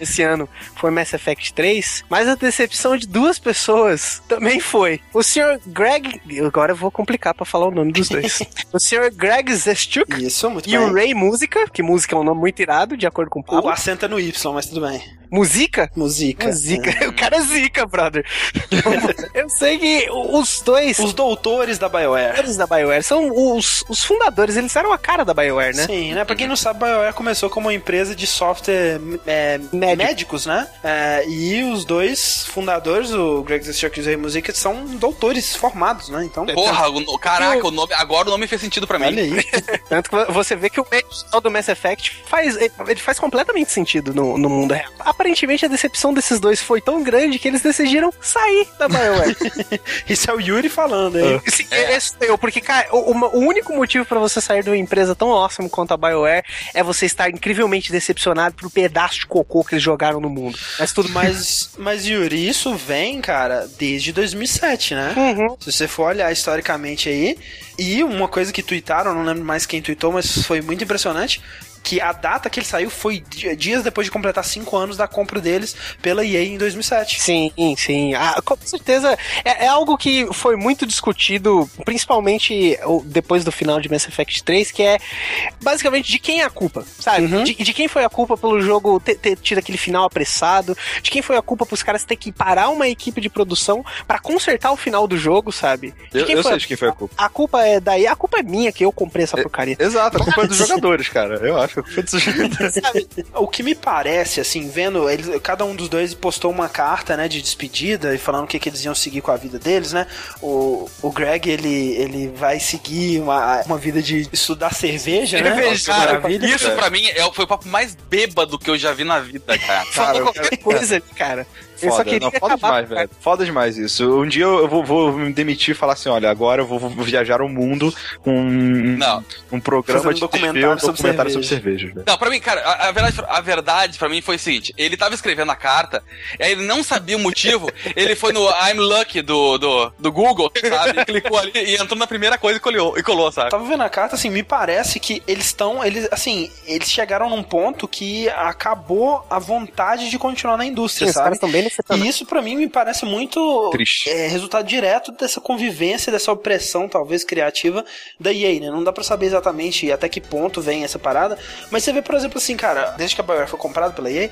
Speaker 4: esse ano foi Mass Effect 3, mas a decepção de duas pessoas também foi. O senhor Greg. Agora eu vou complicar pra falar o nome dos dois. o senhor Greg Zestuk
Speaker 2: Isso, muito
Speaker 4: e
Speaker 2: bem.
Speaker 4: o Ray Música, que música é um nome muito irado, de acordo com o
Speaker 2: O
Speaker 4: Pablo.
Speaker 2: acento é no Y, mas tudo bem.
Speaker 4: Música?
Speaker 2: Música.
Speaker 4: Música.
Speaker 2: É.
Speaker 4: O cara é zica, brother. eu sei que os dois.
Speaker 2: Os doutores da BioWare.
Speaker 4: fundadores da BioWare são os, os fundadores, eles eram a cara da BioWare, né?
Speaker 2: Sim, né? Pra quem não sabe, a BioWare começou como uma empresa de software é,
Speaker 4: Médico.
Speaker 2: médicos, né? É, e os dois fundadores, o Greg Zesturk e o Ray Musica, são doutores formados, né? Então,
Speaker 1: Porra, o, o- caraca, o nome, agora o nome fez sentido pra mim.
Speaker 2: olha aí.
Speaker 4: Tanto que você vê que o edital do Mass Effect faz, ele faz completamente sentido no, no mundo real. Aparentemente a decepção desses dois foi tão grande que eles decidiram sair da BioWare.
Speaker 2: Isso é o Yuri falando, hein?
Speaker 4: Sim,
Speaker 1: É.
Speaker 4: esse sou eu, porque, cara, o, o único motivo pra você sair de uma empresa tão awesome quanto a BioWare é você estar incrivelmente decepcionado pelo pedaço de cocô que eles jogaram no mundo. Mas tudo mais.
Speaker 2: Mas, mas Yuri, isso vem, cara, desde 2007, né?
Speaker 4: Uhum.
Speaker 2: Se você for olhar historicamente aí, e uma coisa que tweetaram, não lembro mais quem tweetou, mas foi muito impressionante, que a data que ele saiu foi dias depois de completar cinco anos da compra deles pela EA em 2007.
Speaker 4: Sim, sim. Ah, com certeza é, é, algo que foi muito discutido, principalmente depois do final de Mass Effect 3, que é basicamente de quem é a culpa, sabe? Uhum. De, de, quem foi a culpa pelo jogo ter, ter, tido aquele final apressado, de quem foi a culpa pros caras ter que parar uma equipe de produção para consertar o final do jogo, sabe?
Speaker 3: De eu, eu sei a, de quem foi a culpa.
Speaker 4: A culpa é daí, a culpa é minha que eu comprei essa é, porcaria.
Speaker 3: Exato, a culpa é dos jogadores, cara. Eu acho jogadores.
Speaker 2: o que me parece, assim, vendo, eles, cada um dos dois postou uma carta, né, de despedida e falando o que, que eles iam seguir com a vida deles, né? O, o Greg, ele, ele vai seguir uma, uma vida de estudar cerveja, né?
Speaker 1: Cerveja, cara, isso pra mim é, foi o papo mais bêbado que eu já vi na vida, cara.
Speaker 4: Falou qualquer coisa, cara.
Speaker 3: Foda. Eu só queria não, foda acabar, demais, velho. Foda demais isso. Um dia eu vou, vou, me demitir e falar assim: olha, agora eu vou, vou viajar o mundo com um, não. um programa um de
Speaker 2: documentário, TV, um sobre, documentário cerveja. sobre cerveja.
Speaker 1: Velho. Não, pra mim, cara, a, a, verdade, a verdade pra mim foi o seguinte: ele tava escrevendo a carta, aí ele não sabia o motivo, ele foi no I'm Lucky do, do, do Google, sabe? Clicou ali e entrou na primeira coisa e colou, e colou sabe?
Speaker 2: Tava vendo a carta, assim, me parece que eles estão, eles, assim, eles chegaram num ponto que acabou a vontade de continuar na indústria, Sim, sabe? E isso para mim me parece muito é, resultado direto dessa convivência, dessa opressão talvez criativa da EA, né? Não dá para saber exatamente até que ponto vem essa parada, mas você vê, por exemplo, assim, cara, desde que a BioWare foi comprada pela EA,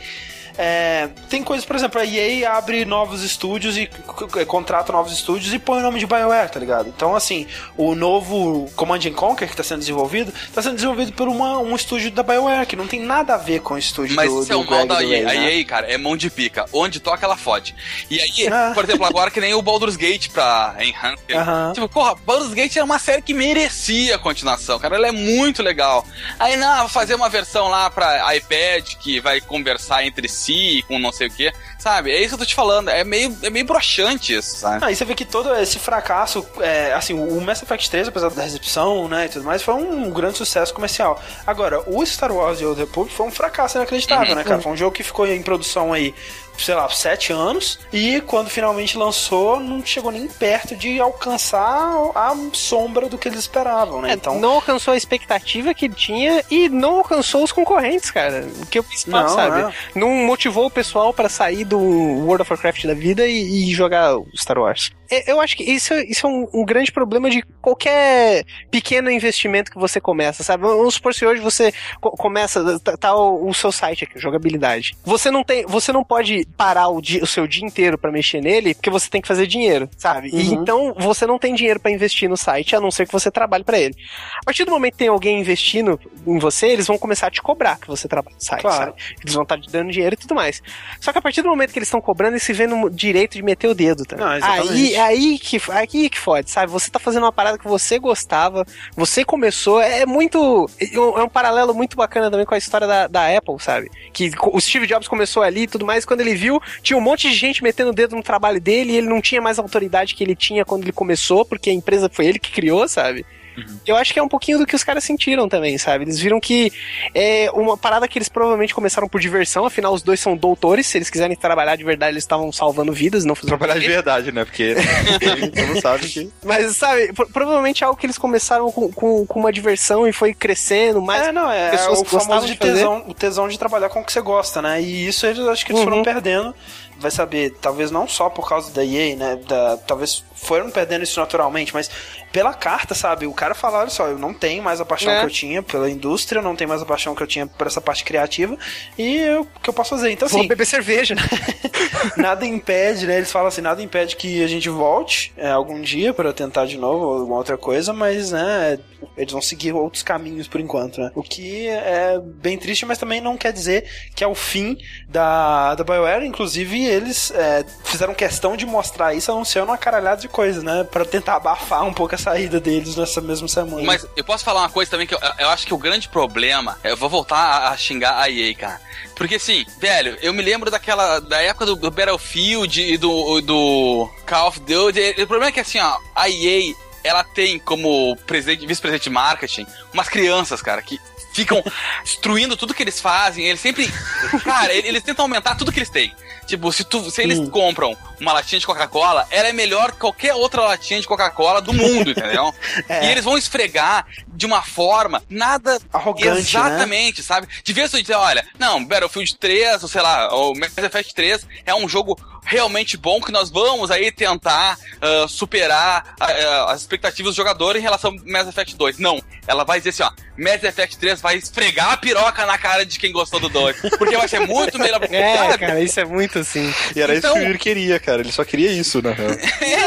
Speaker 2: é, tem coisas, por exemplo, a EA abre novos estúdios e contrata novos estúdios e põe o nome de BioWare, tá ligado? Então, assim, o novo Command Conquer que tá sendo desenvolvido, tá sendo desenvolvido por uma, um estúdio da BioWare, que não tem nada a ver com o estúdio
Speaker 1: Mas
Speaker 2: do,
Speaker 1: isso é o mal da EA. A EA, cara, é mão de pica. Onde toca, ela fode. E aí, ah. por exemplo, agora que nem o Baldur's Gate pra Enhance.
Speaker 2: Uhum.
Speaker 1: Tipo, porra, Baldur's Gate é uma série que merecia continuação, cara. Ela é muito legal. Aí, não, vou fazer uma versão lá pra iPad que vai conversar entre si si, com não sei o que, sabe? É isso que eu tô te falando, é meio, é meio broxante isso, sabe?
Speaker 2: Ah, e você vê que todo esse fracasso, é, assim, o Mass Effect 3, apesar da recepção, né, e tudo mais, foi um grande sucesso comercial. Agora, o Star Wars The Old Republic foi um fracasso inacreditável, uhum. né, cara? Foi um jogo que ficou em produção aí sei lá, sete anos, e quando finalmente lançou, não chegou nem perto de alcançar a sombra do que eles esperavam, né?
Speaker 4: É, então... Não alcançou a expectativa que ele tinha e não alcançou os concorrentes, cara. O que eu principal, não, sabe? É. Não motivou o pessoal para sair do World of Warcraft da vida e, e jogar Star Wars. É, eu acho que isso, isso é um, um, grande problema de qualquer pequeno investimento que você começa, sabe? Vamos supor se hoje você começa, tá, tá o, o, seu site aqui, jogabilidade. Você não tem, você não pode parar o, dia, o seu dia inteiro para mexer nele, porque você tem que fazer dinheiro, sabe? Uhum. E então você não tem dinheiro para investir no site, a não ser que você trabalhe para ele. A partir do momento que tem alguém investindo em você, eles vão começar a te cobrar que você trabalha no site, claro. sabe? Eles vão estar tá te dando dinheiro e tudo mais. Só que a partir do momento que eles estão cobrando, eles se vê no direito de meter o dedo, tá? Não, aí, aí que, aí que fode, sabe? Você tá fazendo uma parada que você gostava, você começou, é muito. É um paralelo muito bacana também com a história da, da Apple, sabe? Que o Steve Jobs começou ali e tudo mais, quando ele viu, tinha um monte de gente metendo o dedo no trabalho dele e ele não tinha mais a autoridade que ele tinha quando ele começou, porque a empresa foi ele que criou, sabe? Uhum. Eu acho que é um pouquinho do que os caras sentiram também, sabe? Eles viram que é uma parada que eles provavelmente começaram por diversão, afinal os dois são doutores, se eles quiserem trabalhar de verdade, eles estavam salvando vidas, não
Speaker 3: fazendo Trabalhar de verdade, né? Porque todo mundo sabe que...
Speaker 4: Mas, sabe, provavelmente é algo que eles começaram com, com, com, uma diversão e foi crescendo, mais
Speaker 2: é, não, é, pessoas é o famoso de, tesão, o tesão de trabalhar com o que você gosta, né? E isso eles acho que eles uhum. foram perdendo vai saber, talvez não só por causa da EA, né? Da, talvez foram perdendo isso naturalmente, mas pela carta, sabe? O cara falou, olha só, eu não tenho mais a paixão é. que eu tinha pela indústria, eu não tenho mais a paixão que eu tinha por essa parte criativa, e o que eu posso fazer? Então, assim... Vou
Speaker 4: beber cerveja.
Speaker 2: nada impede, né? Eles falam assim, nada impede que a gente volte é, algum dia para tentar de novo alguma outra coisa, mas, né, eles vão seguir outros caminhos por enquanto, né? O que é bem triste, mas também não quer dizer que é o fim da, da BioWare, inclusive eles é, fizeram questão de mostrar isso anunciando uma caralhada de coisas, né? Para tentar abafar um pouco essa saída deles nessa mesma semana.
Speaker 1: Mas eu posso falar uma coisa também que eu, eu acho que o grande problema. Eu vou voltar a, a xingar a EA, cara. Porque assim, velho, eu me lembro daquela. da época do, do Battlefield e do, do Call of Duty. O problema é que assim, ó, a EA ela tem como presidente, vice-presidente de marketing umas crianças, cara, que ficam destruindo tudo que eles fazem. Eles sempre. Cara, eles tentam aumentar tudo que eles têm. Tipo, se, tu, se eles compram uma latinha de Coca-Cola, ela é melhor que qualquer outra latinha de Coca-Cola do mundo, entendeu? é. E eles vão esfregar de uma forma nada
Speaker 2: arrogante, né?
Speaker 1: exatamente,
Speaker 2: né?
Speaker 1: sabe? Devia se dizer, olha, não, Battlefield 3, ou sei lá, ou Mass Effect 3 é um jogo realmente bom que nós vamos aí tentar uh, superar uh, as expectativas do jogador em relação ao Mass Effect 2. Não, ela vai dizer assim, ó, Mass Effect 3 vai esfregar a piroca na cara de quem gostou do 2, porque vai ser muito melhor.
Speaker 4: É, cara, cara, isso é muito assim.
Speaker 3: E era então... isso que o Yuri queria, cara, ele só queria isso, na real.
Speaker 4: é,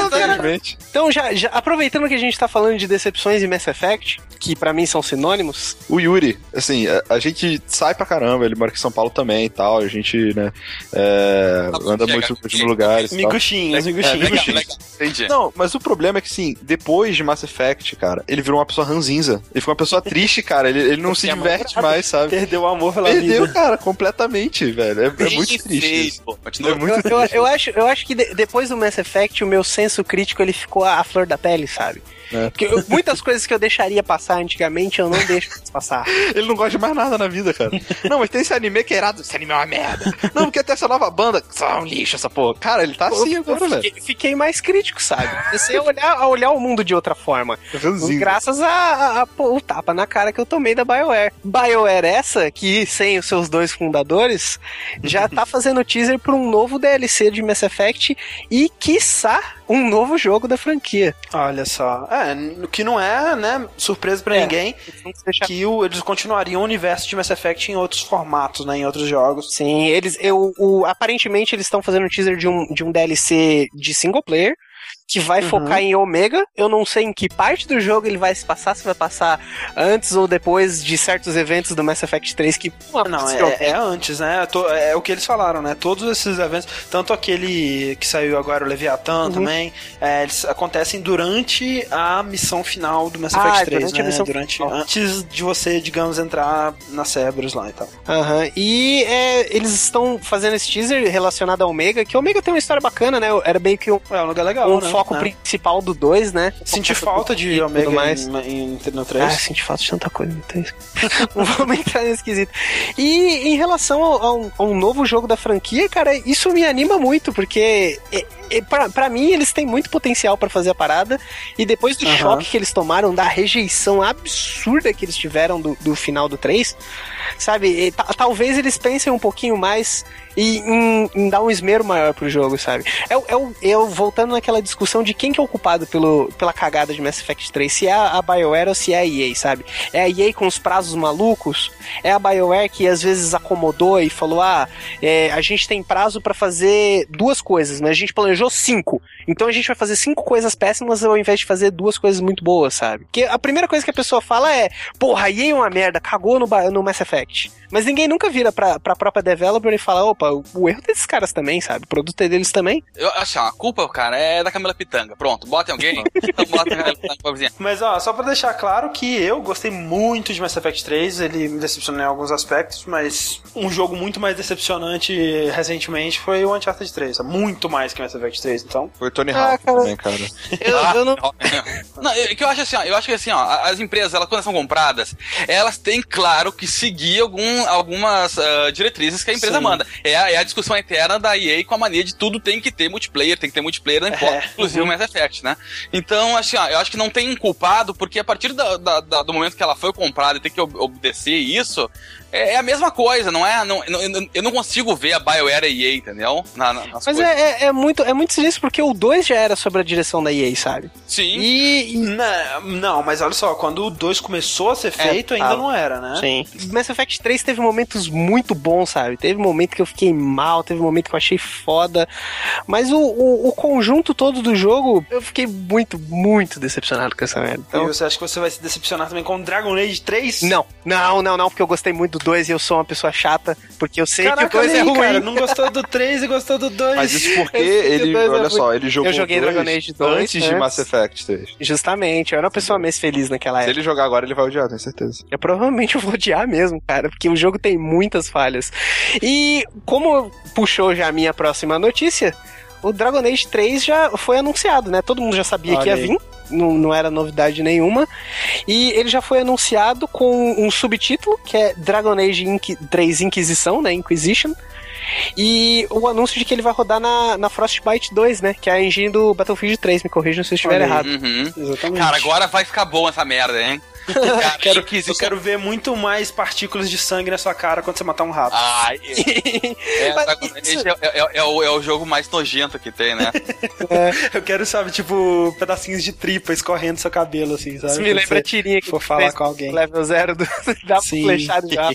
Speaker 4: Então, já, já, aproveitando que a gente tá falando de decepções em Mass Effect, que para mim são sinônimos.
Speaker 3: O Yuri, assim, a, a, gente sai pra caramba, ele mora aqui em São Paulo também e tal, a gente, né, é, anda muito últimos lugares.
Speaker 2: Miguxinhos, miguxinhos.
Speaker 3: É, Não, mas o problema é que, sim, depois de Mass Effect, cara, ele virou uma pessoa ranzinza. Ele ficou uma pessoa triste, cara. Ele, ele não se diverte mais, sabe?
Speaker 2: Perdeu o amor pela
Speaker 3: Perdeu, vida. cara, completamente, velho. É, é muito triste.
Speaker 4: É muito eu, eu, eu, acho, eu acho que de, depois do Mass Effect, o meu senso crítico ele ficou a flor da pele, sabe? É. Eu, muitas coisas que eu deixaria passar antigamente, eu não deixo passar.
Speaker 3: Ele não gosta de mais nada na vida, cara. Não, mas tem esse anime que é irado. Esse anime é uma merda. Não, porque tem essa nova banda. Só um lixo essa porra. Cara, ele tá assim eu, agora,
Speaker 4: eu fiquei,
Speaker 3: velho.
Speaker 4: Fiquei mais crítico, sabe? Comecei a olhar, a olhar o mundo de outra forma. Graças a, a, a pô, o tapa na cara que eu tomei da BioWare. BioWare essa, que sem os seus dois fundadores, já tá fazendo teaser pra um novo DLC de Mass Effect e, quiçá, um novo jogo da franquia.
Speaker 2: Olha só. É, o que não é, né, surpresa para é, ninguém, que o, eles continuariam o universo de Mass Effect em outros formatos, né, em outros jogos.
Speaker 4: Sim, eles, eu, o, aparentemente eles estão fazendo um teaser de um, de um DLC de single player, que vai uhum. focar em Omega. Eu não sei em que parte do jogo ele vai se passar, se vai passar antes ou depois de certos eventos do Mass Effect 3 que.
Speaker 2: não, é, é, antes, né? É o que eles falaram, né? Todos esses eventos, tanto aquele que saiu agora, o Leviathan uhum. também, é, eles acontecem durante a missão final do Mass ah, Effect 3, durante né? A missão durante, final. antes de você, digamos, entrar na Cerberus lá e tal.
Speaker 4: Uhum. E é, eles estão fazendo esse teaser relacionado a Omega, que Omega tem uma história bacana, né? Era meio que um,
Speaker 2: é um lugar legal,
Speaker 4: um
Speaker 2: né?
Speaker 4: Foco é. principal do 2, né?
Speaker 2: Senti falta de Omega mais. Em, em, no 3. Ah,
Speaker 4: senti falta de tanta coisa no 3. Vamos entrar nesse quesito. E em relação a um, a um, novo jogo da franquia, cara, isso me anima muito, porque é, é, pra, pra mim eles têm muito potencial para fazer a parada. E depois do uhum. choque que eles tomaram, da rejeição absurda que eles tiveram do, do final do 3, sabe? Talvez eles pensem um pouquinho mais e em, em, dar um esmero maior pro jogo, sabe? É, é, eu voltando naquela discussão de quem que é o culpado pelo, pela cagada de Mass Effect 3, se é a, a BioWare ou se é a EA, sabe? É a EA com os prazos malucos? É a BioWare que às vezes acomodou e falou: ah, é, a gente tem prazo para fazer duas coisas, mas a gente planejou cinco. Então a gente vai fazer cinco coisas péssimas ao invés de fazer duas coisas muito boas, sabe? Porque a primeira coisa que a pessoa fala é: porra, a EA é uma merda, cagou no, no Mass Effect. Mas ninguém nunca vira pra, pra própria developer e fala: opa, o erro desses caras também, sabe? O produto é deles também.
Speaker 1: Eu acho, a culpa, cara, é da Camila Pitanga. Pronto, bota alguém, então bota a Camila Pitanga pra vizinha.
Speaker 2: Mas ó, só pra deixar claro que eu gostei muito de Mass Effect 3, ele me decepcionou em alguns aspectos, mas um jogo muito mais decepcionante recentemente foi o Uncharted 3. Muito mais que Mass Effect 3, então.
Speaker 3: Foi o Tony ah, Hawk cara. também, cara.
Speaker 1: Eu, ah, eu não. não, é que eu acho assim, ó, eu acho que assim, ó, as empresas, elas, quando são compradas, elas têm, claro, que seguir algum, algumas uh, diretrizes que a empresa Sim. manda. É a, é a discussão eterna da EA com a mania de tudo tem que ter multiplayer, tem que ter multiplayer, não importa, é. inclusive uhum. o Mass Effect, né? Então, assim, ó, eu acho que não tem um culpado, porque a partir da, da, da, do momento que ela foi comprada e tem que obedecer isso, é, é, a mesma coisa, não é? Não, eu não consigo ver a BioWare e a EA, entendeu? Na, na,
Speaker 4: mas é, é, é, muito, é muito sinistro porque o 2 já era sobre a direção da EA, sabe?
Speaker 1: Sim.
Speaker 2: E. Não, não mas olha só, quando o 2 começou a ser é, feito, ainda ah, não era, né?
Speaker 4: Sim. Mass Effect 3 teve momentos muito bons, sabe? Teve momento que eu fiquei mal, teve momento que eu achei foda. Mas o, o, o conjunto todo do jogo, eu fiquei muito, muito decepcionado com essa merda.
Speaker 2: Então... E você acha que você vai se decepcionar também com Dragon Age 3?
Speaker 4: Não, não, não, não, porque eu gostei muito do 2 e eu sou uma pessoa chata, porque eu sei
Speaker 2: Caraca,
Speaker 4: que o 2 é ruim. Cara,
Speaker 2: não gostou do 3 e gostou do 2.
Speaker 3: Mas isso porque ele, é olha é só, ele jogou
Speaker 4: Eu joguei Dragon Age 2
Speaker 3: antes, antes de Mass Effect 3.
Speaker 4: Justamente, eu era uma pessoa mais feliz naquela época.
Speaker 3: Se ele jogar agora, ele vai odiar, tenho certeza.
Speaker 4: Eu provavelmente vou odiar mesmo, cara, porque o jogo tem muitas falhas. E como puxou já a minha próxima notícia, o Dragon Age 3 já foi anunciado, né? Todo mundo já sabia
Speaker 2: Olha
Speaker 4: que ia
Speaker 2: aí.
Speaker 4: vir. Não, não era novidade nenhuma. E ele já foi anunciado com um subtítulo, que é Dragon Age Inqui 3 Inquisição, né? Inquisition. E o anúncio de que ele vai rodar na, na Frostbite 2, né? Que é a engine do Battlefield 3, me corrijam se eu estiver errado.
Speaker 1: Uhum.
Speaker 2: Exatamente.
Speaker 1: Cara, agora vai ficar bom essa merda, hein? Cara,
Speaker 2: Quero, eu quero ver muito mais partículas de sangue na sua cara quando você matar um rato.
Speaker 1: Ai, é, Dragon
Speaker 4: isso-
Speaker 1: Age é, é- é o, é o jogo mais nojento que tem, né?
Speaker 2: Eu quero, sabe, tipo, pedacinhos de tripa escorrendo do seu cabelo, assim, sabe?
Speaker 4: Isso me lembra a tirinha que
Speaker 2: for falar com alguém.
Speaker 4: Level zero do
Speaker 2: Sim.
Speaker 4: flechada já.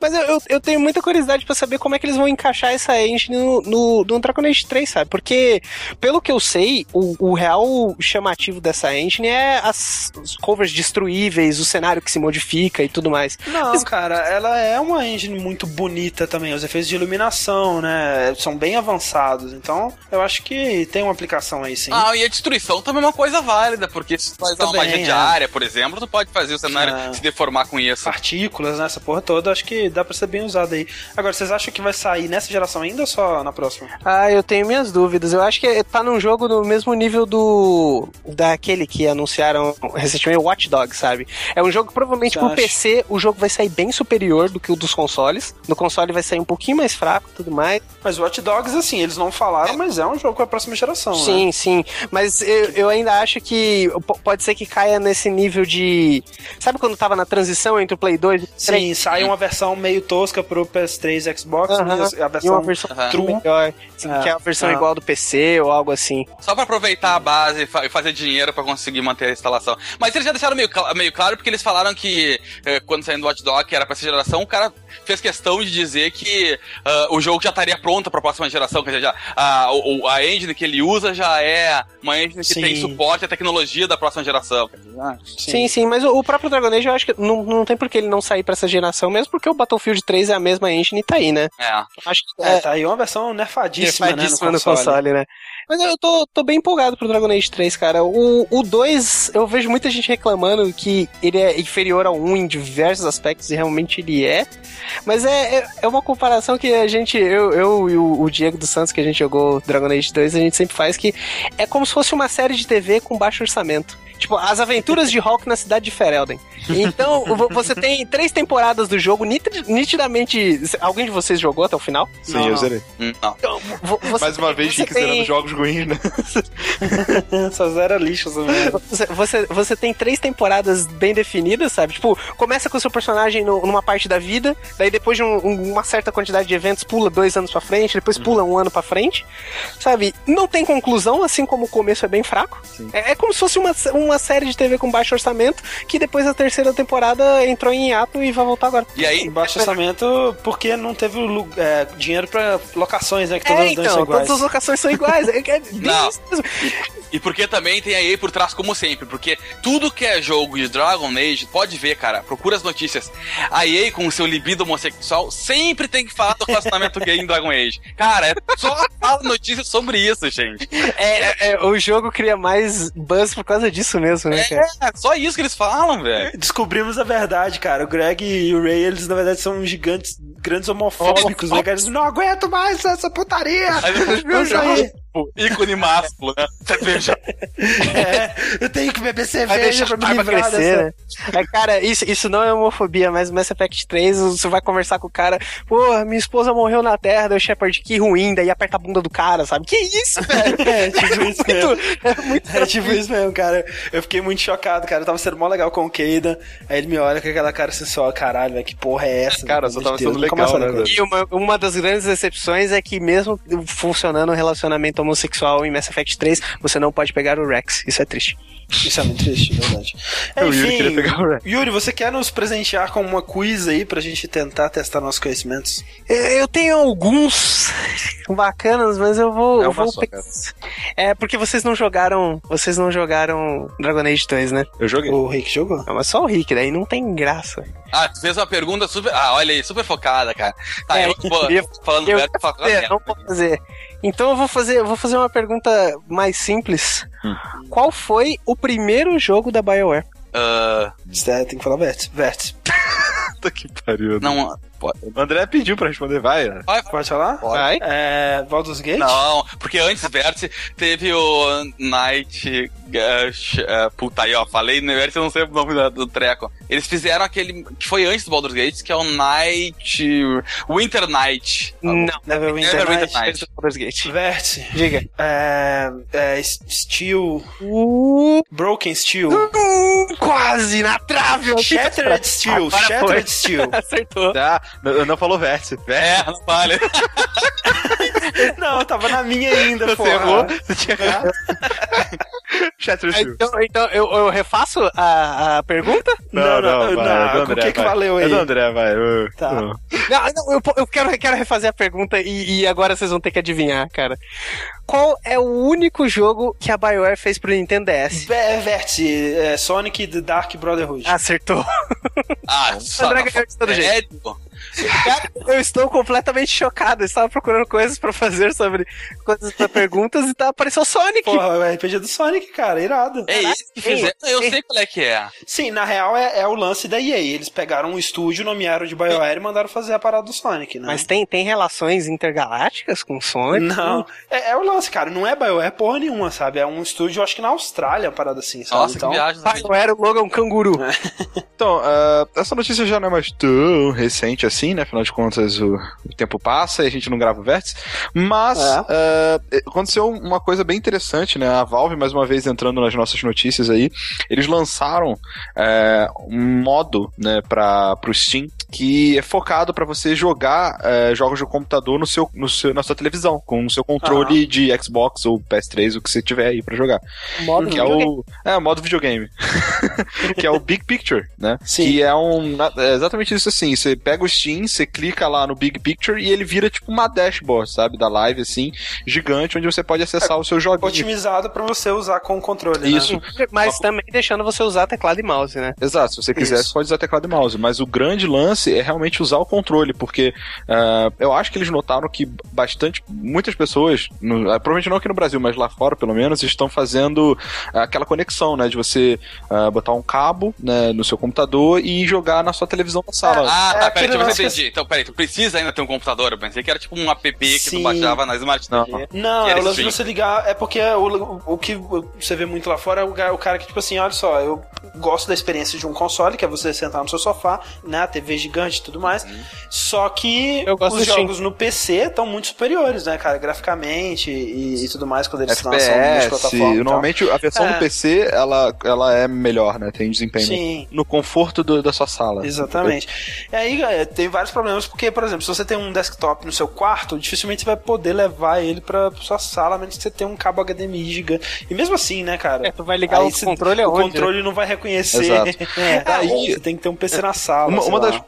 Speaker 4: Mas eu, eu, eu tenho muita curiosidade pra saber como é que eles vão encaixar essa engine no, no, no Dragon Age 3, sabe? Porque, pelo que eu sei, o, o real chamativo dessa engine é as, os covers destruíveis, o cenário que se modifica e tudo mais.
Speaker 2: Não, cara, ela é uma engine muito bonita também. Os efeitos de iluminação, né? São bem avançados. Então, eu acho que tem uma aplicação aí, sim.
Speaker 1: Ah, e a destruição também é uma coisa válida, porque se tu faz uma
Speaker 2: Também,
Speaker 1: magia
Speaker 2: é.
Speaker 1: diária, por exemplo, tu pode fazer o cenário
Speaker 2: É.
Speaker 1: se deformar com isso.
Speaker 2: Partículas, né? Essa porra toda, acho que dá pra ser bem usado aí. Agora, vocês acham que vai sair nessa geração ainda ou só na próxima?
Speaker 4: Ah, eu tenho minhas dúvidas. Eu acho que tá num jogo no mesmo nível do. daquele que anunciaram recentemente, Watch Dogs, sabe? É um jogo que provavelmente
Speaker 2: Você
Speaker 4: pro
Speaker 2: acha?
Speaker 4: PC o jogo vai sair bem superior do que o dos consoles. No console vai sair um pouquinho mais fraco e tudo mais.
Speaker 2: Mas Watch Dogs, assim, eles não falaram, mas é um jogo pra próxima geração, né?
Speaker 4: Sim, sim. Mas eu, eu ainda acho que pode ser que caia nesse nível de. Sabe quando tava na transição entre o Play 2 e o 3?
Speaker 2: Sim, sai uma versão meio tosca pro PS3 e Xbox,
Speaker 4: Aham.
Speaker 2: e a
Speaker 4: E uma
Speaker 2: versão
Speaker 4: versão
Speaker 1: Aham.
Speaker 2: true.
Speaker 4: melhor, assim,
Speaker 2: É.
Speaker 4: que é a versão
Speaker 2: Ah.
Speaker 4: igual do PC ou algo assim.
Speaker 1: Só pra aproveitar a base e fa- fazer dinheiro pra conseguir manter a instalação. Mas eles já deixaram meio, meio claro porque eles falaram que eh, quando saindo do Watch Dogs, que era pra essa geração, o cara fez questão de dizer que ah, o jogo já estaria pronto pra próxima geração. Quer dizer, já, a, o- a engine que ele usa já é uma engine que
Speaker 2: Sim.
Speaker 1: tem suporte à tecnologia da próxima geração. Ah,
Speaker 4: Sim, sim, mas o, o próprio Dragon Age eu acho que não, não tem por que ele não sair pra essa geração, mesmo porque o Battlefield 3 é a mesma engine e tá aí, né?
Speaker 1: é.
Speaker 4: Acho que
Speaker 2: É, tá aí uma versão nerfadíssima,
Speaker 4: nerfadíssima
Speaker 2: né, no console.
Speaker 4: né? Mas eu tô, tô bem empolgado pro Dragon Age 3, cara. O, o 2, eu vejo muita gente reclamando que ele é inferior ao 1 em diversos aspectos, e realmente ele é. Mas é, é, é uma comparação que a gente, eu, eu e o, o Diego dos Santos, que a gente jogou Dragon Age 2, a gente sempre faz, que é como se fosse uma série de TV com baixo orçamento. Tipo, as aventuras de Hulk na cidade de Ferelden. Então, vo- você tem três temporadas do jogo, nitid- nitidamente. Alguém de vocês jogou até o final?
Speaker 3: Sim,
Speaker 2: Não,
Speaker 3: eu
Speaker 2: não.
Speaker 3: zerei.
Speaker 1: Hum, Não.
Speaker 4: Então,
Speaker 3: Mais uma
Speaker 4: tem-
Speaker 3: vez,
Speaker 4: você
Speaker 3: Rick zerando
Speaker 4: tem-
Speaker 3: jogos ruins, né?
Speaker 2: Só zero lixo.
Speaker 4: Você, você, você tem três temporadas bem definidas, sabe? Tipo, começa com o seu personagem no- numa parte da vida, daí depois de um- um- uma certa quantidade de eventos, pula dois anos pra frente, depois pula um ano pra frente, sabe? Não tem conclusão, assim como o começo é bem fraco. É, é como se fosse uma, uma série de TV com baixo orçamento, que depois da terceira temporada entrou em hiato e vai voltar agora.
Speaker 1: E aí,
Speaker 2: Baixo orçamento porque não teve é, dinheiro pra locações, né? Que todas
Speaker 4: É,
Speaker 2: as dois são
Speaker 4: então,
Speaker 2: iguais.
Speaker 4: todas as locações são iguais. É, é
Speaker 1: Não.
Speaker 4: isso mesmo.
Speaker 1: E porque também tem a EA por trás, como sempre. Porque tudo que é jogo de Dragon Age, pode ver, cara, procura as notícias. A EA, com o seu libido homossexual, sempre tem que falar do relacionamento gay em Dragon Age. Cara, é só fala notícias sobre isso, gente.
Speaker 4: É, é, o jogo cria mais buzz por causa disso mesmo, né, cara?
Speaker 1: É, só isso que eles falam, velho.
Speaker 2: Descobrimos a verdade, cara. O Greg e o Ray, eles na verdade são gigantes, grandes homofóbicos, né? cara? Eles não aguento mais essa putaria!
Speaker 1: Aí depois viu tipo, ícone másculo, né? Cerveja.
Speaker 2: É, eu tenho que beber cerveja pra me livrar
Speaker 4: crescer,
Speaker 2: dessa...
Speaker 4: né? Aí, cara, isso, isso não é homofobia, mas Mass Effect 3, você vai conversar com o cara, pô, minha esposa morreu na Terra, daí o Shepard, que ruim, daí aperta a bunda do cara, sabe? Que isso, velho?
Speaker 2: É, tipo isso mesmo.
Speaker 4: Muito- é muito
Speaker 2: É tipo isso mesmo, cara. Eu fiquei muito chocado, cara. Eu tava sendo mó legal com o Keida. Aí ele me olha com aquela cara assim, só, caralho, velho, que porra é essa?
Speaker 3: Cara,
Speaker 2: Pelo
Speaker 3: só tava
Speaker 2: de Deus,
Speaker 3: sendo legal, né,
Speaker 2: ele.
Speaker 4: E uma, uma das grandes decepções é que mesmo funcionando o relacionamento homossexual em Mass Effect 3, você não pode pegar o Rex. Isso é triste.
Speaker 2: Isso é muito triste, é verdade.
Speaker 3: Yuri
Speaker 2: Enfim,
Speaker 3: queria pegar o Rex.
Speaker 2: Yuri, você quer nos presentear com uma quiz aí pra gente tentar testar nossos conhecimentos?
Speaker 4: Eu eu tenho alguns bacanas, mas eu vou.
Speaker 3: É
Speaker 4: eu vou. É porque vocês não jogaram. Vocês não jogaram Dragon Age 2, né?
Speaker 3: Eu joguei.
Speaker 2: O Rick jogou?
Speaker 4: Não, mas só o Rick, daí não tem graça.
Speaker 1: Ah, tu fez uma pergunta super. Ah, olha aí, super focada, cara. Tá,
Speaker 4: É,
Speaker 1: eu tô
Speaker 4: eu-
Speaker 1: falando
Speaker 4: eu
Speaker 1: velho, tô falando
Speaker 4: É,
Speaker 1: merda.
Speaker 4: não vou fazer. Então eu vou fazer, eu vou fazer uma pergunta mais simples.
Speaker 3: Hum.
Speaker 4: Qual foi o primeiro jogo da BioWare?
Speaker 1: Ah,
Speaker 2: Você tem que falar Vértice. Vértice.
Speaker 3: Puta que pariu.
Speaker 1: Não,
Speaker 3: O André pediu pra responder, vai.
Speaker 1: vai,
Speaker 2: Pode falar?
Speaker 4: Vai.
Speaker 2: É. Baldur's Gate?
Speaker 1: Não, porque antes Vértice teve o Night. Uh, uh, puta aí, ó. Falei no Vértice, eu não sei o nome da- do treco. Eles fizeram aquele que foi antes do Baldur's Gate, que é o Night. Winter Night.
Speaker 4: Não.
Speaker 2: Neverwinter
Speaker 1: Neverwinter
Speaker 2: Night.
Speaker 1: Night.
Speaker 4: Baldur's Gate.
Speaker 2: Vértice.
Speaker 4: Diga.
Speaker 2: É. É. Steel.
Speaker 4: Uh,
Speaker 2: Broken Steel.
Speaker 4: Hum, quase na trave. que-
Speaker 2: Shattered Steel.
Speaker 4: Agora foi.
Speaker 2: Shattered Steel.
Speaker 4: Acertou.
Speaker 3: Ah, não, não falou vértice.
Speaker 1: É, não vale.
Speaker 2: Não, tava na minha ainda,
Speaker 3: Você
Speaker 2: porra.
Speaker 3: errou, você tinha errado. Shattered Steel.
Speaker 4: Então, então eu, eu refaço a, a pergunta?
Speaker 2: Não, não, não,
Speaker 3: vai, é
Speaker 2: o
Speaker 3: André,
Speaker 2: que que
Speaker 3: vai.
Speaker 2: valeu aí?
Speaker 3: É do André, vai.
Speaker 2: Tá.
Speaker 4: Não, não, eu, eu quero, quero refazer a pergunta e, e agora vocês vão ter que adivinhar, cara. Qual é o único jogo que a BioWare fez pro Nintendo DS?
Speaker 2: É, Vértice, é, Sonic The Dark Brotherhood.
Speaker 4: Acertou.
Speaker 1: Ah, só.
Speaker 4: André ganhou de todo jeito. Cara, eu estou completamente chocado. Eu estava procurando coisas pra fazer sobre coisas pra perguntas e tá, apareceu Sonic.
Speaker 2: Porra, o RPG do Sonic, cara, irado.
Speaker 1: É isso que fizeram? Eu
Speaker 4: Ei.
Speaker 1: sei qual é que é.
Speaker 2: Sim, na real é, é o lance da EA. Eles pegaram um estúdio, nomearam de BioWare e mandaram fazer a parada do Sonic, né?
Speaker 4: Mas tem, tem relações intergalácticas com Sonic?
Speaker 2: Não, é, é o lance, cara. Não é BioWare porra nenhuma, sabe? É um estúdio, acho que na Austrália, uma parada assim, sabe?
Speaker 1: Nossa,
Speaker 2: então,
Speaker 1: que viagem.
Speaker 4: BioWare, o logo é um canguru.
Speaker 3: Então, ah, essa notícia já não é mais tão recente assim, né? Afinal de contas, o, o tempo passa e a gente não grava o vértice. Mas
Speaker 2: É.
Speaker 3: ah, aconteceu uma coisa bem interessante, né? A Valve, mais uma vez, entrando nas nossas notícias aí, eles lançaram eh, um modo, né, para pro Steam que é focado para você jogar eh, jogos de computador no seu, no seu, na sua televisão, com o seu controle de Xbox ou PS3, o que você tiver aí pra jogar.
Speaker 4: Modo
Speaker 3: Que é o, é, o modo videogame. que é o Big Picture, né?
Speaker 2: Sim.
Speaker 3: Que é um. é exatamente isso assim. Você pega o Steam, você clica lá no Big Picture e ele vira tipo uma dashboard, sabe? Da live, assim, gigante, onde você pode acessar o seu joguinho.
Speaker 2: otimizado pra você usar com o controle, né?
Speaker 3: Isso.
Speaker 4: Mas também deixando você usar teclado e mouse, né?
Speaker 3: Exato, se você quiser,
Speaker 2: Isso.
Speaker 3: você pode usar teclado e mouse. Mas o grande lance é realmente usar o controle, porque ah, eu acho que eles notaram que bastante, muitas pessoas, no- ah, provavelmente não aqui no Brasil, mas lá fora pelo menos, estão fazendo aquela conexão, né? De você ah, botar um cabo né, no seu computador e jogar na sua televisão na sala.
Speaker 1: Ah,
Speaker 2: É
Speaker 1: tá, peraí, deixa eu
Speaker 2: lance
Speaker 1: entendi. Então, peraí, tu precisa ainda ter um computador? Eu pensei que era tipo um app que
Speaker 2: Sim.
Speaker 1: tu baixava na Smart
Speaker 3: Não.
Speaker 1: TV.
Speaker 2: Não, é o lance de você ligar. É porque o, o que você vê muito lá fora é o, o cara que, tipo assim, olha só, eu gosto da experiência de um console, que é você sentar no seu sofá, né? A TV gigante e tudo mais.
Speaker 1: Uhum.
Speaker 2: Só que
Speaker 4: Eu gosto
Speaker 2: os
Speaker 4: do Steam.
Speaker 2: jogos no PC estão muito superiores, né, cara? Graficamente e, e tudo mais, quando eles lançam nas
Speaker 3: FPS,
Speaker 2: plataformas. e tal.
Speaker 3: normalmente a versão
Speaker 2: É.
Speaker 3: do PC ela, ela é melhor, né? Tem desempenho
Speaker 2: Sim.
Speaker 3: no conforto do- da sua sala.
Speaker 2: Exatamente. E aí, galera, tem vários problemas, porque, por exemplo, se você tem um desktop no seu quarto, dificilmente você vai poder levar ele pra sua sala, a menos que você tenha um cabo HDMI gigante. E mesmo assim, né, cara?
Speaker 4: É, tu vai ligar o
Speaker 2: você-
Speaker 4: controle
Speaker 2: O
Speaker 4: aonde,
Speaker 2: controle não vai reconhecer.
Speaker 3: Exato.
Speaker 2: É,
Speaker 3: Aí-
Speaker 2: você tem que ter um PC na sala.
Speaker 3: Uma, uma das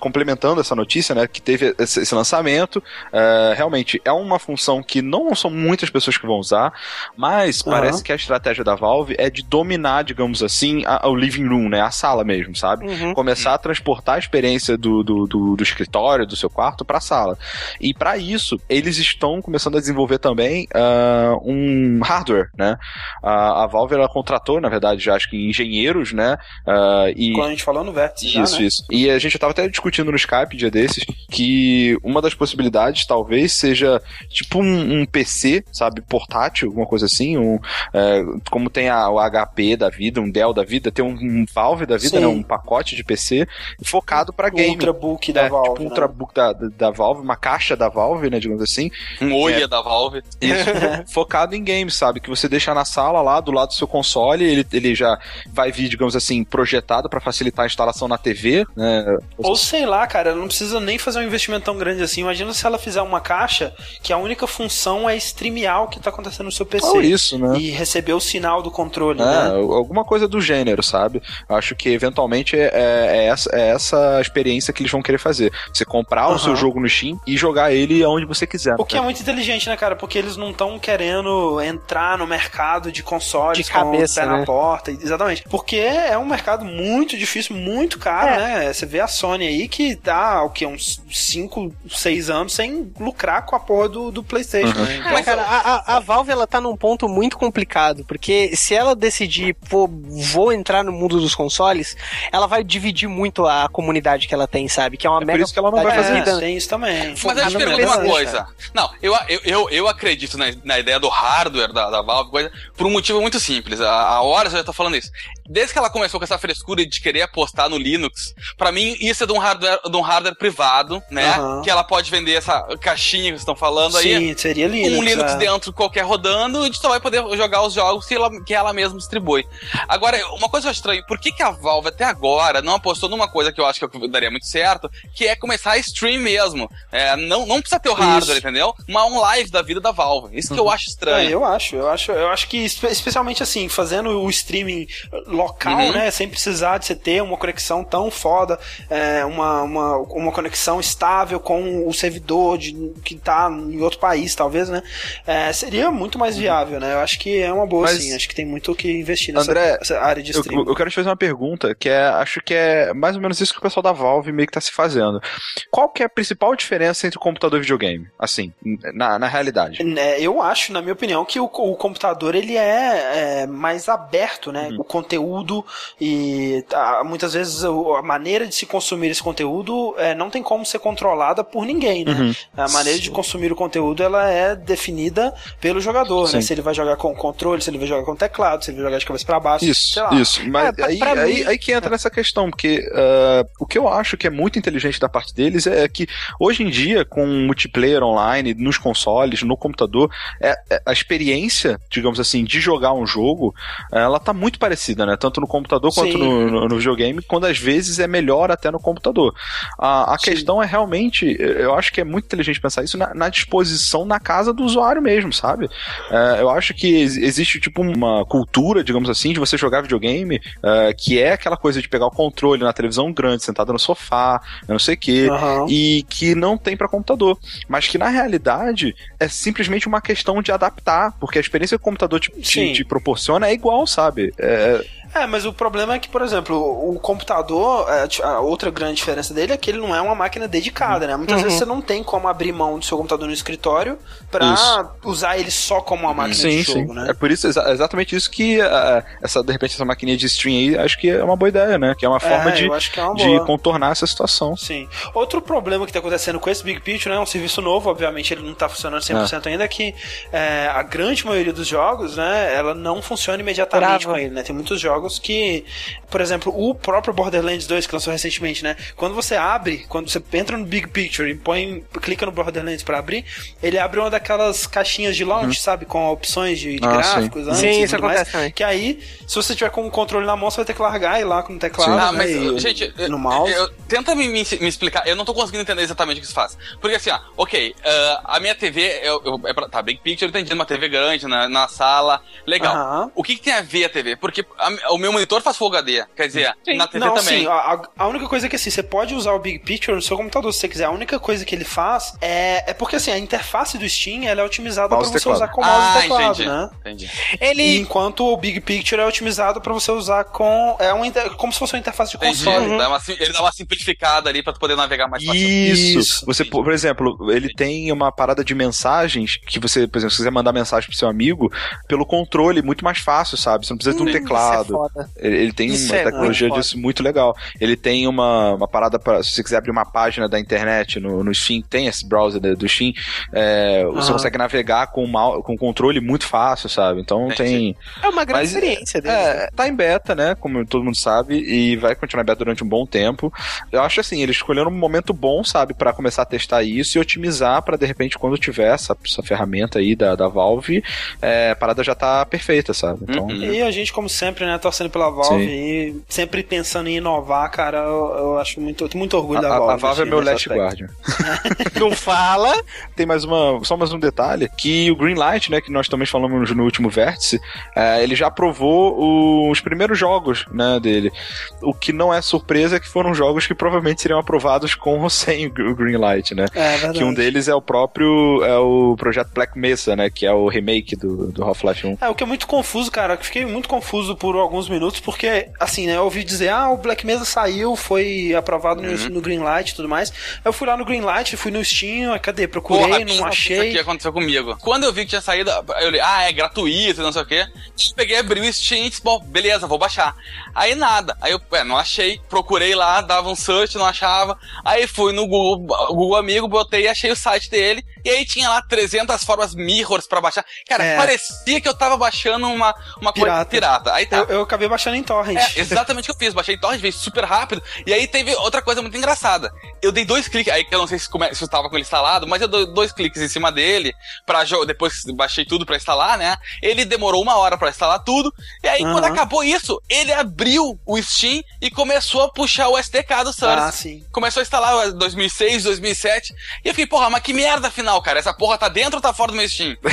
Speaker 3: complementando essa notícia, né, que teve esse, esse lançamento, é, realmente é uma função que não são muitas pessoas que vão usar, mas
Speaker 2: Aham.
Speaker 3: parece que a estratégia da Valve é de dominar, digamos assim, a- o living room, né, a sala mesmo, sabe?
Speaker 4: Uhum.
Speaker 3: Começar a transportar a experiência do, do, do, do escritório, do seu quarto, para a sala. E para isso, eles estão começando a desenvolver também ah, um hardware, né? A, a Valve ela contratou, na verdade, já acho que engenheiros, né? ah, e
Speaker 2: Quando a gente falou no vértice, já,
Speaker 3: isso,
Speaker 2: né?
Speaker 3: isso. E a gente tava até discutindo no Skype dia desses que uma das possibilidades talvez seja tipo um, um PC, sabe, portátil, alguma coisa assim, um, é, como tem a, o HP da vida, um Dell da vida, tem um, um Valve da vida, né, um pacote de PC focado para game.
Speaker 2: Ultrabook da
Speaker 3: É,
Speaker 2: Valve.
Speaker 3: tipo um
Speaker 2: né?
Speaker 3: Ultrabook da, da, da Valve, uma caixa da Valve, né, digamos assim,
Speaker 1: Um olho da Valve.
Speaker 3: isso, focado em games, sabe? Que você deixa na sala lá do lado do seu console, ele, ele já vai vir, digamos assim, projetado para facilitar a instalação na TV, né?
Speaker 2: Ou sei lá, cara, ela não precisa nem fazer um investimento tão grande assim. Imagina se ela fizer uma caixa que a única função é streamear o que tá acontecendo no seu PC.
Speaker 3: Ou isso, né?
Speaker 2: E receber o sinal do controle,
Speaker 3: É,
Speaker 2: né?
Speaker 3: alguma coisa do gênero, sabe? Acho que eventualmente é, é- é essa, é essa experiência que eles vão querer fazer. Você comprar o
Speaker 2: Aham.
Speaker 3: seu jogo no Steam e jogar ele aonde você quiser.
Speaker 2: O que é
Speaker 3: né?
Speaker 2: muito inteligente, né, cara? Porque eles não estão querendo entrar no mercado de consoles
Speaker 4: De
Speaker 2: com
Speaker 4: cabeça,
Speaker 2: o pé na
Speaker 4: né?
Speaker 2: porta. Exatamente. Porque é um mercado muito difícil, muito caro,
Speaker 4: É.
Speaker 2: né? Você vê a Sony aí que tá, o que, uns 5, 6 anos sem lucrar com a porra do, do PlayStation.
Speaker 3: Uhum.
Speaker 2: né? Então,
Speaker 4: Mas, cara, a, a- a Valve ela tá num ponto muito complicado, porque se ela decidir, pô, vou entrar no mundo dos consoles, ela vai dividir muito a comunidade que ela tem, sabe? Que é uma
Speaker 3: É por
Speaker 4: mega
Speaker 3: isso que ela não vai fazer isso.
Speaker 2: tem isso também.
Speaker 1: Mas eu te pergunto uma coisa. Não, eu, eu, eu, eu acredito na, na ideia do hardware da, da Valve, coisa, por um motivo muito simples. A, a horas já tô falando isso. Desde que ela começou com essa frescura de querer apostar no Linux, pra mim isso é de um hardware, de um hardware privado, né?
Speaker 2: Aham.
Speaker 1: Que ela pode vender essa caixinha que vocês estão falando aí.
Speaker 2: Sim, seria Linux.
Speaker 1: um Linux
Speaker 2: é.
Speaker 1: dentro qualquer rodando e só vai poder jogar os jogos que ela, que ela mesma distribui. Agora, uma coisa que eu acho estranho, por que, que a Valve até agora não apostou numa coisa que eu acho que daria muito certo, que é começar a stream mesmo. É, não, não precisa ter o hardware,
Speaker 2: Isso.
Speaker 1: entendeu? Uma um live da vida da Valve. Isso que eu acho
Speaker 2: É,
Speaker 1: estranho.
Speaker 2: eu acho, eu acho, eu acho que espe- especialmente assim, fazendo o streaming local,
Speaker 1: Uhum.
Speaker 2: né, sem precisar de você ter uma conexão tão foda, é, uma, uma, uma conexão estável com o servidor de, que tá em outro país, talvez, né, é, seria muito mais viável, né, eu acho que é uma boa,
Speaker 3: Mas-
Speaker 2: sim, acho que tem muito o que investir nessa,
Speaker 3: André,
Speaker 2: área de
Speaker 3: Eu,
Speaker 2: streaming.
Speaker 3: eu quero te fazer uma pergunta que é, acho que é mais ou menos isso que o pessoal da Valve meio que tá se fazendo. Qual que é a principal diferença entre o computador e o videogame? Assim, na, na realidade.
Speaker 2: É, eu acho, na minha opinião, que o, o computador ele é, é, mais aberto, né?
Speaker 3: Uhum.
Speaker 2: O conteúdo e tá, muitas vezes a maneira de se consumir esse conteúdo é, não tem como ser controlada por ninguém, né?
Speaker 3: Uhum.
Speaker 2: A maneira de consumir o conteúdo ela é definida pelo jogador, né?
Speaker 3: Sim.
Speaker 2: Se ele vai jogar com controle, se ele vai jogar com teclado, se ele vai jogar de cabeça pra baixo,
Speaker 3: Isso, isso. Mas
Speaker 4: É, pra-
Speaker 3: aí,
Speaker 4: pra
Speaker 3: aí,
Speaker 4: mim-
Speaker 3: aí que entra nessa questão, porque ah, o que eu acho que é muito inteligente da parte deles é que hoje em dia, com multiplayer online, nos consoles, no computador, é, é- a experiência, digamos assim, de jogar um jogo, ela tá muito parecida, né? Tanto no computador quanto
Speaker 2: Sim.
Speaker 3: no, no- no videogame, quando às vezes é melhor até no computador. A, a questão é realmente, eu acho que é muito inteligente pensar isso na, na disposição na casa do usuário mesmo, sabe? É, eu acho que ex- existe tipo uma cultura, digamos assim, de você jogar videogame, é, que é aquela coisa de pegar o controle na televisão grande, sentado no sofá, não sei o quê,
Speaker 2: Aham.
Speaker 3: e que não tem pra computador. Mas que na realidade é simplesmente uma questão de adaptar, porque a experiência que o computador te, te- te proporciona é igual, sabe? É,
Speaker 2: É, mas o problema é que, por exemplo, o computador, é, a outra grande diferença dele é que ele não é uma máquina dedicada, né? Muitas
Speaker 4: Uhum.
Speaker 2: vezes você não tem como abrir mão do seu computador no escritório pra
Speaker 3: Isso.
Speaker 2: usar ele só como uma máquina
Speaker 3: sim,
Speaker 2: de jogo,
Speaker 3: sim.
Speaker 2: né?
Speaker 3: É por isso, exa- exatamente isso que ah, essa, de repente, essa maquininha de stream aí, acho que é uma boa ideia, né? Que é uma forma
Speaker 2: É,
Speaker 3: de,
Speaker 2: eu acho que é uma
Speaker 3: de contornar essa situação.
Speaker 2: Sim. Outro problema que está acontecendo com esse Big Picture, né, é um serviço novo, obviamente ele não está funcionando 100% ainda, é que é, a grande maioria dos jogos, né, ela não funciona imediatamente com ele, né? Tem muitos jogos que, por exemplo, o próprio Borderlands 2 que lançou recentemente, né? Quando você abre, quando você entra no Big Picture e põe, clica no Borderlands para abrir, ele abre uma daquelas caixinhas de launch, sabe, com opções de, de
Speaker 3: Ah,
Speaker 2: gráficos,
Speaker 3: sim.
Speaker 2: antes
Speaker 4: Sim,
Speaker 2: e
Speaker 4: isso
Speaker 2: tudo mais,
Speaker 4: acontece também.
Speaker 2: Que aí, se você tiver com o controle na mão, você vai ter que largar e ir lá com o teclado,
Speaker 1: Ah,
Speaker 2: né,
Speaker 1: mas,
Speaker 2: e
Speaker 1: gente,
Speaker 2: no
Speaker 1: eu-
Speaker 2: mouse.
Speaker 1: eu- tenta me, me, me explicar. Eu não tô conseguindo entender exatamente o que isso faz. Porque assim, ó, ok, ah, a minha TV, eu, eu- é pra- tá, Big Picture, eu entendi, uma TV grande na, na sala, legal.
Speaker 2: Aham.
Speaker 1: O que, que tem a ver a TV? Porque a- o meu monitor faz Full HD, quer dizer, na TV
Speaker 2: não,
Speaker 1: também.
Speaker 2: sim, a, a- única coisa é que assim, você pode usar o Big Picture no seu computador se você quiser. A única coisa que ele faz é, é porque assim, a interface do Steam ela é otimizada para
Speaker 3: e
Speaker 2: você
Speaker 3: teclado.
Speaker 2: usar com mouse e
Speaker 1: ah,
Speaker 2: teclado,
Speaker 1: entendi,
Speaker 2: né?
Speaker 1: entendi.
Speaker 4: Ele.
Speaker 2: E enquanto o Big Picture é otimizado para você usar com. É uma, inter- como se fosse uma interface de
Speaker 1: Entendi.
Speaker 2: console.
Speaker 1: Dá uma sim- ele dá uma simplificada ali pra tu poder navegar mais fácil.
Speaker 3: Isso.
Speaker 2: Isso.
Speaker 3: Você, por exemplo, ele tem uma parada de mensagens que você, por exemplo, se quiser mandar mensagem pro seu amigo, pelo controle, muito mais fácil, sabe? Você não precisa de um
Speaker 4: Hum,
Speaker 3: teclado.
Speaker 4: É foda.
Speaker 3: Ele, ele tem
Speaker 4: Isso
Speaker 3: uma
Speaker 4: é
Speaker 3: tecnologia
Speaker 4: muito
Speaker 3: disso muito legal. Ele tem uma, uma parada para se você quiser abrir uma página da internet no, no Steam, tem esse browser do Steam, é, você consegue navegar com mal, com controle muito fácil, sabe? Então
Speaker 1: Entendi.
Speaker 3: tem.
Speaker 4: É uma grande
Speaker 3: Mas,
Speaker 4: experiência dele. né?
Speaker 3: É, tá em beta, né? Como todo mundo sabe, e vai continuar em beta durante um bom tempo. Eu acho assim, eles escolheram um momento bom, sabe, para começar a testar isso e otimizar para de repente quando tiver essa, essa ferramenta aí da, da Valve, é, a parada já tá perfeita, sabe? Então,
Speaker 1: Uhum.
Speaker 2: E a gente, como sempre, né, torcendo pela Valve e sempre pensando em inovar, cara, eu, eu acho muito, muito orgulho
Speaker 3: a,
Speaker 2: da
Speaker 3: a-
Speaker 2: Valve.
Speaker 3: a Valve é
Speaker 2: assim,
Speaker 3: meu Last
Speaker 2: aspecto.
Speaker 3: Guardian.
Speaker 4: Não fala.
Speaker 3: Tem mais uma, só mais um detalhe, que o Greenlight, né, que nós também falamos no último vértice, é, ele já aprovou os primeiros jogos, né, dele. O que não é surpresa é que foram jogos que provavelmente seriam aprovados com ou sem o Greenlight, né?
Speaker 2: É verdade.
Speaker 3: Que um deles é o próprio é o projeto Black Mesa, né? Que é o remake do, do Half-Life 1.
Speaker 2: É, o que é muito confuso, cara, eu fiquei muito confuso por alguns alguns minutos, porque, assim, né, eu ouvi dizer, ah, o Black Mesa saiu, foi aprovado no,
Speaker 1: Uhum.
Speaker 2: no Greenlight e tudo mais. Eu fui lá no Greenlight, fui no Steam, ah, cadê? Procurei,
Speaker 1: Porra,
Speaker 2: não
Speaker 1: Isso
Speaker 2: achei.
Speaker 1: aqui aconteceu comigo. Quando eu vi que tinha saído, eu li, ah, é gratuito, não sei o quê. Peguei, abri o Steam e disse, bom, beleza, vou baixar. Aí nada. Aí eu, é, não achei. Procurei lá, dava um search, não achava. Aí fui no Google, Google Amigo, botei e achei o site dele. E aí tinha lá 300 formas mirrors pra baixar. Cara,
Speaker 2: É.
Speaker 1: parecia que eu tava baixando uma, uma coisa
Speaker 2: Pirata.
Speaker 1: pirata. Aí tá.
Speaker 2: Eu, eu acabei baixando em torrent.
Speaker 1: É, exatamente o que eu fiz. Baixei em torrent, veio super rápido. E aí teve outra coisa muito engraçada. Eu dei dois cliques, aí que eu não sei se, come, se eu tava com ele instalado, mas eu dei dois cliques em cima dele, pra depois baixei tudo pra instalar, né? Ele demorou uma hora pra instalar tudo. E aí,
Speaker 2: Aham.
Speaker 1: quando acabou isso, ele abriu o Steam e começou a puxar o SDK do Source.
Speaker 2: Ah, sim.
Speaker 1: Começou a instalar 2006, 2007. E eu fiquei, porra, mas que merda cara. Essa porra tá dentro ou tá fora do meu Steam?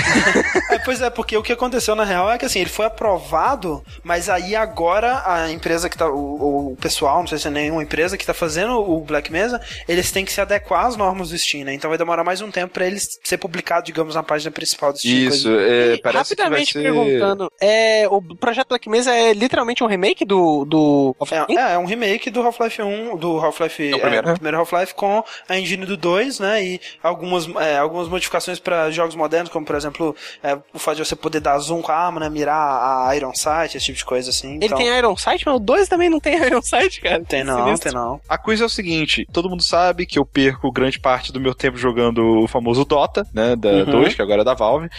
Speaker 2: É, pois é, porque o que aconteceu na real é que assim, ele foi aprovado, mas aí agora a empresa que tá. O, o pessoal, não sei se é nenhuma empresa que tá fazendo o Black Mesa, eles têm que se adequar às normas do Steam, né? Então vai demorar mais um tempo pra ele ser publicado, digamos, na página principal do Steam.
Speaker 3: Isso, é,
Speaker 4: E,
Speaker 3: parece que vai
Speaker 4: rapidamente
Speaker 3: ser...
Speaker 4: perguntando, é, o projeto Black Mesa é literalmente um remake do. do...
Speaker 2: É, é, é um remake do Half-Life 1, do Half-Life,
Speaker 1: É o primeiro.
Speaker 2: é, primeiro Half-Life com a engine do 2, né? E algumas, é, algumas modificações para jogos modernos, como por exemplo, é, o fato de você poder dar zoom com a arma, né? Mirar a Iron Sight, esse tipo de coisa assim.
Speaker 4: Ele
Speaker 2: então,
Speaker 4: tem Iron Sight, mas o 2 também não tem Iron Sight, cara.
Speaker 2: Tem não,
Speaker 4: Sinistro.
Speaker 2: tem não.
Speaker 3: A coisa é o seguinte, todo mundo sabe que eu perco grande parte do meu tempo jogando o famoso Dota, né, da
Speaker 2: Uhum.
Speaker 3: 2, que agora é da Valve.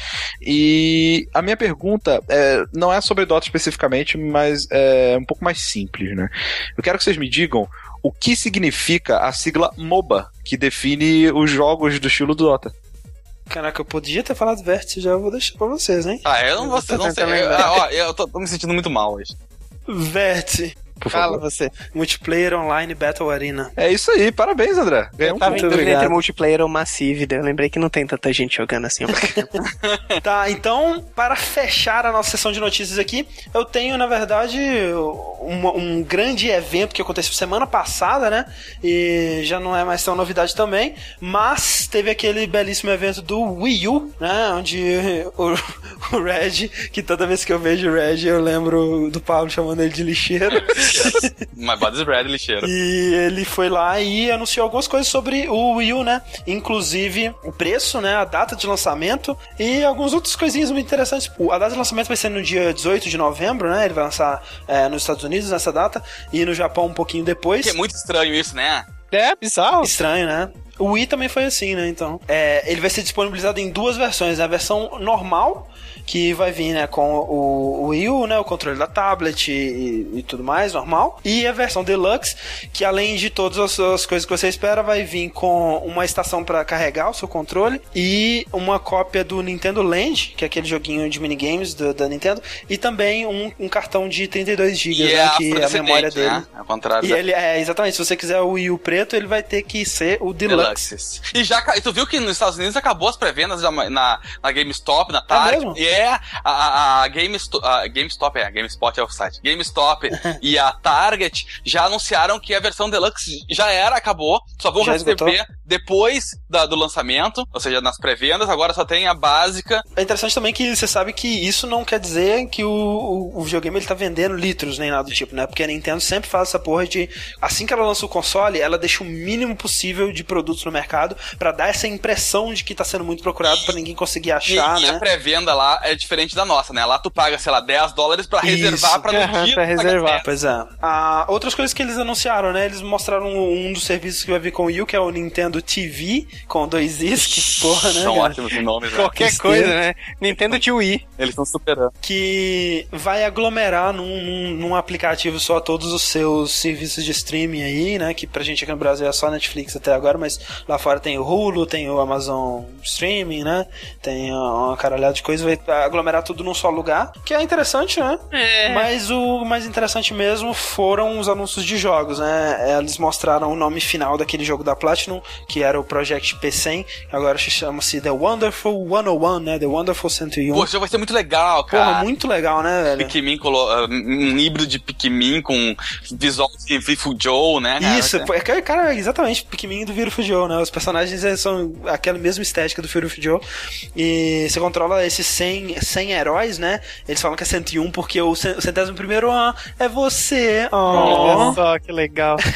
Speaker 3: E a minha pergunta é, não é sobre Dota especificamente, mas é um pouco mais simples, né? Eu quero que vocês me digam o que significa a sigla MOBA, que define os jogos do estilo do Dota.
Speaker 2: Caraca, eu podia ter falado vértice já, eu vou deixar pra vocês, hein?
Speaker 1: Ah, eu não vou
Speaker 2: Tô
Speaker 1: não sei.
Speaker 2: tentando
Speaker 1: Eu, ó, eu tô, tô me sentindo muito mal hoje.
Speaker 2: Vértice,
Speaker 3: Por
Speaker 4: Fala
Speaker 3: favor.
Speaker 4: você.
Speaker 2: Multiplayer Online Battle Arena.
Speaker 3: É isso aí, parabéns, André. Ganhou
Speaker 4: Eu
Speaker 3: um
Speaker 4: tava
Speaker 2: muito
Speaker 4: em entre multiplayer ou Massive, daí eu lembrei que não tem tanta gente jogando assim.
Speaker 2: Tá, então, para fechar a nossa sessão de notícias aqui, eu tenho, na verdade, um, um grande evento que aconteceu semana passada, né? E já não é mais tão novidade também, mas teve aquele belíssimo evento do Wii U, né? Onde o, o Reg, que toda vez que eu vejo o Reg, eu lembro do Pablo chamando ele de lixeiro.
Speaker 1: My body's red, lixeiro.
Speaker 2: E ele foi lá e anunciou algumas coisas sobre o Wii U, né? Inclusive o preço, né? A data de lançamento e algumas outras coisinhas muito interessantes. A data de lançamento vai ser no dia 18 de novembro, né? Ele vai lançar é, nos Estados Unidos nessa data e no Japão um pouquinho depois.
Speaker 1: Que é muito estranho isso, né?
Speaker 4: é, bizarro.
Speaker 2: Estranho, né? O Wii também foi assim, né? Então, é, ele vai ser disponibilizado em duas versões. né? A versão normal, que vai vir né, com o, o Wii U, né, o controle da tablet e, e tudo mais, normal. E a versão Deluxe, que além de todas as, as coisas que você espera, vai vir com uma estação para carregar o seu controle e uma cópia do Nintendo Land, que é aquele joguinho de minigames do- da Nintendo, e também um, um cartão de 32 GB,
Speaker 1: E é
Speaker 2: né, que é a memória dele.
Speaker 1: Né? Ao contrário
Speaker 2: E
Speaker 1: da
Speaker 2: ele é, exatamente, se você quiser o Wii U preto, ele vai ter que ser o Deluxe.
Speaker 1: Deluxe. E já e tu viu que nos Estados Unidos acabou as pré-vendas na, na GameStop, na Target.
Speaker 2: mesmo?
Speaker 1: e é a, a, GameStop, a GameStop é, a GameSpot é o site. GameStop e a Target já anunciaram que a versão Deluxe já era, acabou. Só vão
Speaker 2: Já
Speaker 1: receber depois da- do lançamento, ou seja, nas pré-vendas. Agora só tem a básica.
Speaker 2: É interessante também que você sabe que isso não quer dizer que o, o, o videogame ele tá vendendo litros nem nada do tipo, né? Porque a Nintendo sempre faz essa porra de assim que ela lança o console, ela deixa o mínimo possível de produtos no mercado pra dar essa impressão de que tá sendo muito procurado pra ninguém conseguir
Speaker 1: E,
Speaker 2: achar,
Speaker 1: e a
Speaker 2: né?
Speaker 1: pré-venda lá é diferente da nossa, né? Lá tu paga, sei lá, 10 dólares pra
Speaker 2: Isso.
Speaker 1: reservar pra no
Speaker 4: Aham,
Speaker 1: dia
Speaker 4: pra reservar.
Speaker 1: 10.
Speaker 2: Pois é. Ah, outras coisas que eles anunciaram, né? Eles mostraram um, um dos serviços que vai vir com o Wii que é o Nintendo TV, com dois Is, que porra, né?
Speaker 1: São
Speaker 2: cara?
Speaker 1: ótimos os nomes, né?
Speaker 4: Qualquer coisa, né? Nintendo de Wii.
Speaker 1: Eles estão superando.
Speaker 2: que vai aglomerar num, num, num aplicativo só todos os seus serviços de streaming aí, né? Que pra gente aqui no Brasil é só Netflix até agora, mas lá fora tem o Hulu, tem o Amazon Streaming, né? Tem uma caralhada de coisas, vai aglomerar tudo num só lugar, que é interessante, né?
Speaker 4: É.
Speaker 2: Mas o mais interessante mesmo foram os anúncios de jogos, né? Eles mostraram o nome final daquele jogo da Platinum, que era o Project P100, agora chama-se The Wonderful 101, né? The Wonderful 101.
Speaker 1: Pô, esse jogo vai ser muito legal, cara.
Speaker 2: Porra, muito legal, né, velho?
Speaker 1: Pikmin, colo- uh, um híbrido de Pikmin com visual de Vifu Joe, né? cara?
Speaker 2: Isso, é cara, exatamente, Pikmin do Beautiful Joe, né? Os personagens são aquela mesma estética do Beautiful Joe. E você controla esses 100, 100 heróis, né? Eles falam que é 101 porque o centésimo primeiro ah, é você. Oh.
Speaker 4: Olha só que legal.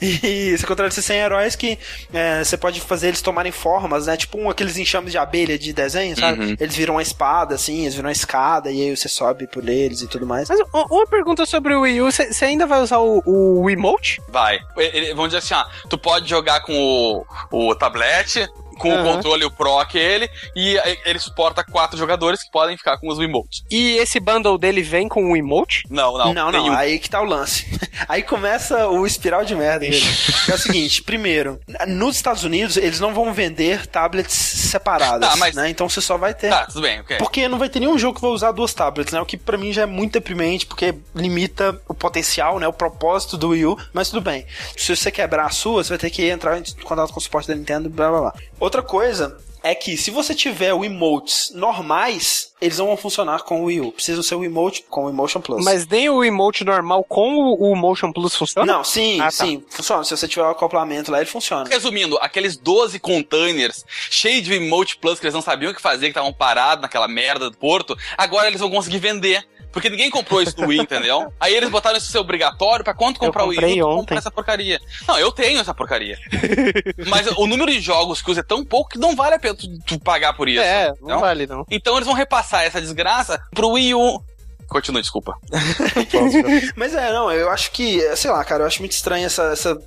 Speaker 2: E você controla esses 100 heróis que é, você pode fazer eles tomarem formas, né? Tipo um, aqueles enxames de abelha de desenho, sabe?
Speaker 1: Uhum.
Speaker 2: Eles viram uma espada, assim, eles viram uma escada, e aí você sobe por eles e tudo mais.
Speaker 4: Mas uma pergunta sobre o Wii U, você ainda vai usar o, o Emote?
Speaker 1: Vai. Ele- vamos dizer assim, ó, tu pode jogar com o, o tablete, com o
Speaker 4: Aham.
Speaker 1: controle o Pro aquele, e aí ele suporta quatro jogadores que podem ficar com os Wiimotes.
Speaker 4: E esse bundle dele vem com o Emote?
Speaker 1: Não, não.
Speaker 2: Não, não,
Speaker 1: nenhum.
Speaker 2: aí que tá o lance. Aí começa o espiral de merda dele. É o seguinte, primeiro, nos Estados Unidos eles não vão vender tablets separadas,
Speaker 1: Tá, mas-
Speaker 2: né? Então você só vai ter.
Speaker 1: Tá, tudo bem, ok.
Speaker 2: Porque não vai ter nenhum jogo que vai usar duas tablets, né? O que pra mim já é muito deprimente, porque limita o potencial, né? O propósito do Wii U, mas tudo bem. Se você quebrar a sua, você vai ter que entrar em contato com o suporte da Nintendo, blá blá blá. Outra coisa é que se você tiver o emotes normais, eles não vão funcionar com o Wii U. Precisam ser o emote com o Emotion Plus.
Speaker 4: Mas nem o Emote normal com o, o Motion Plus funciona?
Speaker 2: Não, sim,
Speaker 4: Ah, tá.
Speaker 2: sim, funciona. Se você tiver o acoplamento lá, ele funciona.
Speaker 1: Resumindo, aqueles 12 containers cheios de Emote Plus que eles não sabiam o que fazer, que estavam parados naquela merda do porto, agora eles vão conseguir vender. Porque ninguém comprou isso no Wii, entendeu? Aí eles botaram isso ser obrigatório pra quando comprar o Wii tu
Speaker 4: ontem.
Speaker 1: compra essa porcaria. Não, eu tenho essa porcaria. Mas o número de jogos que usa é tão pouco que não vale a pena tu, tu pagar por isso.
Speaker 4: É, não
Speaker 1: entendeu?
Speaker 4: vale não.
Speaker 1: Então eles vão repassar essa desgraça pro Wii U. Continue, desculpa.
Speaker 2: Mas é, não, eu acho que, sei lá, cara, eu acho muito estranho essa. essa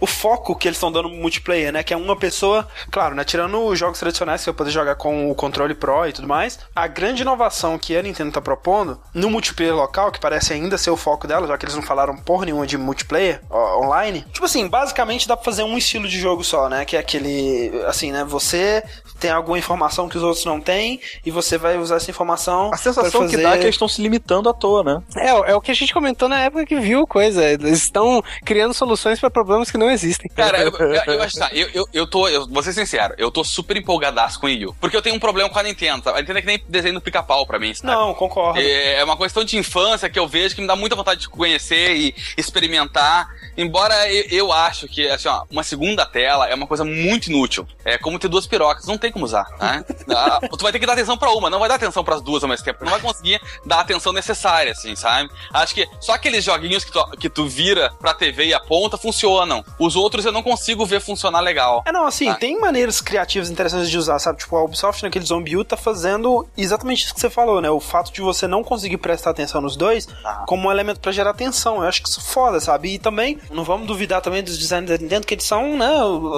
Speaker 2: o foco que eles estão dando no multiplayer, né? Que é uma pessoa, claro, né? Tirando os jogos tradicionais que você poder jogar com o controle Pro e tudo mais, a grande inovação que a Nintendo tá propondo no multiplayer local, que parece ainda ser o foco dela, já que eles não falaram porra nenhuma de multiplayer ó, online. Tipo assim, basicamente dá pra fazer um estilo de jogo só, né? Que é aquele, assim, né? Você tem alguma informação que os outros não têm e você vai usar essa informação.
Speaker 3: A sensação
Speaker 2: pra
Speaker 3: que
Speaker 2: fazer...
Speaker 3: dá é que eles estão se limitando à toa, né?
Speaker 4: É, é o que a gente comentou na época que viu coisa. Eles estão criando soluções pra problemas que não existem.
Speaker 1: Cara, eu, eu, eu acho tá, eu, eu, eu tô, eu vou ser sincero, eu tô super empolgadaço com o Wii U. Porque eu tenho um problema com a Nintendo? A Nintendo é que nem desenho do pica-pau pra mim, sabe?
Speaker 2: Não, concordo.
Speaker 1: É é uma questão de infância que eu vejo que me dá muita vontade de conhecer e experimentar. Embora eu, eu acho que, assim, ó, uma segunda tela é uma coisa muito inútil. É como ter duas pirocas, não tem como usar, né? Ah, tu vai ter que dar atenção pra uma, não vai dar atenção pras duas ao mesmo tempo. Não vai conseguir dar a atenção necessária, assim, sabe? Acho que só aqueles joguinhos que tu, que tu vira pra TV e aponta funcionam. Os outros eu não consigo ver funcionar legal.
Speaker 2: É, não, assim,
Speaker 1: Ah.
Speaker 2: tem maneiras criativas interessantes de usar, sabe? Tipo, a Ubisoft naquele Zombie U tá fazendo exatamente isso que você falou, né? O fato de você não conseguir prestar atenção nos dois
Speaker 1: Ah.
Speaker 2: como um elemento pra gerar atenção. Eu acho que isso é foda, sabe? E também, não vamos duvidar também dos designs da Nintendo, que eles são, né,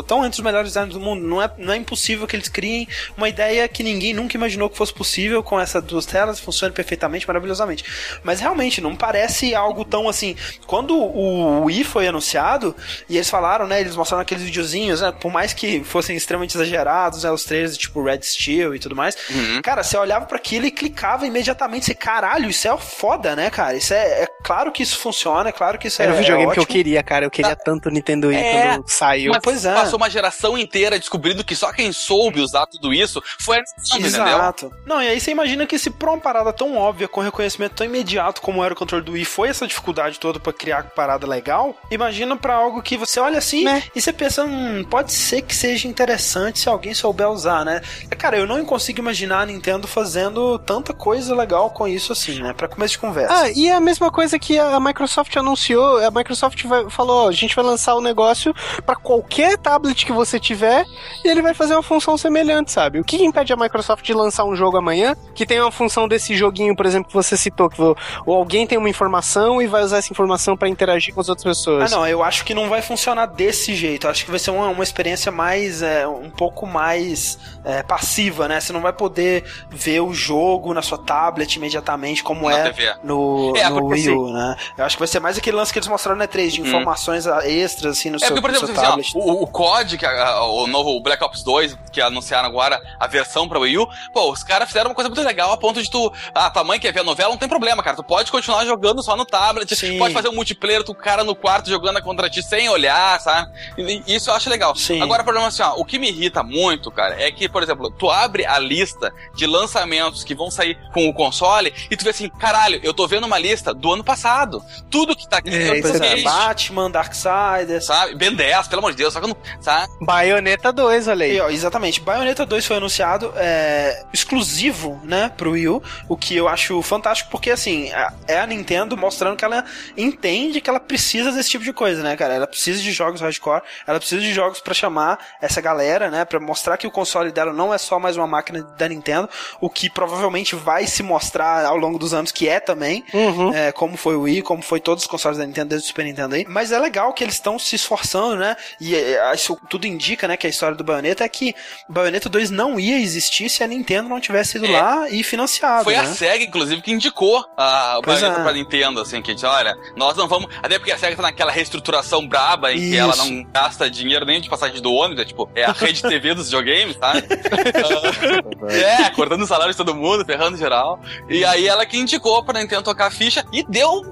Speaker 2: tão entre os melhores designs do mundo. Não é, não é impossível que eles criem uma ideia que ninguém nunca imaginou que fosse possível com essas duas telas, funcione perfeitamente, maravilhosamente. Mas realmente, não parece algo tão assim. Quando o Wii foi anunciado, e eles falaram, né, eles mostraram aqueles videozinhos, né, por mais que fossem extremamente exagerados, né, os trailers tipo Red Steel e tudo mais,
Speaker 1: Uhum.
Speaker 2: cara, você olhava pra aquilo e clicava imediatamente, você, caralho, isso é foda, né, cara? Isso é, é claro que isso funciona, é claro que isso
Speaker 4: Era
Speaker 2: é
Speaker 4: o videogame
Speaker 2: é
Speaker 4: que eu queria, cara. Eu queria tanto o Nintendo Wii
Speaker 1: É,
Speaker 4: quando saiu.
Speaker 1: Mas
Speaker 2: pois é.
Speaker 1: passou uma geração inteira descobrindo que só quem soube usar tudo isso foi a Nintendo, entendeu?
Speaker 2: Exato. Não, e aí você imagina que se pra uma parada tão óbvia, com reconhecimento tão imediato como era o controle do Wii, foi essa dificuldade toda pra criar parada legal, imagina pra algo que você olha assim
Speaker 4: Né?
Speaker 2: e você pensa, hum, pode ser que seja interessante se alguém souber usar, né? Cara, eu não consigo imaginar a Nintendo fazendo tanta coisa legal com isso assim, né? Pra começo de conversa.
Speaker 4: Ah, e é a mesma coisa que a Microsoft anunciou. A Microsoft vai- falou: a gente vai lançar o negócio pra qualquer tablet que você tiver e ele vai fazer uma função semelhante, sabe? O que impede a Microsoft de lançar um jogo amanhã que tem uma função desse joguinho, por exemplo, que você citou, que ou alguém tem uma informação e vai usar essa informação pra interagir com as outras
Speaker 2: Ah,
Speaker 4: pessoas?
Speaker 2: não, eu acho que não vai funcionar desse jeito. Eu acho que vai ser uma, uma experiência mais, é, um pouco mais é, passiva, né? Você não vai poder ver o jogo na sua tablet imediatamente, como
Speaker 1: Na
Speaker 2: é
Speaker 1: TV.
Speaker 2: no,
Speaker 1: É,
Speaker 2: no Wii U, né? Eu acho que vai ser mais aquele lance que eles mostraram na E3, de
Speaker 1: Hum.
Speaker 2: informações ah, extras, assim, no
Speaker 1: É
Speaker 2: seu,
Speaker 1: porque, por exemplo,
Speaker 2: seu
Speaker 1: assim, ó,
Speaker 2: tablet.
Speaker 1: o, o COD, que é, a- o novo Black Ops 2, que anunciaram agora a versão pra Wii U, pô, os caras fizeram uma coisa muito legal a ponto de tu. Ah, tua mãe quer ver a novela, não tem problema, cara. Tu pode continuar jogando só no tablet,
Speaker 2: Sim.
Speaker 1: pode fazer um multiplayer, tu cara no quarto jogando contra ti sem olhar, sabe? E- Isso eu acho legal.
Speaker 2: Sim.
Speaker 1: Agora, o problema é assim, ó, o que me irrita muito, cara, é que, por exemplo, tu abre a lista de lançamentos que vão sair com o console e tu vê assim, caralho, eu tô vendo uma lista do ano passado. Tudo que tá aqui
Speaker 4: É,
Speaker 1: eu
Speaker 2: é, Batman, Darksiders.
Speaker 1: sabe? Ben 10, pelo amor de Deus, só que eu não, sabe?
Speaker 4: Bayonetta 2, olha aí.
Speaker 2: E, ó, exatamente. Bayonetta 2 foi anunciado é, exclusivo, né, pro Wii U, o que eu acho fantástico, porque assim, é a Nintendo mostrando que ela entende que ela precisa desse tipo de coisa, né, cara? Ela precisa de jogos hardcore, ela precisa de jogos pra chamar essa galera, né, Pra mostrar que o console dela não é só mais uma máquina da Nintendo, o que provavelmente vai se mostrar ao longo dos anos que é também,
Speaker 4: Uhum.
Speaker 2: é, como foi o Wii, como foi todos os consoles da Nintendo desde o Super Nintendo aí. Mas é legal que eles estão se esforçando, né? E é, isso tudo indica, né, que a história do Bayonetta é que Bayonetta 2 não ia existir se a Nintendo não tivesse ido
Speaker 1: É.
Speaker 2: lá e financiado,
Speaker 1: Foi
Speaker 2: né?
Speaker 1: a SEGA, inclusive, que indicou a, o
Speaker 2: Pois
Speaker 1: Bayonetta
Speaker 2: é.
Speaker 1: pra Nintendo, assim, que disse, olha, nós não vamos... Até porque a SEGA tá naquela reestruturação braba em que ela
Speaker 2: Isso.
Speaker 1: não gasta dinheiro nem de passagem do ônibus, é tipo, é a rede TV dos videogames, tá? é, cortando o salário de todo mundo, ferrando geral. E aí ela que indicou pra Nintendo tocar a ficha e deu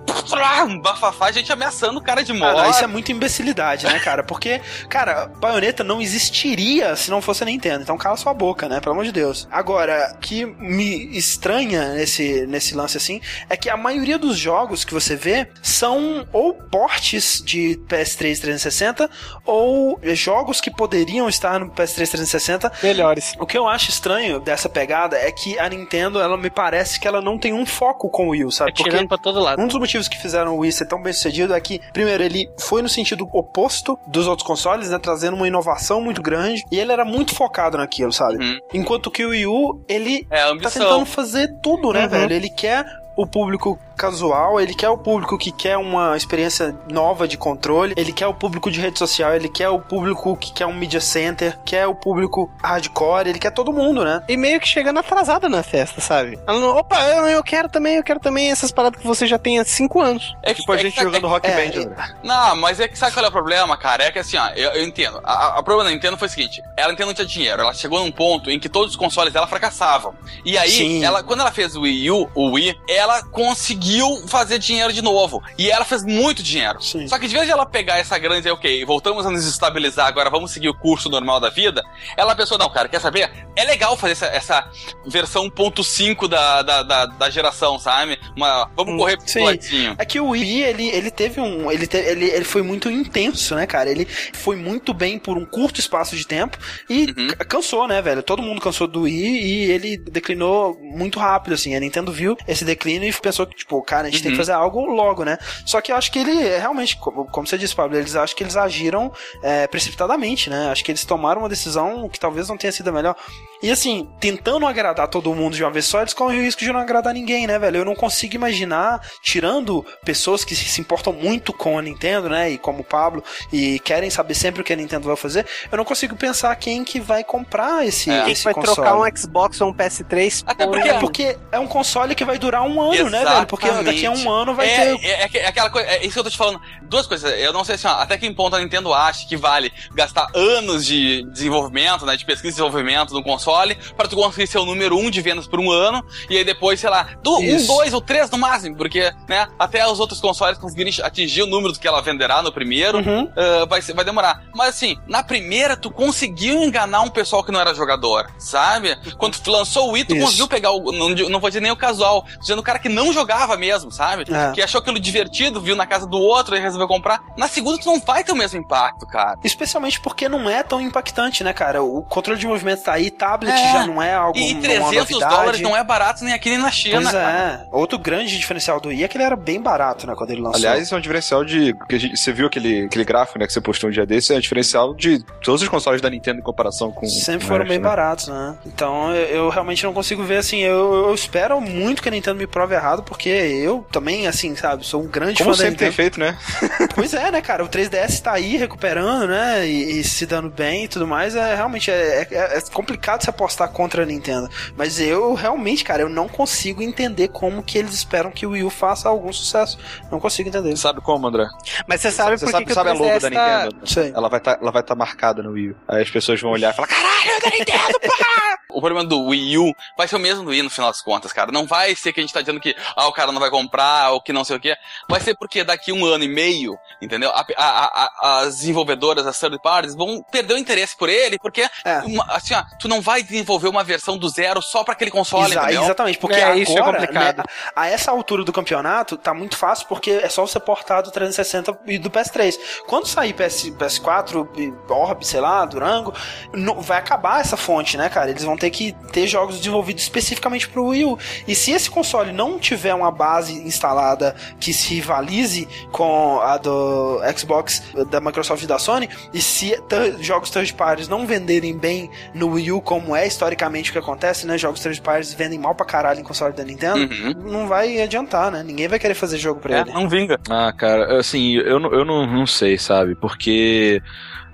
Speaker 1: um bafafá, gente ameaçando o cara de morte.
Speaker 2: isso é muita imbecilidade, né, cara? Porque, cara, Bayonetta não existiria se não fosse a Nintendo. Então cala sua boca, né? Pelo amor de Deus. Agora, o que me estranha nesse, nesse lance assim é que a maioria dos jogos que você vê são ou portes de PS3 360 ou jogos que poderiam estar no PS3 360
Speaker 4: Melhores.
Speaker 2: o que eu acho estranho dessa pegada é que a Nintendo, ela me parece que ela não tem um foco com o Wii, sabe?
Speaker 4: Tá tirando pra todo lado.
Speaker 2: Um dos motivos que fizeram o Wii ser tão bem sucedido é que, primeiro, ele foi no sentido oposto dos outros consoles, né? Trazendo uma inovação muito grande. E ele era muito focado naquilo, sabe?
Speaker 1: Uhum.
Speaker 2: Enquanto que o Wii U, ele
Speaker 1: É
Speaker 2: tá tentando fazer tudo, né,
Speaker 4: Uhum.
Speaker 2: velho? Ele quer o público casual, ele quer o público que quer uma experiência nova de controle, ele quer o público de rede social, ele quer o público que quer um media center, quer o público hardcore, ele quer todo mundo, né?
Speaker 4: E meio que chegando atrasada na festa, sabe? Ela não, opa, eu, eu quero também, eu quero também essas paradas que você já tem há cinco anos.
Speaker 1: É
Speaker 3: Tipo a
Speaker 1: é
Speaker 3: gente
Speaker 1: que-
Speaker 3: jogando Rock
Speaker 2: é,
Speaker 3: Band, André.
Speaker 1: Não, mas é que sabe qual é o problema, cara? É que assim, ó, eu, eu entendo. A, a- problema da Nintendo foi o seguinte: ela Nintendo não tinha dinheiro. Ela chegou num ponto em que todos os consoles dela fracassavam. E aí,
Speaker 2: Sim.
Speaker 1: ela, quando ela fez o Wii U, o Wii, ela conseguiu fazer dinheiro de novo. E ela fez muito dinheiro.
Speaker 2: Sim.
Speaker 1: Só que de vez de ela pegar essa grana e dizer, ok, voltamos a nos estabilizar, agora vamos seguir o curso normal da vida, ela pensou, não, cara, quer saber? É legal fazer essa, essa versão 1.5 da, da, da, da geração, sabe? Uma, vamos
Speaker 2: Hum,
Speaker 1: correr pro
Speaker 2: sim.
Speaker 1: ladinho.
Speaker 2: É que o Wii, ele, ele teve um. Ele, te- ele, ele foi muito intenso, né, cara? Ele foi muito bem por um curto espaço de tempo e
Speaker 1: Uhum.
Speaker 2: cansou, né, velho? Todo mundo cansou do Wii e ele declinou muito rápido, assim. A Nintendo viu esse declínio e pensou que, tipo, cara, a gente tem que
Speaker 1: Uhum.
Speaker 2: fazer algo logo, né? Só que eu acho que ele é realmente, como, como você disse, Pablo, eles acham que eles agiram é, precipitadamente, né? Acho que eles tomaram uma decisão que talvez não tenha sido a melhor. E assim, tentando agradar todo mundo de uma vez só, eles correm o risco de não agradar ninguém, né, velho? Eu não consigo imaginar, tirando pessoas que se importam muito com a Nintendo, né? E como o Pablo, e querem saber sempre o que a Nintendo vai fazer, eu não consigo pensar quem que vai comprar esse,
Speaker 1: É.
Speaker 4: Quem
Speaker 2: esse
Speaker 4: vai
Speaker 2: console.
Speaker 4: trocar um Xbox ou um PS3
Speaker 1: Até
Speaker 4: por-
Speaker 1: porque-
Speaker 2: É porque é um console que vai durar um ano, né, velho? Porque daqui a um ano vai
Speaker 1: é,
Speaker 2: ter.
Speaker 1: É, é que- é aquela coisa, é isso que eu tô te falando. Duas coisas, eu não sei assim, ó, até que ponto a Nintendo acha que vale gastar anos de desenvolvimento, né, de pesquisa e desenvolvimento no console, pra tu conseguir ser o número um de vendas por um ano, e aí depois, sei lá, do, um, dois ou três no máximo, porque, né, até os outros consoles conseguirem atingir o número do que ela venderá no primeiro,
Speaker 2: Uhum.
Speaker 1: ah, vai, vai demorar. Mas assim, na primeira, tu conseguiu enganar um pessoal que não era jogador, sabe? Quando tu lançou o Wii, tu
Speaker 2: Isso.
Speaker 1: conseguiu pegar o. Não, não vou dizer nem o casual, dizendo o cara que não jogava mesmo, sabe?
Speaker 2: É.
Speaker 1: Que achou aquilo divertido, viu na casa do outro e resolveu comprar. Na segunda, tu não vai ter o mesmo impacto, cara.
Speaker 2: Especialmente porque não é tão impactante, né, cara? O controle de movimento tá aí, tablet
Speaker 1: É.
Speaker 2: já não é algo
Speaker 1: E, e
Speaker 2: uma
Speaker 1: 300
Speaker 2: novidade.
Speaker 1: dólares não é barato nem aqui nem na China,
Speaker 2: Pois
Speaker 1: cara.
Speaker 2: é. Outro grande diferencial do Wii é que ele era bem barato, né, quando ele lançou.
Speaker 3: Aliás, isso é um diferencial de. Que a gente, você viu aquele, aquele gráfico né, que você postou um dia desse? É um diferencial de todos os consoles da Nintendo em comparação com.
Speaker 2: Sempre foram
Speaker 3: resto,
Speaker 2: bem
Speaker 3: né?
Speaker 2: baratos, né? Então eu, eu realmente não consigo ver assim. Eu, eu espero muito que a Nintendo me prove errado, porque eu também, assim, sabe, sou um grande
Speaker 3: Como
Speaker 2: fã da
Speaker 3: sempre tem feito, né?
Speaker 2: Pois é, né, cara? O 3DS tá aí recuperando, né? E, e se dando bem e tudo mais. É realmente é, é- é complicado se apostar contra a Nintendo. Mas eu realmente, cara, eu não consigo entender como que eles esperam que o Wii U faça algum sucesso. Não consigo entender.
Speaker 3: Sabe como, André?
Speaker 4: Mas você sabe
Speaker 3: Você
Speaker 4: por
Speaker 3: sabe,
Speaker 4: que, que
Speaker 3: sabe
Speaker 4: o
Speaker 3: a logo
Speaker 4: 3DS
Speaker 3: da
Speaker 4: tá...
Speaker 3: Nintendo?
Speaker 2: Sei.
Speaker 3: Ela vai estar ela vai tá marcada no Wii U. Aí as pessoas vão olhar e falar, caralho, da Nintendo, porra!
Speaker 1: O problema do Wii U vai ser o mesmo do Wii no final das contas, cara. Não vai ser que a gente tá dizendo que ah, o cara não vai comprar ou que não sei o quê. Vai ser porque daqui um ano e meio, entendeu? A- a- a- as desenvolvedoras, as third parties, vão perder o interesse por ele, porque
Speaker 2: É.
Speaker 1: uma- assim, ó, tu não vai desenvolver uma versão do zero só pra aquele console,
Speaker 2: Exa-
Speaker 1: entendeu?
Speaker 2: exatamente, porque
Speaker 4: É, isso é complicado.
Speaker 2: né, a essa altura do campeonato, tá muito fácil porque é só você portar do 360 e do PS3. Quando sair PS, PS4, e Orb, sei lá, Durango, não- vai acabar essa fonte, né, cara? Eles vão ter que ter jogos desenvolvidos especificamente pro Wii U. E se esse console não tiver uma base instalada que se rivalize com a do Xbox, da Microsoft e da Sony, e se jogos third parties não venderem bem no Wii U, como é historicamente o que acontece, né? Jogos third parties vendem mal pra caralho em console da Nintendo,
Speaker 1: Uhum.
Speaker 2: não vai adiantar, né? Ninguém vai querer fazer jogo pra
Speaker 1: É,
Speaker 2: ele.
Speaker 1: não vinga.
Speaker 3: Ah, cara, assim, eu, não- eu não, não sei, sabe? Porque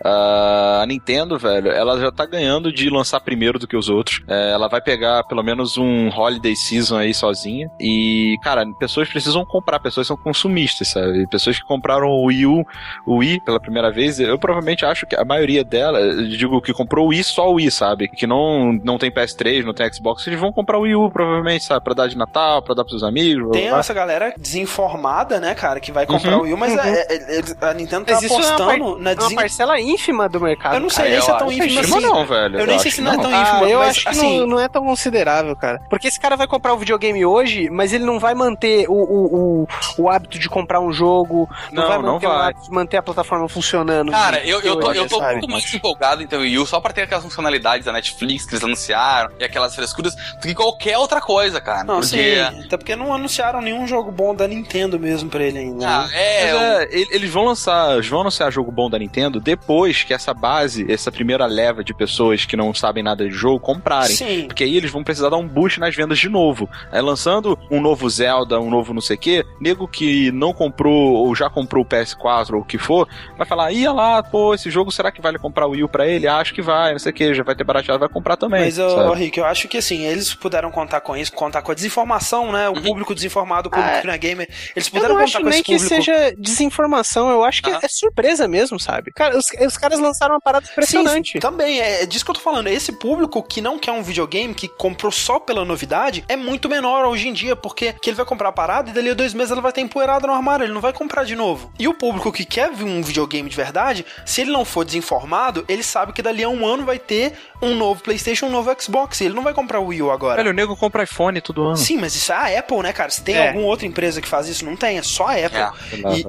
Speaker 3: a Nintendo, velho, ela já tá ganhando de lançar primeiro do que os outros. É, ela vai pegar pelo menos um Holiday Season aí sozinha. E, cara, pessoas precisam comprar, pessoas são consumistas, sabe? Pessoas que compraram o Wii U, o Wii pela primeira vez, eu provavelmente acho que a maioria dela, eu digo que comprou o Wii só o Wii, sabe? Que não, não tem PS3, não tem Xbox, eles vão comprar o Wii U, provavelmente, sabe? Pra dar de Natal, pra dar pros seus amigos.
Speaker 2: Tem essa galera desinformada, né, cara, que vai comprar o Wii U, mas
Speaker 4: Uhum.
Speaker 2: é- é- eles- a Nintendo tá
Speaker 4: Mas é uma,
Speaker 2: apostando
Speaker 4: par-
Speaker 2: na
Speaker 4: uma
Speaker 2: desin...
Speaker 4: parcela ínfima do mercado.
Speaker 2: Eu não sei
Speaker 1: cara,
Speaker 2: nem se
Speaker 1: eu
Speaker 2: é tão
Speaker 3: Ínfima
Speaker 2: assim.
Speaker 3: não, velho.
Speaker 2: Eu nem sei
Speaker 3: acho
Speaker 2: se não é
Speaker 3: que
Speaker 2: tão
Speaker 4: Ah,
Speaker 2: ínfimo,
Speaker 4: eu
Speaker 2: mas
Speaker 4: acho que
Speaker 2: assim...
Speaker 4: não, não é tão considerável, cara. Porque esse cara vai comprar o videogame hoje, mas ele não vai manter o, o, o, o hábito de comprar um jogo, não,
Speaker 3: Não,
Speaker 4: vai
Speaker 3: não
Speaker 4: manter o
Speaker 3: vai.
Speaker 4: hábito de manter a plataforma funcionando.
Speaker 1: Cara, eu, eu tô, eu tô muito mais empolgado em ter o Wii U só pra ter aquelas funcionalidades da Netflix que eles anunciaram e aquelas frescuras do que qualquer outra coisa, cara.
Speaker 2: Não,
Speaker 1: porque.
Speaker 2: sim, até porque não anunciaram nenhum jogo bom da Nintendo mesmo pra ele ainda.
Speaker 1: Ah,
Speaker 2: né?
Speaker 1: é,
Speaker 3: Mas é, ele- eles vão lançar, eles vão anunciar jogo bom da Nintendo depois que essa base, essa primeira leva de pessoas que não sabem nada de jogo comprarem.
Speaker 2: Sim.
Speaker 3: Porque aí eles vão precisar dar um boost nas vendas de novo. Aí lançando um novo Zelda, um novo não sei o quê, nego que não comprou ou já comprou o PS4 ou o que for, vai falar, ia lá, pô, esse jogo será que vale comprar o Wii U pra ele? Acho que vai, não sei o que, já vai ter barateado, vai comprar também.
Speaker 2: Mas, ô, Rick, eu acho que assim, eles puderam contar com isso, contar com a desinformação, né? O público desinformado, o público
Speaker 4: Ah,
Speaker 2: que não é gamer. Eles
Speaker 4: Eu
Speaker 2: puderam
Speaker 4: não
Speaker 2: contar
Speaker 4: acho
Speaker 2: com
Speaker 4: nem
Speaker 2: esse
Speaker 4: que
Speaker 2: público.
Speaker 4: seja desinformação, eu acho que
Speaker 1: Aham.
Speaker 4: é surpresa mesmo, sabe? Cara, os, os caras lançaram uma parada impressionante.
Speaker 2: Sim, também, é, é disso que eu tô falando. Esse público que não quer um videogame, que comprou só pela novidade, é muito menor hoje em dia, porque que ele vai comprar a parada e dali a dois meses ela vai ter empoeirada no armário, ele não vai comprar de novo. E o público que quer ver um videogame de verdade, se ele não for desinformado, ele sabe que dali a um ano vai ter um novo PlayStation, um novo Xbox, e ele não vai comprar o Wii U agora.
Speaker 3: Velho, o nego compra iPhone todo ano.
Speaker 2: Sim, mas isso é a Apple, né, cara? Se tem
Speaker 4: É.
Speaker 2: alguma outra empresa que faz isso, não tem, é só a Apple.
Speaker 1: É.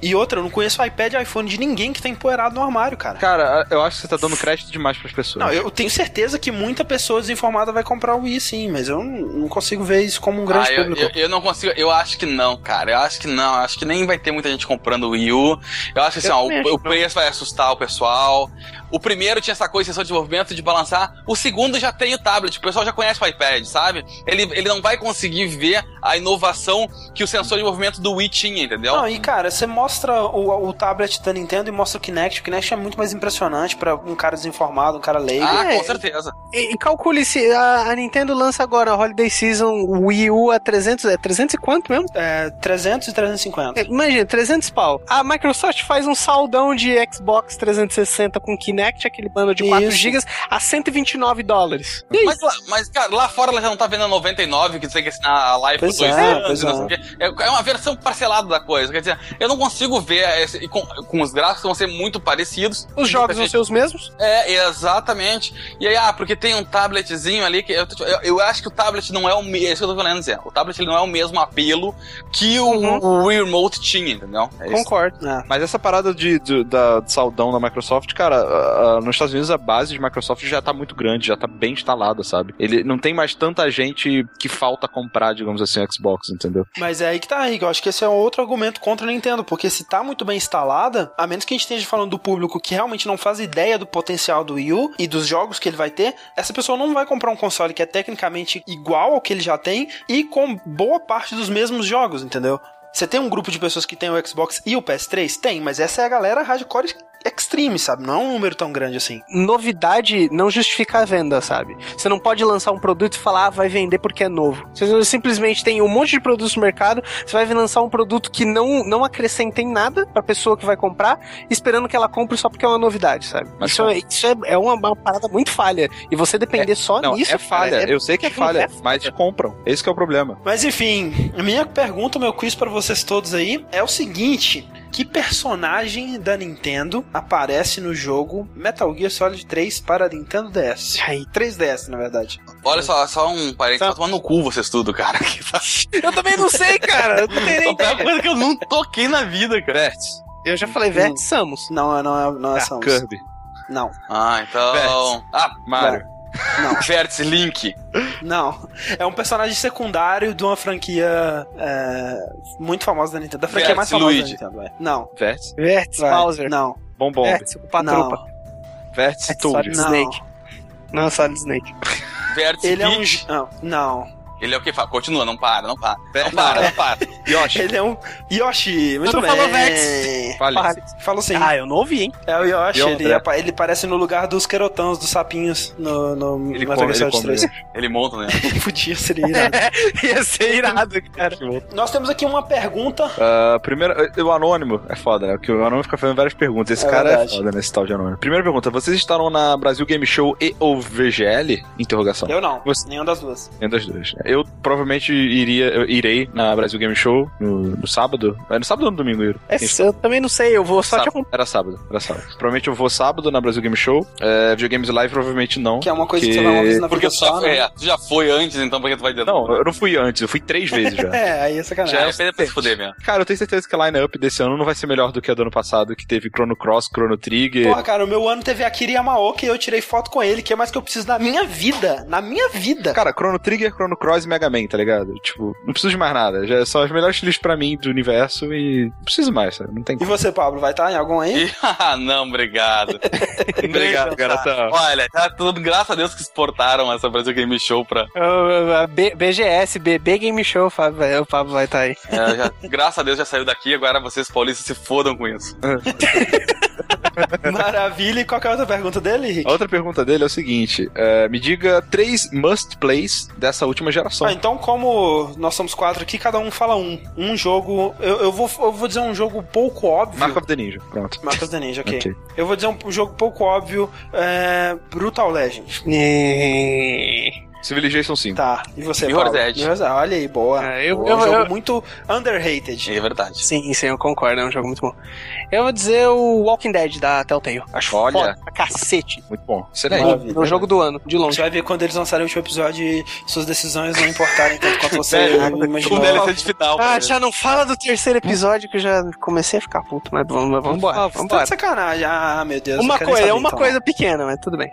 Speaker 2: E, e outra, eu não conheço iPad e iPhone de ninguém que tá empoeirado no armário, cara.
Speaker 3: Cara, eu acho que você tá dando crédito demais pras pessoas.
Speaker 2: Não, eu tenho certeza que muita pessoa desinformada vai comprar o Wii sim, mas eu não, consigo ver isso como um grande
Speaker 1: Ah, eu,
Speaker 2: público.
Speaker 1: eu, eu não consigo, eu acho que não, cara. Eu acho que não, eu acho que nem vai ter muita gente comprando o Wii U. Eu acho que assim,
Speaker 4: Eu
Speaker 1: ó, o, o preço vai assustar o pessoal. O primeiro tinha essa coisa de sessão de desenvolvimento de balançar. O segundo já tem o tablet, o pessoal já conhece o iPad, sabe? Ele, ele não vai conseguir ver a inovação que o sensor de movimento do Wii tinha, entendeu?
Speaker 2: Não, e cara, você mostra o, o tablet da Nintendo e mostra o Kinect. O Kinect é muito mais impressionante pra um cara desinformado, um cara leigo.
Speaker 1: ah,
Speaker 4: é.
Speaker 1: com certeza.
Speaker 4: E, e calcule se a, a Nintendo lança agora a Holiday Season Wii U a 300, é 300 e quanto mesmo?
Speaker 2: É 300 e 350.
Speaker 4: É, Imagina, 300 pau. A Microsoft faz um saldão de Xbox 360 com Kinect, aquele bando de 4
Speaker 2: Isso.
Speaker 4: GB, a 129 dólares. E?
Speaker 1: Mas, lá, mas, cara, lá fora ela já não tá vendo a 99, que você tem que assinar a live
Speaker 2: Pois
Speaker 1: por dois
Speaker 2: é,
Speaker 1: anos,
Speaker 2: é.
Speaker 1: sei o quê. É, é uma versão parcelada da coisa. Quer dizer, eu não consigo ver esse, com, com os gráficos vão ser muito parecidos.
Speaker 4: Os jogos vão ser os mesmos?
Speaker 1: É, exatamente. E aí, ah, porque tem um tabletzinho ali que. Eu, eu, eu acho que o tablet não é o mesmo. É isso que eu tô falando dizer. O tablet ele não é o mesmo apelo que o,
Speaker 4: Uhum.
Speaker 1: o Wii Remote tinha, entendeu? É isso.
Speaker 4: Concordo.
Speaker 2: É.
Speaker 3: Mas essa parada de, de- da de saudão da Microsoft, cara, ah, ah, nos Estados Unidos a base de Microsoft já tá muito grande, já tá bem instalada, sabe? Ele não tem mais tanta gente que falta comprar, digamos assim. Xbox, entendeu?
Speaker 2: Mas é aí que tá, Rick. Eu acho que esse é outro argumento contra a Nintendo, porque se tá muito bem instalada, a menos que a gente esteja falando do público que realmente não faz ideia do potencial do Wii U e dos jogos que ele vai ter, essa pessoa não vai comprar um console que é tecnicamente igual ao que ele já tem e com boa parte dos mesmos jogos, entendeu? Você tem um grupo de pessoas que tem o Xbox e o PS3? Tem, mas essa é a galera hardcore extreme, sabe? Não é um número tão grande assim.
Speaker 4: Novidade não justifica a venda, sabe? Você não pode lançar um produto e falar, ah, vai vender porque é novo. Você simplesmente tem um monte de produtos no mercado, você vai lançar um produto que não, não acrescenta em nada pra pessoa que vai comprar, esperando que ela compre só porque é uma novidade, sabe?
Speaker 3: Mas
Speaker 4: isso é, isso é, é uma, uma parada muito falha. E você depender só
Speaker 3: Não,
Speaker 4: nisso.
Speaker 3: é falha.
Speaker 4: cara,
Speaker 3: eu sei que é falha, mas compram. Esse que é o problema.
Speaker 2: Mas enfim, a minha pergunta, meu quiz pra vocês todos aí é o seguinte: que personagem da Nintendo aparece no jogo Metal Gear Solid 3 para Nintendo DS?
Speaker 4: Aí.
Speaker 2: 3DS, na verdade.
Speaker 1: Olha só, só um parênteses,
Speaker 4: Tá.
Speaker 1: tá tomando no cu vocês tudo, cara.
Speaker 4: Eu também não sei, cara. Eu não tenho nem
Speaker 1: É uma
Speaker 4: ideia.
Speaker 1: coisa que eu não toquei na vida, cara.
Speaker 3: Verts,
Speaker 4: Eu já falei, Vert Samus.
Speaker 2: Não, não é, não é
Speaker 4: Ah,
Speaker 2: Samus.
Speaker 3: Kirby,
Speaker 2: Não,
Speaker 1: Ah, então.
Speaker 3: Verts.
Speaker 1: Ah,
Speaker 3: Mario.
Speaker 2: não,
Speaker 1: Vértice Link.
Speaker 2: não. É um personagem secundário de uma franquia é, muito famosa da Nintendo. Da franquia mais
Speaker 1: Vértice
Speaker 2: famosa
Speaker 1: Luigi.
Speaker 2: da Nintendo, vai. Não.
Speaker 4: Vert
Speaker 2: Vai.
Speaker 4: Bowser.
Speaker 2: Não.
Speaker 3: Bombom,
Speaker 4: o Patrupa.
Speaker 2: Não.
Speaker 3: Verts
Speaker 4: É
Speaker 3: Toad.
Speaker 4: Solid
Speaker 2: Não.
Speaker 4: Snake. Não, Solid Snake.
Speaker 1: Vértice
Speaker 2: Ele é um. Não. não.
Speaker 1: Ele é o que? Fala, Continua, não para, não para. Não para, não para.
Speaker 3: Yoshi,
Speaker 2: Ele é um. Yoshi, muito
Speaker 4: não
Speaker 2: bem.
Speaker 4: falou Vértice.
Speaker 3: fale.
Speaker 2: Falou sim.
Speaker 4: Ah, eu não ouvi, hein?
Speaker 2: É o Yoshi, ele, ele aparece no lugar dos querotãos, dos sapinhos no, no
Speaker 3: Ele
Speaker 2: Metal Gear
Speaker 3: ele
Speaker 2: Solid
Speaker 3: come.
Speaker 2: 3.
Speaker 1: Ele monta, né?
Speaker 2: Podia ser irado.
Speaker 4: Ia ser irado, cara.
Speaker 2: Nós temos aqui uma pergunta.
Speaker 3: Ah, primeiro, eh, o anônimo é foda, né? Porque o anônimo fica fazendo várias perguntas. Esse
Speaker 2: É
Speaker 3: cara
Speaker 2: verdade.
Speaker 3: é foda nesse tal de anônimo. Primeira pergunta: vocês estavam na Brasil Game Show e ou VGL? Interrogação.
Speaker 2: Eu não,
Speaker 3: Você-
Speaker 2: nenhuma das duas.
Speaker 3: Nenhum das duas. né? Eu provavelmente iria, eu irei na Brasil Game Show no, no sábado. É no sábado ou no domingo, Iro?
Speaker 4: É, eu também não sei, eu vou só te
Speaker 3: Sábado.
Speaker 4: acompanhar.
Speaker 3: Era sábado, era sábado. Provavelmente eu vou sábado na Brasil Game Show. É, videogames Live provavelmente não.
Speaker 2: Que é uma coisa que
Speaker 3: porque-
Speaker 2: você vai uma vez na
Speaker 1: Porque
Speaker 2: vida
Speaker 1: tu já,
Speaker 2: só,
Speaker 1: foi,
Speaker 2: né?
Speaker 1: é, tu já foi antes, então por que tu vai dizer?
Speaker 3: Não, eu não fui antes, eu fui três vezes já.
Speaker 2: É, aí é sacanagem.
Speaker 1: Já é pra pra se fuder mesmo.
Speaker 3: Cara, eu tenho certeza que a line-up desse ano não vai ser melhor do que a do ano passado, que teve Chrono Cross, Chrono Trigger.
Speaker 2: Porra, cara, o meu ano teve Akira Yamaoka e eu tirei foto com ele, que é mais que eu preciso na minha vida. Na minha vida.
Speaker 3: Cara, Chrono Trigger, Chrono Cross e Mega Man, tá ligado? Tipo, não preciso de mais nada. Já são as melhores listas pra mim do universo e não preciso mais, sabe? Não tem
Speaker 2: E
Speaker 3: como.
Speaker 2: você, Pablo, vai estar em algum aí?
Speaker 1: E, ah, não, obrigado.
Speaker 3: Obrigado, garotão.
Speaker 1: Olha, tá tudo, graças a Deus que exportaram essa Brasil Game Show pra.
Speaker 4: Uh, B- BGS, BB Game Show, o Fábio o Pablo vai estar aí.
Speaker 1: é, já- graças a Deus já saiu daqui, agora vocês paulistas se fodam com isso.
Speaker 2: Maravilha. E qual que é a outra pergunta dele, Henrique?
Speaker 3: A outra pergunta dele é o seguinte: é, me diga três must plays dessa última geração.
Speaker 2: Ah, então, como nós somos quatro aqui, cada um fala um. Um jogo. Eu, eu vou, eu vou dizer um jogo pouco óbvio.
Speaker 3: Mark of the Ninja, pronto.
Speaker 2: Marcos the Ninja, ok.
Speaker 3: Ok.
Speaker 2: Eu vou dizer um, um jogo pouco óbvio. É, Brutal Legend.
Speaker 3: Civilization 5.
Speaker 2: Tá. E você,
Speaker 1: Mirror's
Speaker 2: Paulo?
Speaker 1: Edge.
Speaker 2: Mirror's Edge. Olha aí, boa.
Speaker 4: Ah, eu-
Speaker 2: Boa,
Speaker 4: eu-
Speaker 2: um jogo
Speaker 4: eu-
Speaker 2: muito underrated.
Speaker 1: É verdade.
Speaker 4: Sim, sim, eu concordo, é um jogo muito bom. Eu vou dizer o Walking Dead da Telltale. Acho
Speaker 3: Olha.
Speaker 4: foda pra cacete.
Speaker 3: Muito bom. Excelente.
Speaker 2: Maravilha.
Speaker 4: É o jogo do ano, de
Speaker 2: Você
Speaker 4: longe.
Speaker 2: vai ver quando eles lançarem o último episódio e suas decisões não importarem tanto quanto você imaginou.
Speaker 1: Um DLC de final.
Speaker 4: Ah, já não fala do terceiro episódio que eu já comecei a ficar puto, mas vamos, vamos embora.
Speaker 2: Ah,
Speaker 4: Vamos
Speaker 2: tá
Speaker 4: embora.
Speaker 2: de sacanagem. Ah, meu Deus.
Speaker 4: Uma coisa,
Speaker 2: saber,
Speaker 4: uma
Speaker 2: então.
Speaker 4: coisa pequena, mas tudo bem.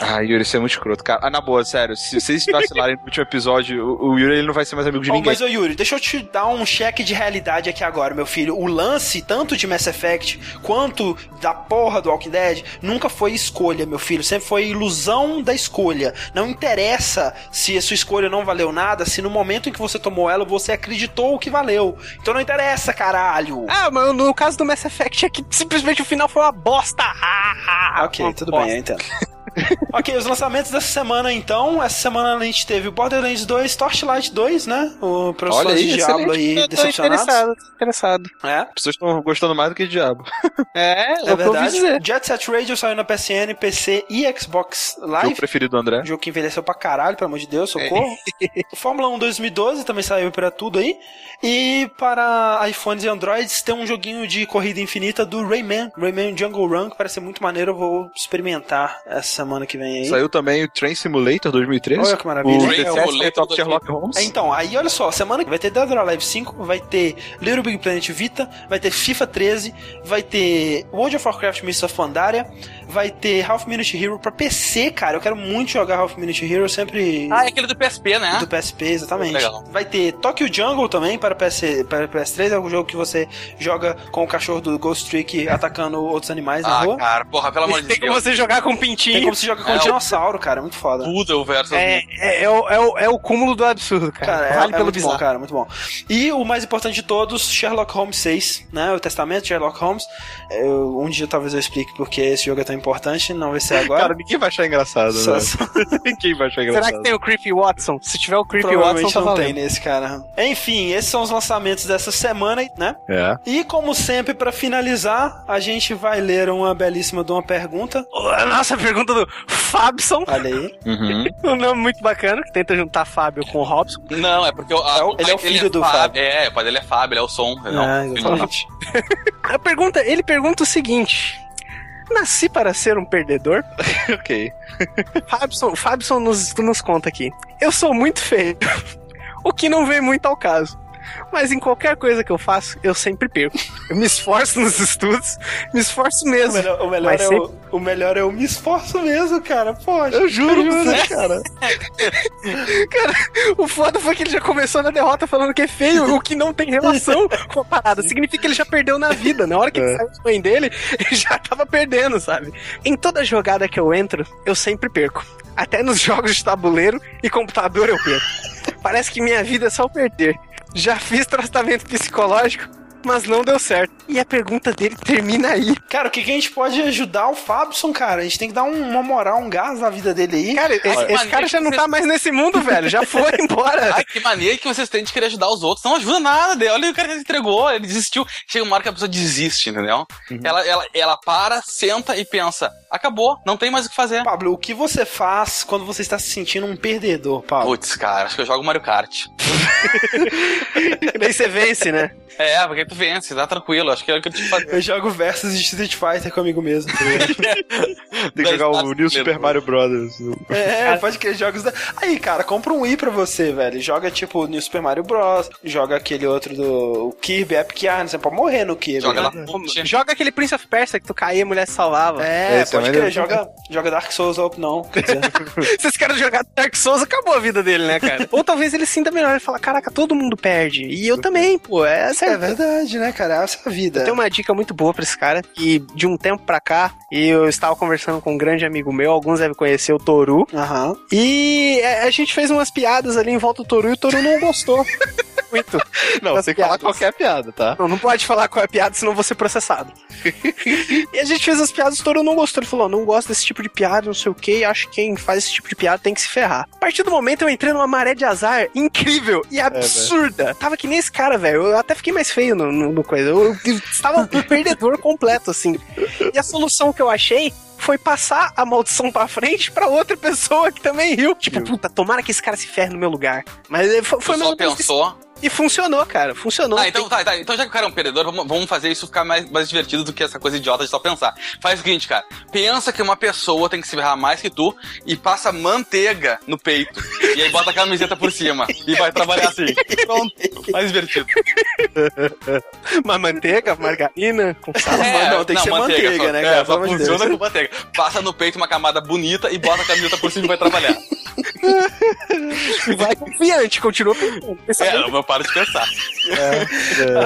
Speaker 3: Ah, Yuri, você é muito escroto. Cara, ah, na boa, sério. Se vocês vacilarem no último episódio, o, o Yuri ele não vai ser mais amigo de
Speaker 2: Bom,
Speaker 3: ninguém.
Speaker 2: mas, ô Yuri, deixa eu te dar um cheque de realidade aqui agora, meu filho. O lance, tanto de Mass Effect quanto da porra do Walking Dead, nunca foi escolha, meu filho. Sempre foi ilusão da escolha. Não interessa se a sua escolha não valeu nada, se no momento em que você tomou ela, você acreditou que valeu. Então não interessa, caralho.
Speaker 4: Ah, mas no caso do Mass Effect é que simplesmente o final foi uma bosta. Ah, ah,
Speaker 2: ok,
Speaker 4: uma
Speaker 2: tudo
Speaker 4: bosta.
Speaker 2: bem, eu entendo. ok, os lançamentos dessa semana então. Essa semana a gente teve o Borderlands 2, Torchlight 2, né? O
Speaker 3: aí,
Speaker 2: de Diablo
Speaker 3: excelente.
Speaker 2: aí decepcionados.
Speaker 4: interessado, tô interessado.
Speaker 2: É.
Speaker 3: As pessoas estão gostando mais do que Diabo.
Speaker 4: É,
Speaker 2: É
Speaker 4: é
Speaker 2: verdade.
Speaker 4: dizer.
Speaker 2: Jet Set Radio saiu na PSN, PC e Xbox
Speaker 3: Jogo
Speaker 2: Live.
Speaker 3: preferido do André.
Speaker 2: Jogo que envelheceu pra caralho, pelo amor de Deus, socorro. O Fórmula 1 2012 também saiu pra tudo aí. E para iPhones e Androids tem um joguinho de corrida infinita do Rayman, Rayman Jungle Run, que parece ser muito maneiro. Eu vou experimentar essa semana que vem aí.
Speaker 3: Saiu também o Train Simulator 2013.
Speaker 2: Olha que maravilha.
Speaker 3: O
Speaker 1: Train
Speaker 3: The
Speaker 1: Simulator 2013.
Speaker 3: Sherlock Holmes.
Speaker 2: É, Então, aí olha só, semana que vai ter Dead or Alive 5, vai ter Little Big Planet Vita, vai ter FIFA 13, vai ter World of Warcraft Mists of Pandaria, vai ter Half Minute Hero pra PC, cara. Eu quero muito jogar Half Minute Hero, sempre
Speaker 1: Ah, é aquele do PSP, né?
Speaker 2: do PSP, exatamente.
Speaker 1: Legal.
Speaker 2: Vai ter Tokyo Jungle também para, PS, para PS3, é um jogo que você joga com o cachorro do Ghost Trick atacando outros animais na
Speaker 1: Ah,
Speaker 2: rua.
Speaker 1: cara, porra, pelo amor de
Speaker 4: Tem como
Speaker 1: Deus.
Speaker 4: você jogar com um
Speaker 2: Tem
Speaker 4: pintinho.
Speaker 2: como você joga com
Speaker 1: É,
Speaker 2: um
Speaker 1: o-
Speaker 2: dinossauro, cara, muito foda.
Speaker 1: Poodle versus...
Speaker 4: É, é, é, o, é, o, é o cúmulo do absurdo, cara.
Speaker 2: Cara, é,
Speaker 4: vale
Speaker 2: é
Speaker 4: pelo
Speaker 2: muito
Speaker 4: bizarro.
Speaker 2: bom, cara, muito bom. E o mais importante de todos, Sherlock Holmes 6, né? O testamento de Sherlock Holmes. Eu- um dia talvez eu explique porque esse jogo é tão importante, não vai ser agora.
Speaker 3: Cara, ninguém vai achar engraçado,
Speaker 2: Só-
Speaker 3: né?
Speaker 2: só-
Speaker 3: ninguém vai achar engraçado.
Speaker 4: Será que tem o Creepy Watson? Se tiver o Creepy Watson, tá
Speaker 2: não tem
Speaker 4: valendo.
Speaker 2: nesse, cara. Enfim, esses são os lançamentos dessa semana, né?
Speaker 3: É.
Speaker 2: E como sempre, pra finalizar, a gente vai ler uma belíssima de uma pergunta.
Speaker 4: A nossa pergunta do Fabson.
Speaker 2: Olha aí.
Speaker 3: Uhum.
Speaker 4: Um nome muito bacana, que tenta juntar Fábio com o Robson.
Speaker 1: Não, é porque o, a-
Speaker 2: É ele é o
Speaker 1: dele
Speaker 2: filho do
Speaker 1: Fábio.
Speaker 2: Fábio.
Speaker 1: É, o pai dele é Fábio, ele é o som. ele é
Speaker 2: Ah,
Speaker 1: o filho do
Speaker 2: exatamente.
Speaker 4: A pergunta, ele pergunta o seguinte: Nasci para ser um perdedor?
Speaker 3: ok.
Speaker 4: Fabson, Fabson nos, nos conta aqui. Eu sou muito feio, o que não vem muito ao caso. Mas em qualquer coisa que eu faço, eu sempre perco. Eu me esforço nos estudos, me esforço
Speaker 2: O
Speaker 4: mesmo.
Speaker 2: melhor, o, melhor é
Speaker 4: sempre-
Speaker 2: o, o melhor é eu me esforço mesmo, cara. Poxa.
Speaker 3: Eu juro, juro, cara.
Speaker 4: Cara, o foda foi que ele já começou na derrota falando que é feio, o que não tem relação com a parada. Significa que ele já perdeu na vida. Na hora que ele
Speaker 3: É.
Speaker 4: saiu do mãe dele, ele já tava perdendo, sabe? Em toda jogada que eu entro, eu sempre perco. Até nos jogos de tabuleiro e computador eu perco. Parece que minha vida é só perder. Já fiz tratamento psicológico, mas não deu certo. E a pergunta dele termina aí.
Speaker 2: Cara, o que, que a gente pode ajudar o Fabson, cara? A gente tem que dar um- uma moral, um gás na vida dele aí.
Speaker 4: Cara, esse, esse cara já não
Speaker 1: vocês-
Speaker 4: tá mais nesse mundo, velho. Já foi embora.
Speaker 1: Ai, que maneira que vocês têm de querer ajudar os outros. Não ajuda nada. Olha o cara que se entregou, ele desistiu. Chega uma hora que a pessoa desiste, entendeu? Ela, ela, ela para, senta e pensa: acabou, não tem mais o que fazer.
Speaker 2: Pablo, o que você faz quando você está se sentindo um perdedor, Pablo?
Speaker 1: Putz, cara, acho que eu jogo Mario Kart.
Speaker 4: Daí você vence, né?
Speaker 1: É, porque tu vence, tá tranquilo. Acho que é o que eu tinha que fazer.
Speaker 2: Eu jogo versus de Street Fighter comigo mesmo.
Speaker 3: Tem que jogar o New Super Mario Brothers.
Speaker 2: é, pode que jogos da... Aí, cara, compra um Wii pra você, velho. Joga tipo New Super Mario Bros. Joga aquele outro do o Kirby Epic Yarn. Você pode morrer no Kirby.
Speaker 1: Joga
Speaker 2: né?
Speaker 1: lá.
Speaker 4: Joga aquele Prince of Persia que tu caía e a mulher salvava.
Speaker 2: É,
Speaker 3: Esse é
Speaker 2: pode crer. Joga, joga Dark Souls ou não. Quer dizer,
Speaker 4: Se esse cara jogar Dark Souls, acabou a vida dele, né, cara? Ou talvez ele sinta melhor e fala, caraca, todo mundo perde. E eu também, pô. É,
Speaker 2: é
Speaker 4: sério.
Speaker 2: verdade, né, cara? Essa é a vida.
Speaker 4: Tem uma dica muito boa pra esse cara, que de um tempo pra cá, eu estava conversando com um grande amigo meu, alguns devem conhecer o Toru,
Speaker 2: Aham.
Speaker 4: e é, a gente fez umas piadas ali em volta do Toru e o Toru não gostou. muito.
Speaker 3: Não, tem que falar qualquer piada, tá?
Speaker 4: Não, não pode falar qual é a piada, senão vou ser processado. e a gente fez as piadas, o Toro não gostou. Ele falou: "Ó, não gosto desse tipo de piada, não sei o que, acho que quem faz esse tipo de piada tem que se ferrar. A partir do momento eu entrei numa maré de azar incrível e absurda. Tava que nem esse cara, velho. Eu até fiquei mais feio no, no- no coisa. Eu, eu estava um perdedor completo, assim. E a solução que eu achei foi passar a maldição pra frente pra outra pessoa que também riu. Tipo, puta, tomara que esse cara se ferre no meu lugar. Mas eh, foi, foi
Speaker 1: só pensou.
Speaker 4: E funcionou, cara. Funcionou.
Speaker 1: Ah, então tá, tá. Então já que o cara é um perdedor, vamos, vamos fazer isso ficar mais, mais divertido do que essa coisa idiota de só pensar. Faz o seguinte, cara. Pensa que uma pessoa tem que se ferrar mais que tu e passa manteiga no peito. E aí bota a camiseta por cima. E vai trabalhar assim. Pronto. Mais divertido.
Speaker 4: Uma manteiga, margarina, com sal.
Speaker 2: mas não, tem que ser manteiga,
Speaker 1: só,
Speaker 2: né,
Speaker 1: é,
Speaker 2: cara?
Speaker 1: só funciona
Speaker 2: Deus.
Speaker 1: com manteiga. Passa no peito uma camada bonita e bota a camiseta por cima e vai trabalhar.
Speaker 4: Vai confiante, continua pensando.
Speaker 1: É, não, eu paro de pensar.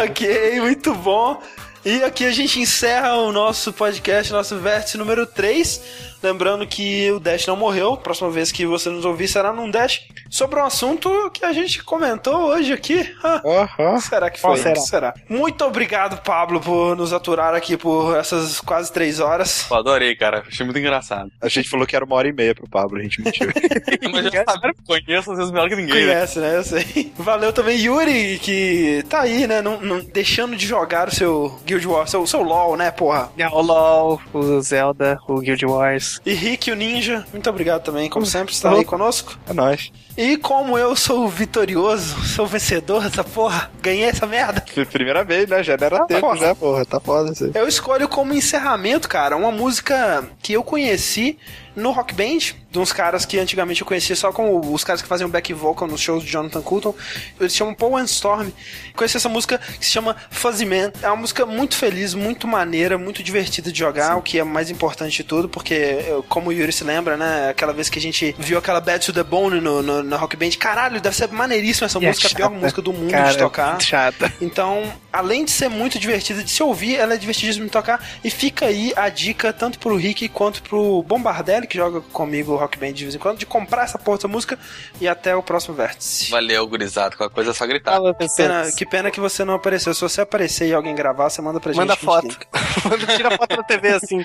Speaker 2: ok, muito bom. E aqui a gente encerra o nosso podcast, nosso vértice número 3. Lembrando que o Dash não morreu. Próxima vez que você nos ouvir será num Dash. Sobre um assunto que a gente comentou hoje aqui. Será que foi?
Speaker 4: Qual será?
Speaker 2: será? Muito obrigado, Pablo, por nos aturar aqui por essas quase três horas.
Speaker 1: Pô, adorei, cara. Achei muito engraçado.
Speaker 3: A gente falou que era uma hora e meia pro Pablo, a gente mentiu.
Speaker 1: Mas já sabe, conheço vocês melhor que ninguém. né?
Speaker 2: Conhece, né? Eu sei. Valeu também, Yuri, que tá aí, né? Não, não- deixando de jogar o seu Guild Wars, seu, seu LOL, né, porra?
Speaker 4: O LOL, o Zelda, o Guild Wars.
Speaker 2: E Rick, o Ninja, muito obrigado também, como sempre, está aí conosco.
Speaker 3: É nóis.
Speaker 2: E como eu sou vitorioso, sou vencedor dessa porra, ganhei essa merda.
Speaker 3: Foi Primeira vez, né? Já era tempo,
Speaker 2: foda.
Speaker 3: já, porra. Tá foda isso aí.
Speaker 2: Eu escolho como encerramento, cara, uma música que eu conheci no Rock Band, de uns caras que antigamente eu conhecia só como os caras que faziam back vocal nos shows de Jonathan Coulton. Eles chamam Paul and Storm. Conheci essa música que se chama Fuzzy Man. É uma música muito feliz, muito maneira, muito divertida de jogar, Sim. o que é mais importante de tudo, porque, como o Yuri se lembra, né? Aquela vez que a gente viu aquela Bad to the Bone no, no, na Rock Band, caralho, deve ser maneiríssima essa e é música, é a pior música do mundo cara, de tocar.
Speaker 4: Chata.
Speaker 2: Então, além de ser muito divertida de se ouvir, ela é divertidíssima de tocar. E fica aí a dica, tanto pro Rick quanto pro Bombardelli, que joga comigo o Rock Band de vez em quando, de comprar essa porra música e até o próximo vértice.
Speaker 5: Valeu, gurizado. Qualquer coisa é só gritar.
Speaker 2: Fala, que, pena, que pena que você não apareceu. Se você aparecer e alguém gravar, você manda pra
Speaker 4: manda
Speaker 2: gente.
Speaker 4: Manda foto. Tira foto da TV assim.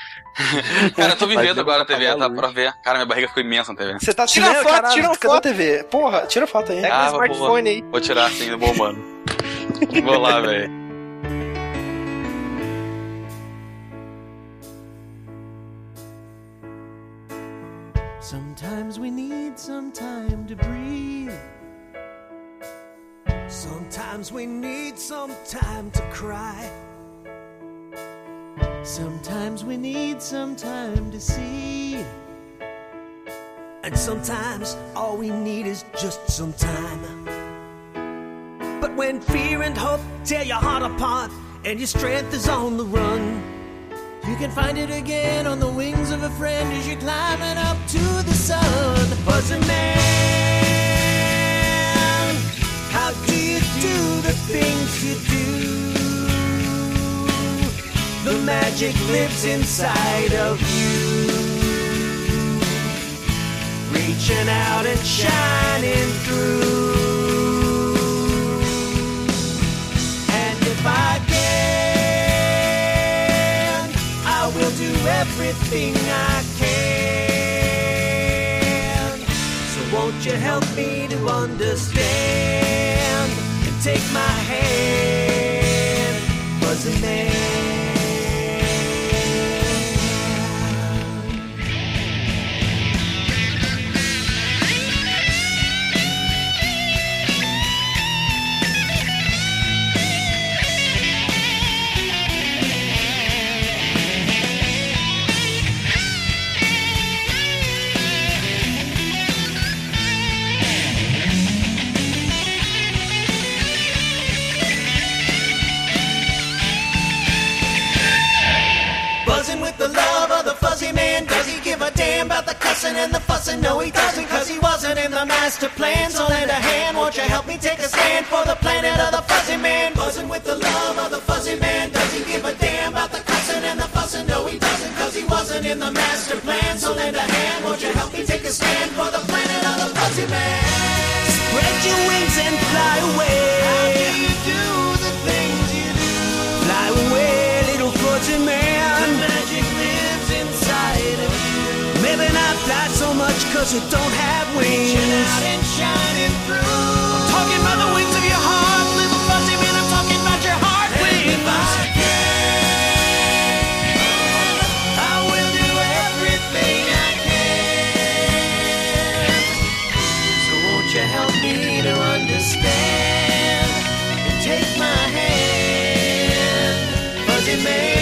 Speaker 5: Cara, eu tô vivendo agora na TV, tá pra ver. Cara, minha barriga ficou imensa na TV.
Speaker 2: Você tá tirando foto, caralho, tira foto. da TV. Porra, tira foto aí.
Speaker 4: Pega ah, o smartphone aí.
Speaker 5: Vou tirar assim, bom mano. Vou lá, velho. Sometimes we need some time to breathe. Sometimes we need some time to cry. Sometimes we need some time to see. And sometimes all we need is just some time. But when fear and hope tear your heart apart and your strength is on the run, you can find it again on the wings of a friend as you're climbing up to the sun. Fuzzy man, how do you do the things you do? The magic lives inside of you. Reaching out and shining through. Everything I can. So won't you help me to understand and take my hand, Fuzzy Man.
Speaker 2: Cussing and the fussing. No, he doesn't, cause he wasn't in the master plan. So lend a hand, won't you help me take a stand for the planet of the fuzzy man? Buzzing with the love of the fuzzy man. Does he give a damn about the cussing and the fussing? No, he doesn't, cause he wasn't in the master plan. So lend a hand, won't you help me take a stand for the planet of the fuzzy man? Spread your wings and fly away. How do you do the things you do? Fly away, little fuzzy man. The magic lives inside of you. Maybe not fly so much cause you don't have wings. Reaching out and shining through. I'm talking about the wings of your heart,
Speaker 5: little fuzzy man. I'm talking about your heart wings. I will do everything I can. So won't you help me to understand and take my hand, fuzzy man.